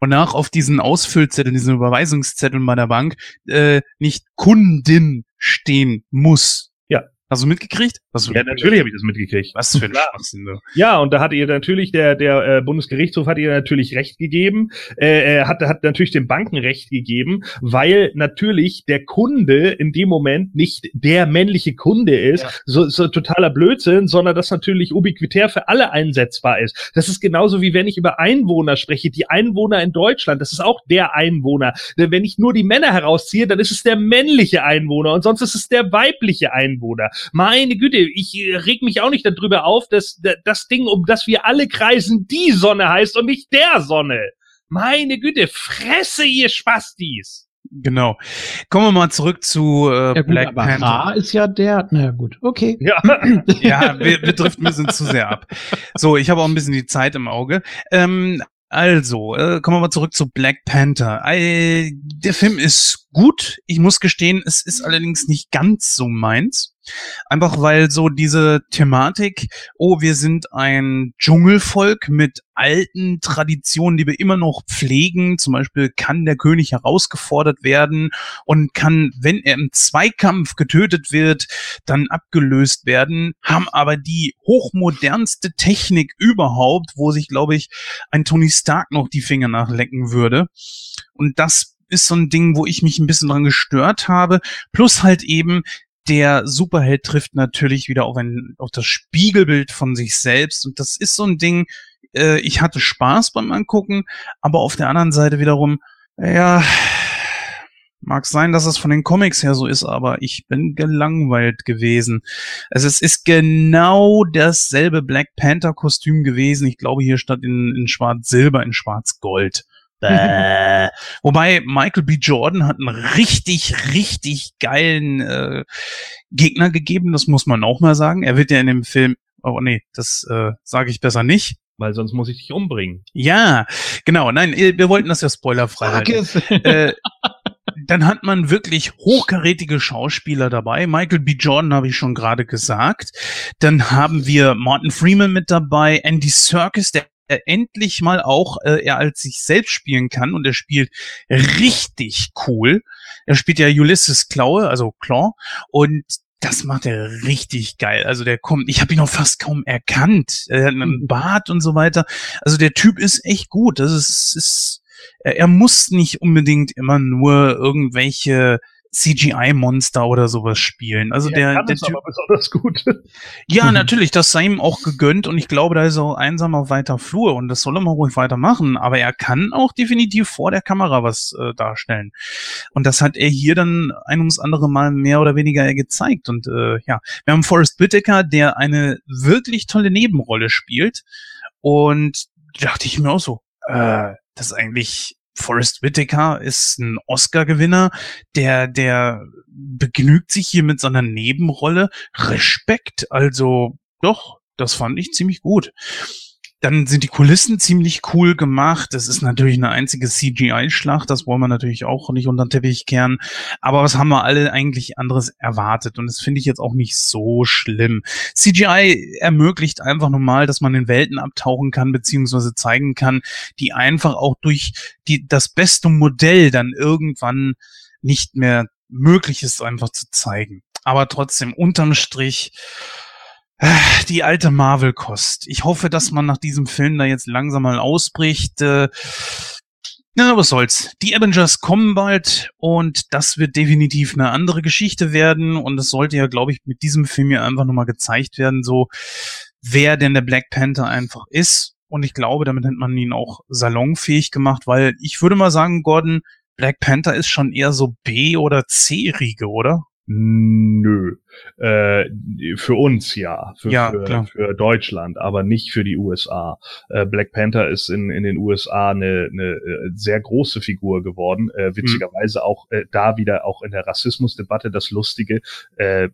Speaker 3: wonach auf diesen Ausfüllzetteln, diesen Überweisungszetteln bei der Bank äh, nicht Kundin stehen muss. Hast du mitgekriegt? Hast du
Speaker 5: Ja, natürlich habe ich das mitgekriegt.
Speaker 3: Was für ein. Schwachsinn. du.
Speaker 5: Ja, und da hat ihr natürlich, der, der äh, Bundesgerichtshof hat ihr natürlich Recht gegeben, äh, er hat, hat natürlich den Banken Recht gegeben, weil natürlich der Kunde in dem Moment nicht der männliche Kunde ist,
Speaker 1: Ja.
Speaker 5: so, so totaler Blödsinn, sondern das natürlich ubiquitär für alle einsetzbar ist. Das ist genauso wie wenn ich über Einwohner spreche, die Einwohner in Deutschland, das ist auch der Einwohner. Denn Wenn ich nur die Männer herausziehe, dann ist es der männliche Einwohner und sonst ist es der weibliche Einwohner. Meine Güte, ich äh, reg mich auch nicht darüber auf, dass da- das Ding, um das wir alle kreisen, die Sonne heißt und nicht der Sonne. Meine Güte, fresse ihr Spastis.
Speaker 3: Genau. Kommen wir mal zurück zu äh,
Speaker 1: ja gut,
Speaker 3: Black
Speaker 1: aber
Speaker 3: Panther.
Speaker 1: Ra ist ja der, na gut, okay.
Speaker 5: Ja,
Speaker 3: ja, wir, wir driften ein bisschen zu sehr ab. So, ich habe auch ein bisschen die Zeit im Auge. Ähm, also, äh, kommen wir mal zurück zu Black Panther. Äh, der Film ist gut. Ich muss gestehen, es ist allerdings nicht ganz so meins. Einfach weil so diese Thematik, oh, wir sind ein Dschungelvolk mit alten Traditionen, die wir immer noch pflegen. Zum Beispiel kann der König herausgefordert werden und kann, wenn er im Zweikampf getötet wird, dann abgelöst werden, haben aber die hochmodernste Technik überhaupt, wo sich, glaube ich, ein Tony Stark noch die Finger nachlecken würde. Und das ist so ein Ding, wo ich mich ein bisschen dran gestört habe. Plus halt eben, der Superheld trifft natürlich wieder auf ein, auf das Spiegelbild von sich selbst. Und das ist so ein Ding, äh, ich hatte Spaß beim Angucken, aber auf der anderen Seite wiederum, ja, mag sein, dass es von den Comics her so ist, aber ich bin gelangweilt gewesen. Also es ist genau dasselbe Black Panther Kostüm gewesen. Ich glaube hier statt in, in Schwarz-Silber in Schwarz-Gold. Bäh. Wobei Michael B. Jordan hat einen richtig, richtig geilen äh, Gegner gegeben, das muss man auch mal sagen. Er wird ja in dem Film, oh nee, das äh, sage ich besser nicht.
Speaker 5: weil sonst muss ich dich umbringen.
Speaker 3: Ja, genau, nein, wir wollten das ja spoilerfrei halten. äh, dann hat man wirklich hochkarätige Schauspieler dabei. Michael B. Jordan habe ich schon gerade gesagt. Dann haben wir Martin Freeman mit dabei, Andy Serkis, der endlich mal auch äh, er als sich selbst spielen kann und er spielt richtig cool. Er spielt ja Ulysses Klaue, also Claw und das macht er richtig geil. Also der kommt, ich habe ihn auch fast kaum erkannt. Er hat einen Bart und so weiter. Also der Typ ist echt gut. Das ist, ist er muss nicht unbedingt immer nur irgendwelche CGI-Monster oder sowas spielen. Also der,
Speaker 5: kann
Speaker 3: der
Speaker 5: es
Speaker 3: Typ,
Speaker 5: besonders gut.
Speaker 3: ja, natürlich, das sei ihm auch gegönnt und ich glaube, da ist er auch einsam auf weiter Flur und das soll er mal ruhig weitermachen. Aber er kann auch definitiv vor der Kamera was äh, darstellen. Und das hat er hier dann ein ums andere Mal mehr oder weniger gezeigt. Und äh, ja, wir haben Forrest Whitaker, der eine wirklich tolle Nebenrolle spielt. Und da dachte ich mir auch so, äh, das ist eigentlich Forrest Whitaker ist ein Oscar-Gewinner, der, der begnügt sich hier mit seiner Nebenrolle. Respekt, also doch, das fand ich ziemlich gut. Dann sind die Kulissen ziemlich cool gemacht. Es ist natürlich eine einzige CGI-Schlacht. Das wollen wir natürlich auch nicht unter den Teppich kehren. Aber was haben wir alle eigentlich anderes erwartet? Und das finde ich jetzt auch nicht so schlimm. CGI ermöglicht einfach normal, dass man in Welten abtauchen kann, beziehungsweise zeigen kann, die einfach auch durch die, das beste Modell dann irgendwann nicht mehr möglich ist, einfach zu zeigen. Aber trotzdem, unterm Strich, die alte Marvel-Kost. Ich hoffe, dass man nach diesem Film da jetzt langsam mal ausbricht. Äh, na, was soll's. Die Avengers kommen bald und das wird definitiv eine andere Geschichte werden und es sollte ja, glaube ich, mit diesem Film ja einfach nochmal gezeigt werden, so wer denn der Black Panther einfach ist. Und ich glaube, damit hat man ihn auch salonfähig gemacht, weil ich würde mal sagen, Gordon, Black Panther ist schon eher so B- oder C-Riege, oder?
Speaker 5: Nö. Äh, für uns ja, für,
Speaker 3: Ja,
Speaker 5: für, für Deutschland, aber nicht für die USA. Äh, Black Panther ist in, in den USA eine, eine äh, sehr große Figur geworden. Äh, witzigerweise auch äh, da wieder auch in der Rassismusdebatte das Lustige. Äh,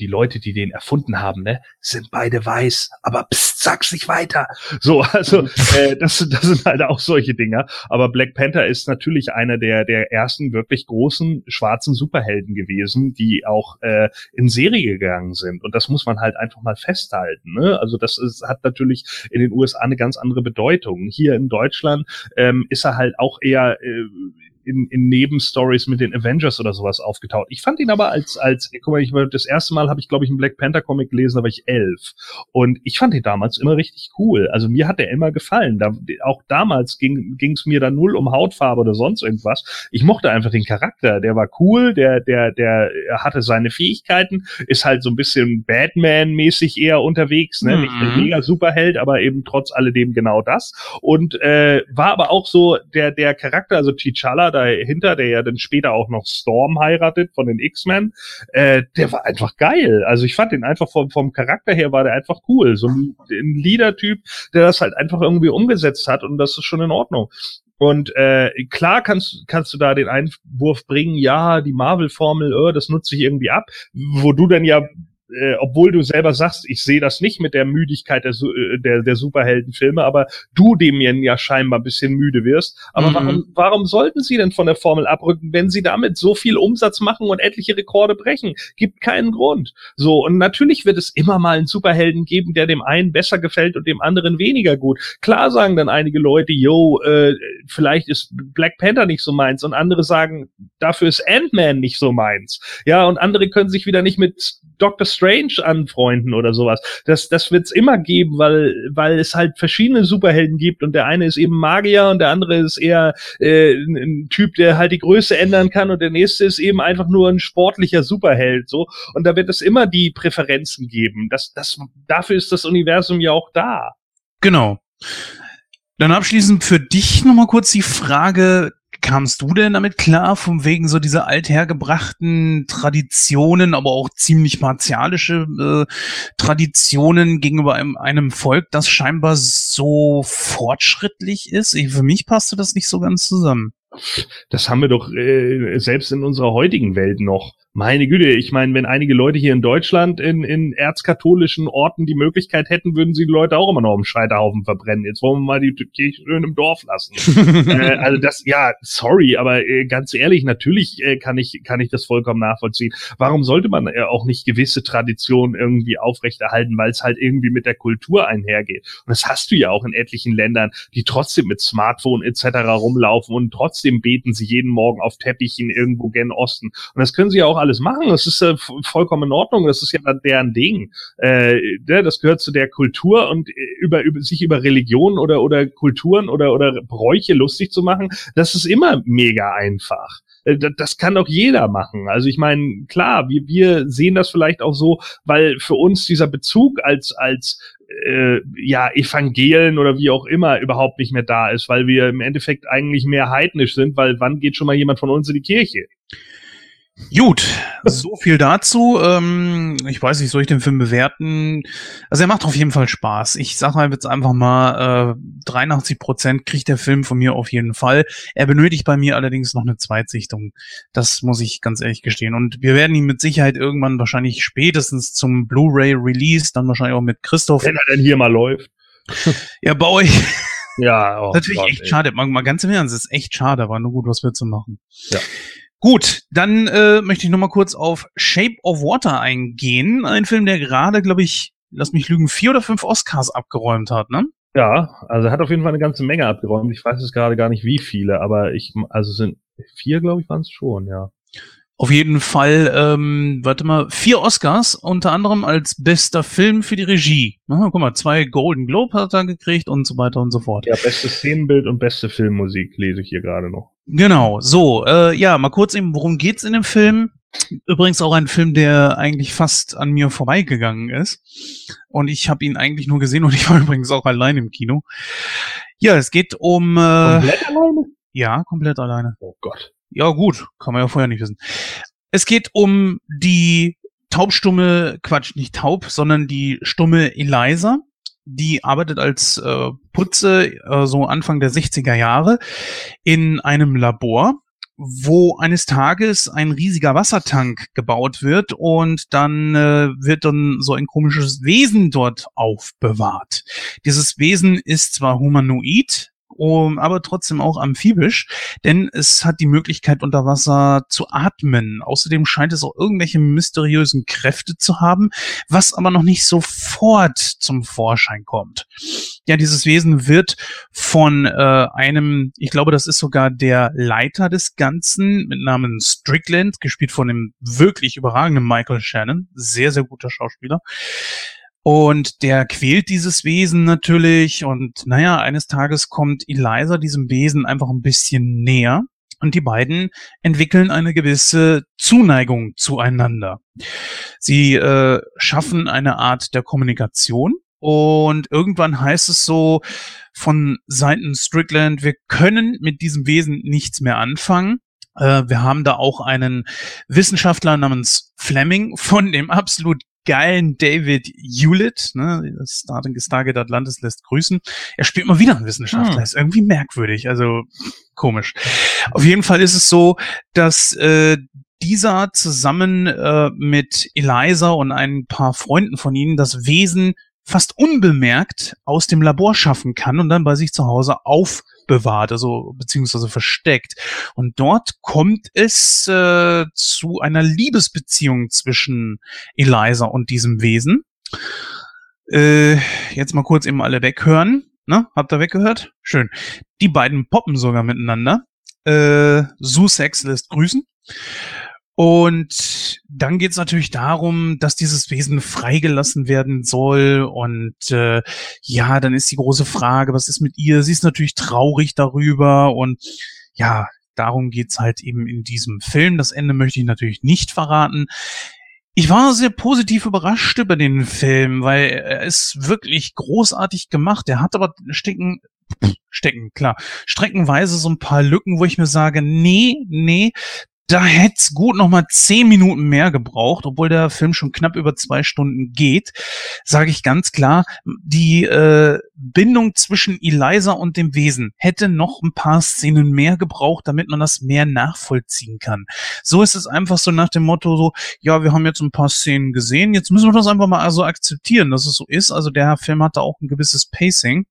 Speaker 5: die Leute, die den erfunden haben, ne, sind beide weiß, aber pst, sag's nicht weiter. So, also äh, das, sind- das sind halt auch solche Dinger. Aber Black Panther ist natürlich einer der der ersten wirklich großen schwarzen Superhelden gewesen, die auch äh, in Serie gegangen sind. Und das muss man halt einfach mal festhalten. Ne? Also das ist, hat natürlich in den USA eine ganz andere Bedeutung. Hier in Deutschland ähm, ist er halt auch eher äh, in, in Nebenstories mit den Avengers oder sowas aufgetaucht. Ich fand ihn aber als, als, guck mal, ich, das erste Mal habe ich, glaube ich, einen Black Panther Comic gelesen, da war ich elf. Und ich fand ihn damals immer richtig cool. Also mir hat er immer gefallen. Da, auch damals ging es mir da null um Hautfarbe oder sonst irgendwas. Ich mochte einfach den Charakter. Der war cool, der, der, der hatte seine Fähigkeiten, ist halt so ein bisschen Batman-mäßig eher unterwegs, ne? Nicht ein
Speaker 3: Mhm.
Speaker 5: mega Superheld, aber eben trotz alledem genau das. Und äh, war aber auch so der, der Charakter, also T'Challa dahinter, der ja dann später auch noch Storm heiratet von den X-Men, äh, der war einfach geil. Also ich fand den einfach vom, vom Charakter her war der einfach cool. So ein, ein Leader-Typ, der das halt einfach irgendwie umgesetzt hat und das ist schon in Ordnung. Und äh, klar kannst, kannst du da den Einwurf bringen, ja, die Marvel-Formel, äh, das nutze ich irgendwie ab, wo du dann ja äh, obwohl du selber sagst, ich sehe das nicht mit der Müdigkeit der, äh, der, der Superheldenfilme, aber du dem ja scheinbar ein bisschen müde wirst. Aber
Speaker 3: Mhm.
Speaker 5: warum, warum sollten sie denn von der Formel abrücken, wenn sie damit so viel Umsatz machen und etliche Rekorde brechen? Gibt keinen Grund. So, und natürlich wird es immer mal einen Superhelden geben, der dem einen besser gefällt und dem anderen weniger gut. Klar sagen dann einige Leute, yo, äh, vielleicht ist Black Panther nicht so meins und andere sagen, dafür ist Ant-Man nicht so meins. Ja, und andere können sich wieder nicht mit Doctor Strange anfreunden oder sowas. Das, das wird's immer geben, weil, weil es halt verschiedene Superhelden gibt und der eine ist eben Magier und der andere ist eher äh, ein, Typ, der halt die Größe ändern kann und der nächste ist eben einfach nur ein sportlicher Superheld. So und da wird es immer die Präferenzen geben. Das, das, dafür ist das Universum ja auch da.
Speaker 3: Genau. Dann abschließend für dich nochmal kurz die Frage, kamst du denn damit klar, von wegen so dieser althergebrachten Traditionen, aber auch ziemlich martialische äh, Traditionen gegenüber einem, einem Volk, das scheinbar so fortschrittlich ist? Ich, für mich passte das nicht so ganz zusammen.
Speaker 5: Das haben wir doch äh, selbst in unserer heutigen Welt noch. Meine Güte, ich meine, wenn einige Leute hier in Deutschland in, in erzkatholischen Orten die Möglichkeit hätten, würden sie die Leute auch immer noch im Scheiterhaufen verbrennen. Jetzt wollen wir mal die Kirche schön im Dorf lassen. äh, also das, ja, sorry, aber äh, ganz ehrlich, natürlich äh, kann ich kann ich das vollkommen nachvollziehen. Warum sollte man äh, auch nicht gewisse Traditionen irgendwie aufrechterhalten, weil es halt irgendwie mit der Kultur einhergeht? Und das hast du ja auch in etlichen Ländern, die trotzdem mit Smartphone etc. rumlaufen und trotzdem beten sie jeden Morgen auf Teppichen irgendwo gen Osten. Und das können sie ja auch alles machen. Das ist äh, vollkommen in Ordnung. Das ist ja deren Ding. Äh, ne, das gehört zu der Kultur und äh, über, über sich über Religion oder oder Kulturen oder oder Bräuche lustig zu machen, das ist immer mega einfach äh, das kann doch jeder machen. Also ich meine, klar, wir, wir sehen das vielleicht auch so, weil für uns dieser Bezug als als äh, ja Evangelen oder wie auch immer überhaupt nicht mehr da ist, weil wir im Endeffekt eigentlich mehr heidnisch sind, weil wann geht schon mal jemand von uns in die Kirche?
Speaker 3: Gut, so viel dazu. Ähm, ich weiß nicht, soll ich den Film bewerten? Also er macht auf jeden Fall Spaß. Ich sage mal jetzt einfach mal, äh, 83 Prozent kriegt der Film von mir auf jeden Fall. Er benötigt bei mir allerdings noch eine Zweitsichtung. Das muss ich ganz ehrlich gestehen. Und wir werden ihn mit Sicherheit irgendwann wahrscheinlich spätestens zum Blu-ray-Release, dann wahrscheinlich auch mit Christoph.
Speaker 5: Wenn er denn hier mal läuft.
Speaker 3: ja, bei euch.
Speaker 5: Ja,
Speaker 3: oh natürlich Gott, echt ey. schade. Mal, mal ganz im Ernst, es ist echt schade, aber nur gut, was wir zu machen.
Speaker 5: Ja.
Speaker 3: Gut, dann äh, möchte ich noch mal kurz auf Shape of Water eingehen. Ein Film, der gerade, glaube ich, lass mich lügen, vier oder fünf Oscars abgeräumt hat, ne?
Speaker 5: Ja, also er hat auf jeden Fall eine ganze Menge abgeräumt. Ich weiß es gerade gar nicht, wie viele, aber ich, also sind vier, glaube ich, waren es schon, ja.
Speaker 3: Auf jeden Fall, ähm, warte mal, vier Oscars, unter anderem als bester Film für die Regie. Aha, guck mal, zwei Golden Globe hat er gekriegt und so weiter und so fort.
Speaker 5: Ja, bestes Szenenbild und beste Filmmusik lese ich hier gerade noch.
Speaker 3: Genau, so, äh, ja, mal kurz eben, worum geht's in dem Film? Übrigens auch ein Film, der eigentlich fast an mir vorbeigegangen ist. Und ich habe ihn eigentlich nur gesehen und ich war übrigens auch allein im Kino. Ja, es geht um. Äh,
Speaker 5: komplett alleine?
Speaker 3: Ja, komplett alleine.
Speaker 5: Oh Gott.
Speaker 3: Ja, gut, kann man ja vorher nicht wissen. Es geht um die taubstumme, Quatsch, nicht taub, sondern die stumme Eliza. Die arbeitet als äh, Putze äh, so Anfang der 60er Jahre in einem Labor, wo eines Tages ein riesiger Wassertank gebaut wird und dann äh, wird dann so ein komisches Wesen dort aufbewahrt. Dieses Wesen ist zwar humanoid, um, aber trotzdem auch amphibisch, denn es hat die Möglichkeit unter Wasser zu atmen. Außerdem scheint es auch irgendwelche mysteriösen Kräfte zu haben, was aber noch nicht sofort zum Vorschein kommt. Ja, dieses Wesen wird von äh, einem, ich glaube, das ist sogar der Leiter des Ganzen mit Namen Strickland, gespielt von dem wirklich überragenden Michael Shannon, sehr, sehr guter Schauspieler und der quält dieses Wesen natürlich. Und naja, eines Tages kommt Eliza diesem Wesen einfach ein bisschen näher. Und die beiden entwickeln eine gewisse Zuneigung zueinander. Sie äh, schaffen eine Art der Kommunikation. Und irgendwann heißt es so von Seiten Strickland, wir können mit diesem Wesen nichts mehr anfangen. Äh, wir haben da auch einen Wissenschaftler namens Fleming von dem absolut geilen David Hewlett, ne, Starting Stargate Atlantis lässt grüßen. Er spielt mal wieder einen Wissenschaftler. Hm. Ist irgendwie merkwürdig, also komisch. Auf jeden Fall ist es so, dass äh, dieser zusammen äh, mit Eliza und ein paar Freunden von ihnen das Wesen fast unbemerkt aus dem Labor schaffen kann und dann bei sich zu Hause auf bewahrt, also beziehungsweise versteckt. Und dort kommt es äh, zu einer Liebesbeziehung zwischen Eliza und diesem Wesen. Äh, jetzt mal kurz eben alle weghören. Ne? Habt ihr weggehört? Schön. Die beiden poppen sogar miteinander. Äh, Sussex lässt grüßen. Und dann geht es natürlich darum, dass dieses Wesen freigelassen werden soll. Und äh, ja, dann ist die große Frage, was ist mit ihr? Sie ist natürlich traurig darüber. Und ja, darum geht's halt eben in diesem Film. Das Ende möchte ich natürlich nicht verraten. Ich war sehr positiv überrascht über den Film, weil er ist wirklich großartig gemacht. Er hat aber stecken, stecken, klar, streckenweise so ein paar Lücken, wo ich mir sage, nee, nee, da hätte es gut noch mal zehn Minuten mehr gebraucht, obwohl der Film schon knapp über zwei Stunden geht, sage ich ganz klar, die äh, Bindung zwischen Eliza und dem Wesen hätte noch ein paar Szenen mehr gebraucht, damit man das mehr nachvollziehen kann. So ist es einfach so nach dem Motto so, ja, wir haben jetzt ein paar Szenen gesehen, jetzt müssen wir das einfach mal also akzeptieren, dass es so ist. Also der Film hatte auch ein gewisses Pacing.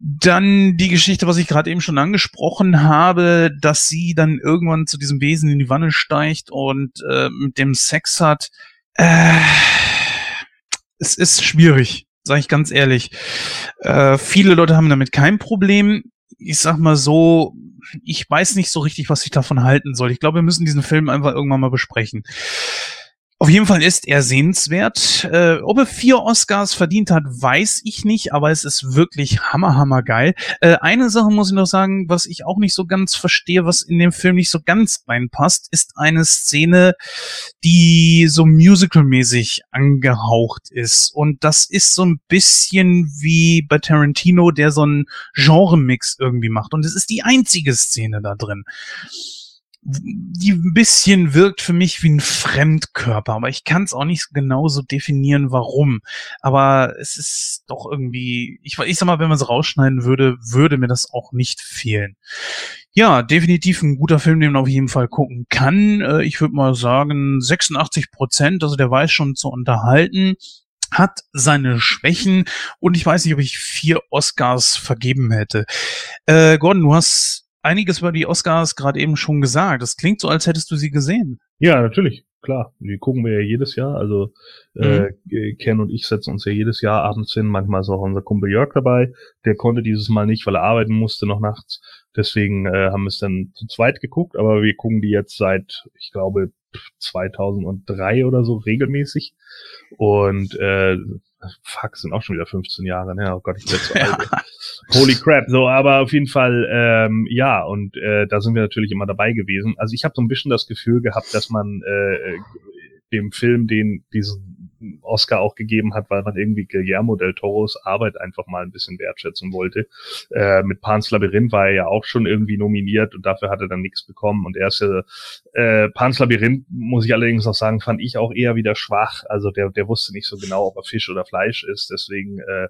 Speaker 3: Dann die Geschichte, was ich gerade eben schon angesprochen habe, dass sie dann irgendwann zu diesem Wesen in die Wanne steigt und äh, mit dem Sex hat. Äh, es ist schwierig, sage ich ganz ehrlich. Äh, viele Leute haben damit kein Problem. Ich sag mal so, ich weiß nicht so richtig, was ich davon halten soll. Ich glaube, wir müssen diesen Film einfach irgendwann mal besprechen. Auf jeden Fall ist er sehenswert. Äh, ob er vier Oscars verdient hat, weiß ich nicht, aber es ist wirklich hammer, hammer geil. Äh, eine Sache muss ich noch sagen, was ich auch nicht so ganz verstehe, was in dem Film nicht so ganz reinpasst, ist eine Szene, die so musical-mäßig angehaucht ist. Und das ist so ein bisschen wie bei Tarantino, der so einen Genre-Mix irgendwie macht. Und es ist die einzige Szene da drin die ein bisschen wirkt für mich wie ein Fremdkörper, aber ich kann es auch nicht genauso definieren, warum. Aber es ist doch irgendwie, ich, ich sag mal, wenn man es rausschneiden würde, würde mir das auch nicht fehlen. Ja, definitiv ein guter Film, den man auf jeden Fall gucken kann. Äh, ich würde mal sagen 86 Prozent, also der weiß schon zu unterhalten hat seine Schwächen und ich weiß nicht, ob ich vier Oscars vergeben hätte. Äh, Gordon, du hast einiges über die Oscars gerade eben schon gesagt. Das klingt so, als hättest du sie gesehen.
Speaker 5: Ja, natürlich. Klar, die gucken wir ja jedes Jahr. Also äh, mhm. äh, Ken und ich setzen uns ja jedes Jahr abends hin. Manchmal ist auch unser Kumpel Jörg dabei. Der konnte dieses Mal nicht, weil er arbeiten musste noch nachts. Deswegen äh, haben wir es dann zu zweit geguckt. Aber wir gucken die jetzt seit, ich glaube, 2003 oder so regelmäßig. Und äh, fuck, sind auch schon wieder 15 Jahre, ne? Oh Gott, ich werde zu alt. Holy crap. So, aber auf jeden Fall, ähm, ja, und äh, da sind wir natürlich immer dabei gewesen. Also ich habe so ein bisschen das Gefühl gehabt, dass man äh, dem Film den diesen Oscar auch gegeben hat, weil man irgendwie Guillermo del Toros Arbeit einfach mal ein bisschen wertschätzen wollte. Äh, mit Pan's Labyrinth war er ja auch schon irgendwie nominiert und dafür hat er dann nichts bekommen. Und er ist ja, äh, Pan's Labyrinth, muss ich allerdings auch sagen, fand ich auch eher wieder schwach. Also der, der wusste nicht so genau, ob er Fisch oder Fleisch ist. Deswegen äh,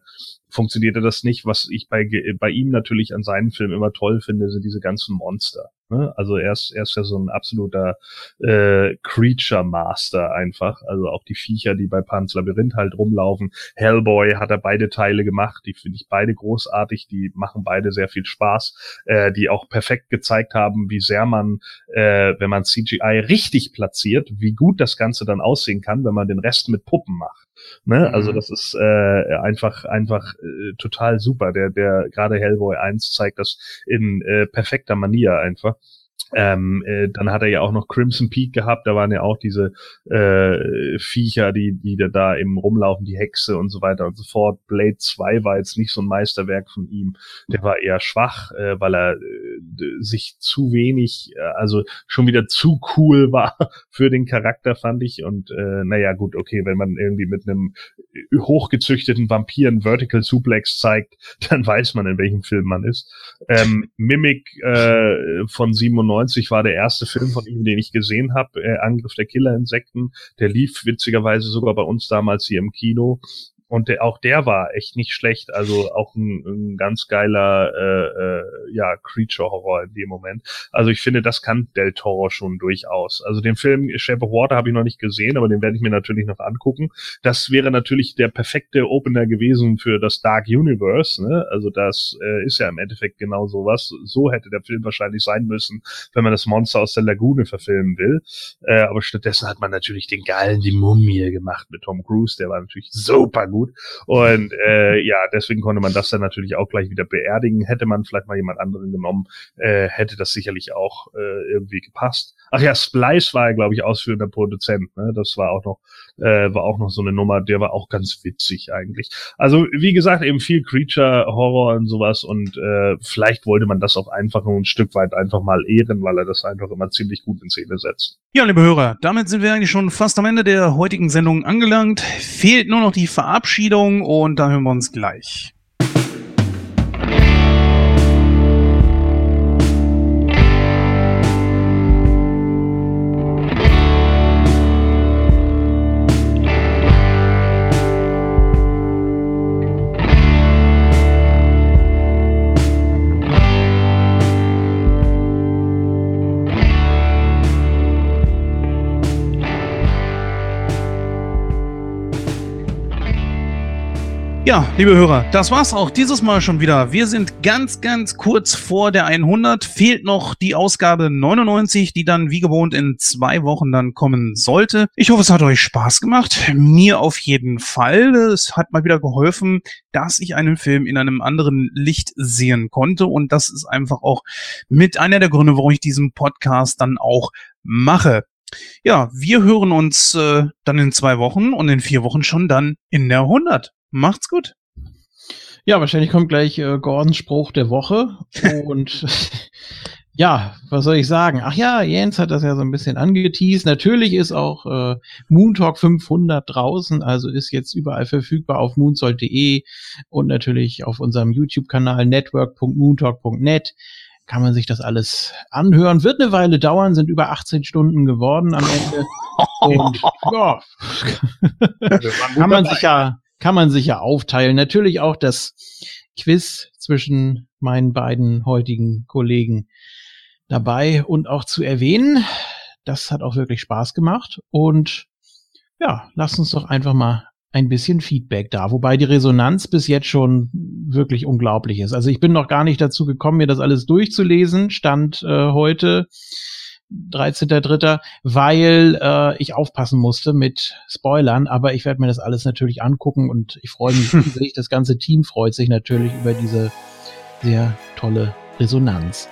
Speaker 5: funktionierte das nicht. Was ich bei, bei ihm natürlich an seinen Filmen immer toll finde, sind diese ganzen Monster. Ne? Also er ist, er ist ja so ein absoluter äh, Creature Master einfach. Also auch die Viecher, die bei Pans Labyrinth halt rumlaufen. Hellboy hat er beide Teile gemacht. Die finde ich beide großartig. Die machen beide sehr viel Spaß. Äh, die auch perfekt gezeigt haben, wie sehr man, äh, wenn man CGI richtig platziert, wie gut das Ganze dann aussehen kann, wenn man den Rest mit Puppen macht. Ne? Also mhm. das ist äh, einfach einfach äh, total super. Der der gerade Hellboy 1 zeigt das in äh, perfekter Manier einfach. Ähm, äh, dann hat er ja auch noch Crimson Peak gehabt, da waren ja auch diese äh, Viecher, die, die da eben rumlaufen, die Hexe und so weiter und so fort. Blade 2 war jetzt nicht so ein Meisterwerk von ihm, der war eher schwach, äh, weil er äh, sich zu wenig, äh, also schon wieder zu cool war für den Charakter, fand ich. Und äh, naja, gut, okay, wenn man irgendwie mit einem hochgezüchteten Vampiren Vertical Suplex zeigt, dann weiß man, in welchem Film man ist. Ähm, Mimic äh, von 97 1990 war der erste Film von ihm, den ich gesehen habe, äh, Angriff der Killerinsekten. Der lief witzigerweise sogar bei uns damals hier im Kino. Und der, auch der war echt nicht schlecht. Also auch ein, ein ganz geiler äh, äh, ja, Creature-Horror in dem Moment. Also ich finde, das kann Del Toro schon durchaus. Also den Film Shape of Water habe ich noch nicht gesehen, aber den werde ich mir natürlich noch angucken. Das wäre natürlich der perfekte Opener gewesen für das Dark Universe. Ne? Also das äh, ist ja im Endeffekt genau sowas. So hätte der Film wahrscheinlich sein müssen, wenn man das Monster aus der Lagune verfilmen will. Äh, aber stattdessen hat man natürlich den geilen Die Mumie gemacht mit Tom Cruise. Der war natürlich super gut gut. Und äh, ja, deswegen konnte man das dann natürlich auch gleich wieder beerdigen. Hätte man vielleicht mal jemand anderen genommen, äh, hätte das sicherlich auch äh, irgendwie gepasst. Ach ja, Splice war ja, glaube ich, ausführender Produzent. Ne? Das war auch noch, äh, war auch noch so eine Nummer, der war auch ganz witzig eigentlich. Also wie gesagt, eben viel Creature-Horror und sowas und äh, vielleicht wollte man das auch einfach nur ein Stück weit einfach mal ehren, weil er das einfach immer ziemlich gut in Szene setzt.
Speaker 3: Ja, liebe Hörer, damit sind wir eigentlich schon fast am Ende der heutigen Sendung angelangt. Fehlt nur noch die Verabschiedung und da hören wir uns gleich. Ja, liebe Hörer, das war's auch dieses Mal schon wieder. Wir sind ganz, ganz kurz vor der 100. Fehlt noch die Ausgabe 99, die dann wie gewohnt in zwei Wochen dann kommen sollte. Ich hoffe, es hat euch Spaß gemacht. Mir auf jeden Fall. Es hat mal wieder geholfen, dass ich einen Film in einem anderen Licht sehen konnte. Und das ist einfach auch mit einer der Gründe, warum ich diesen Podcast dann auch mache. Ja, wir hören uns äh, dann in zwei Wochen und in vier Wochen schon dann in der 100. Macht's gut.
Speaker 1: Ja, wahrscheinlich kommt gleich äh, Gordons Spruch der Woche. Und ja, was soll ich sagen? Ach ja, Jens hat das ja so ein bisschen angeteased. Natürlich ist auch äh, Moontalk 500 draußen, also ist jetzt überall verfügbar auf moonsold.de und natürlich auf unserem YouTube-Kanal network.moontalk.net kann man sich das alles anhören. Wird eine Weile dauern, sind über 18 Stunden geworden am Ende. Und ja, kann man sich ja kann man sich ja aufteilen. Natürlich auch das Quiz zwischen meinen beiden heutigen Kollegen dabei und auch zu erwähnen. Das hat auch wirklich Spaß gemacht und ja, lasst uns doch einfach mal ein bisschen Feedback da, wobei die Resonanz bis jetzt schon wirklich unglaublich ist. Also ich bin noch gar nicht dazu gekommen, mir das alles durchzulesen. Stand äh, heute 13.3., weil äh, ich aufpassen musste mit Spoilern, aber ich werde mir das alles natürlich angucken und ich freue mich riesig. Das ganze Team freut sich natürlich über diese sehr tolle Resonanz.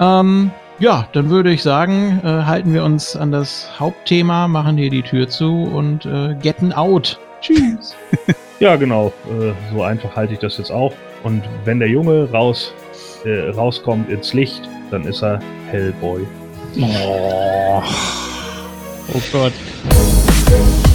Speaker 1: Ähm, ja, dann würde ich sagen, äh, halten wir uns an das Hauptthema, machen hier die Tür zu und äh, getten out. Tschüss.
Speaker 5: ja, genau. Äh, so einfach halte ich das jetzt auch. Und wenn der Junge raus, äh, rauskommt ins Licht, dann ist er Hellboy.
Speaker 1: Oh, oh.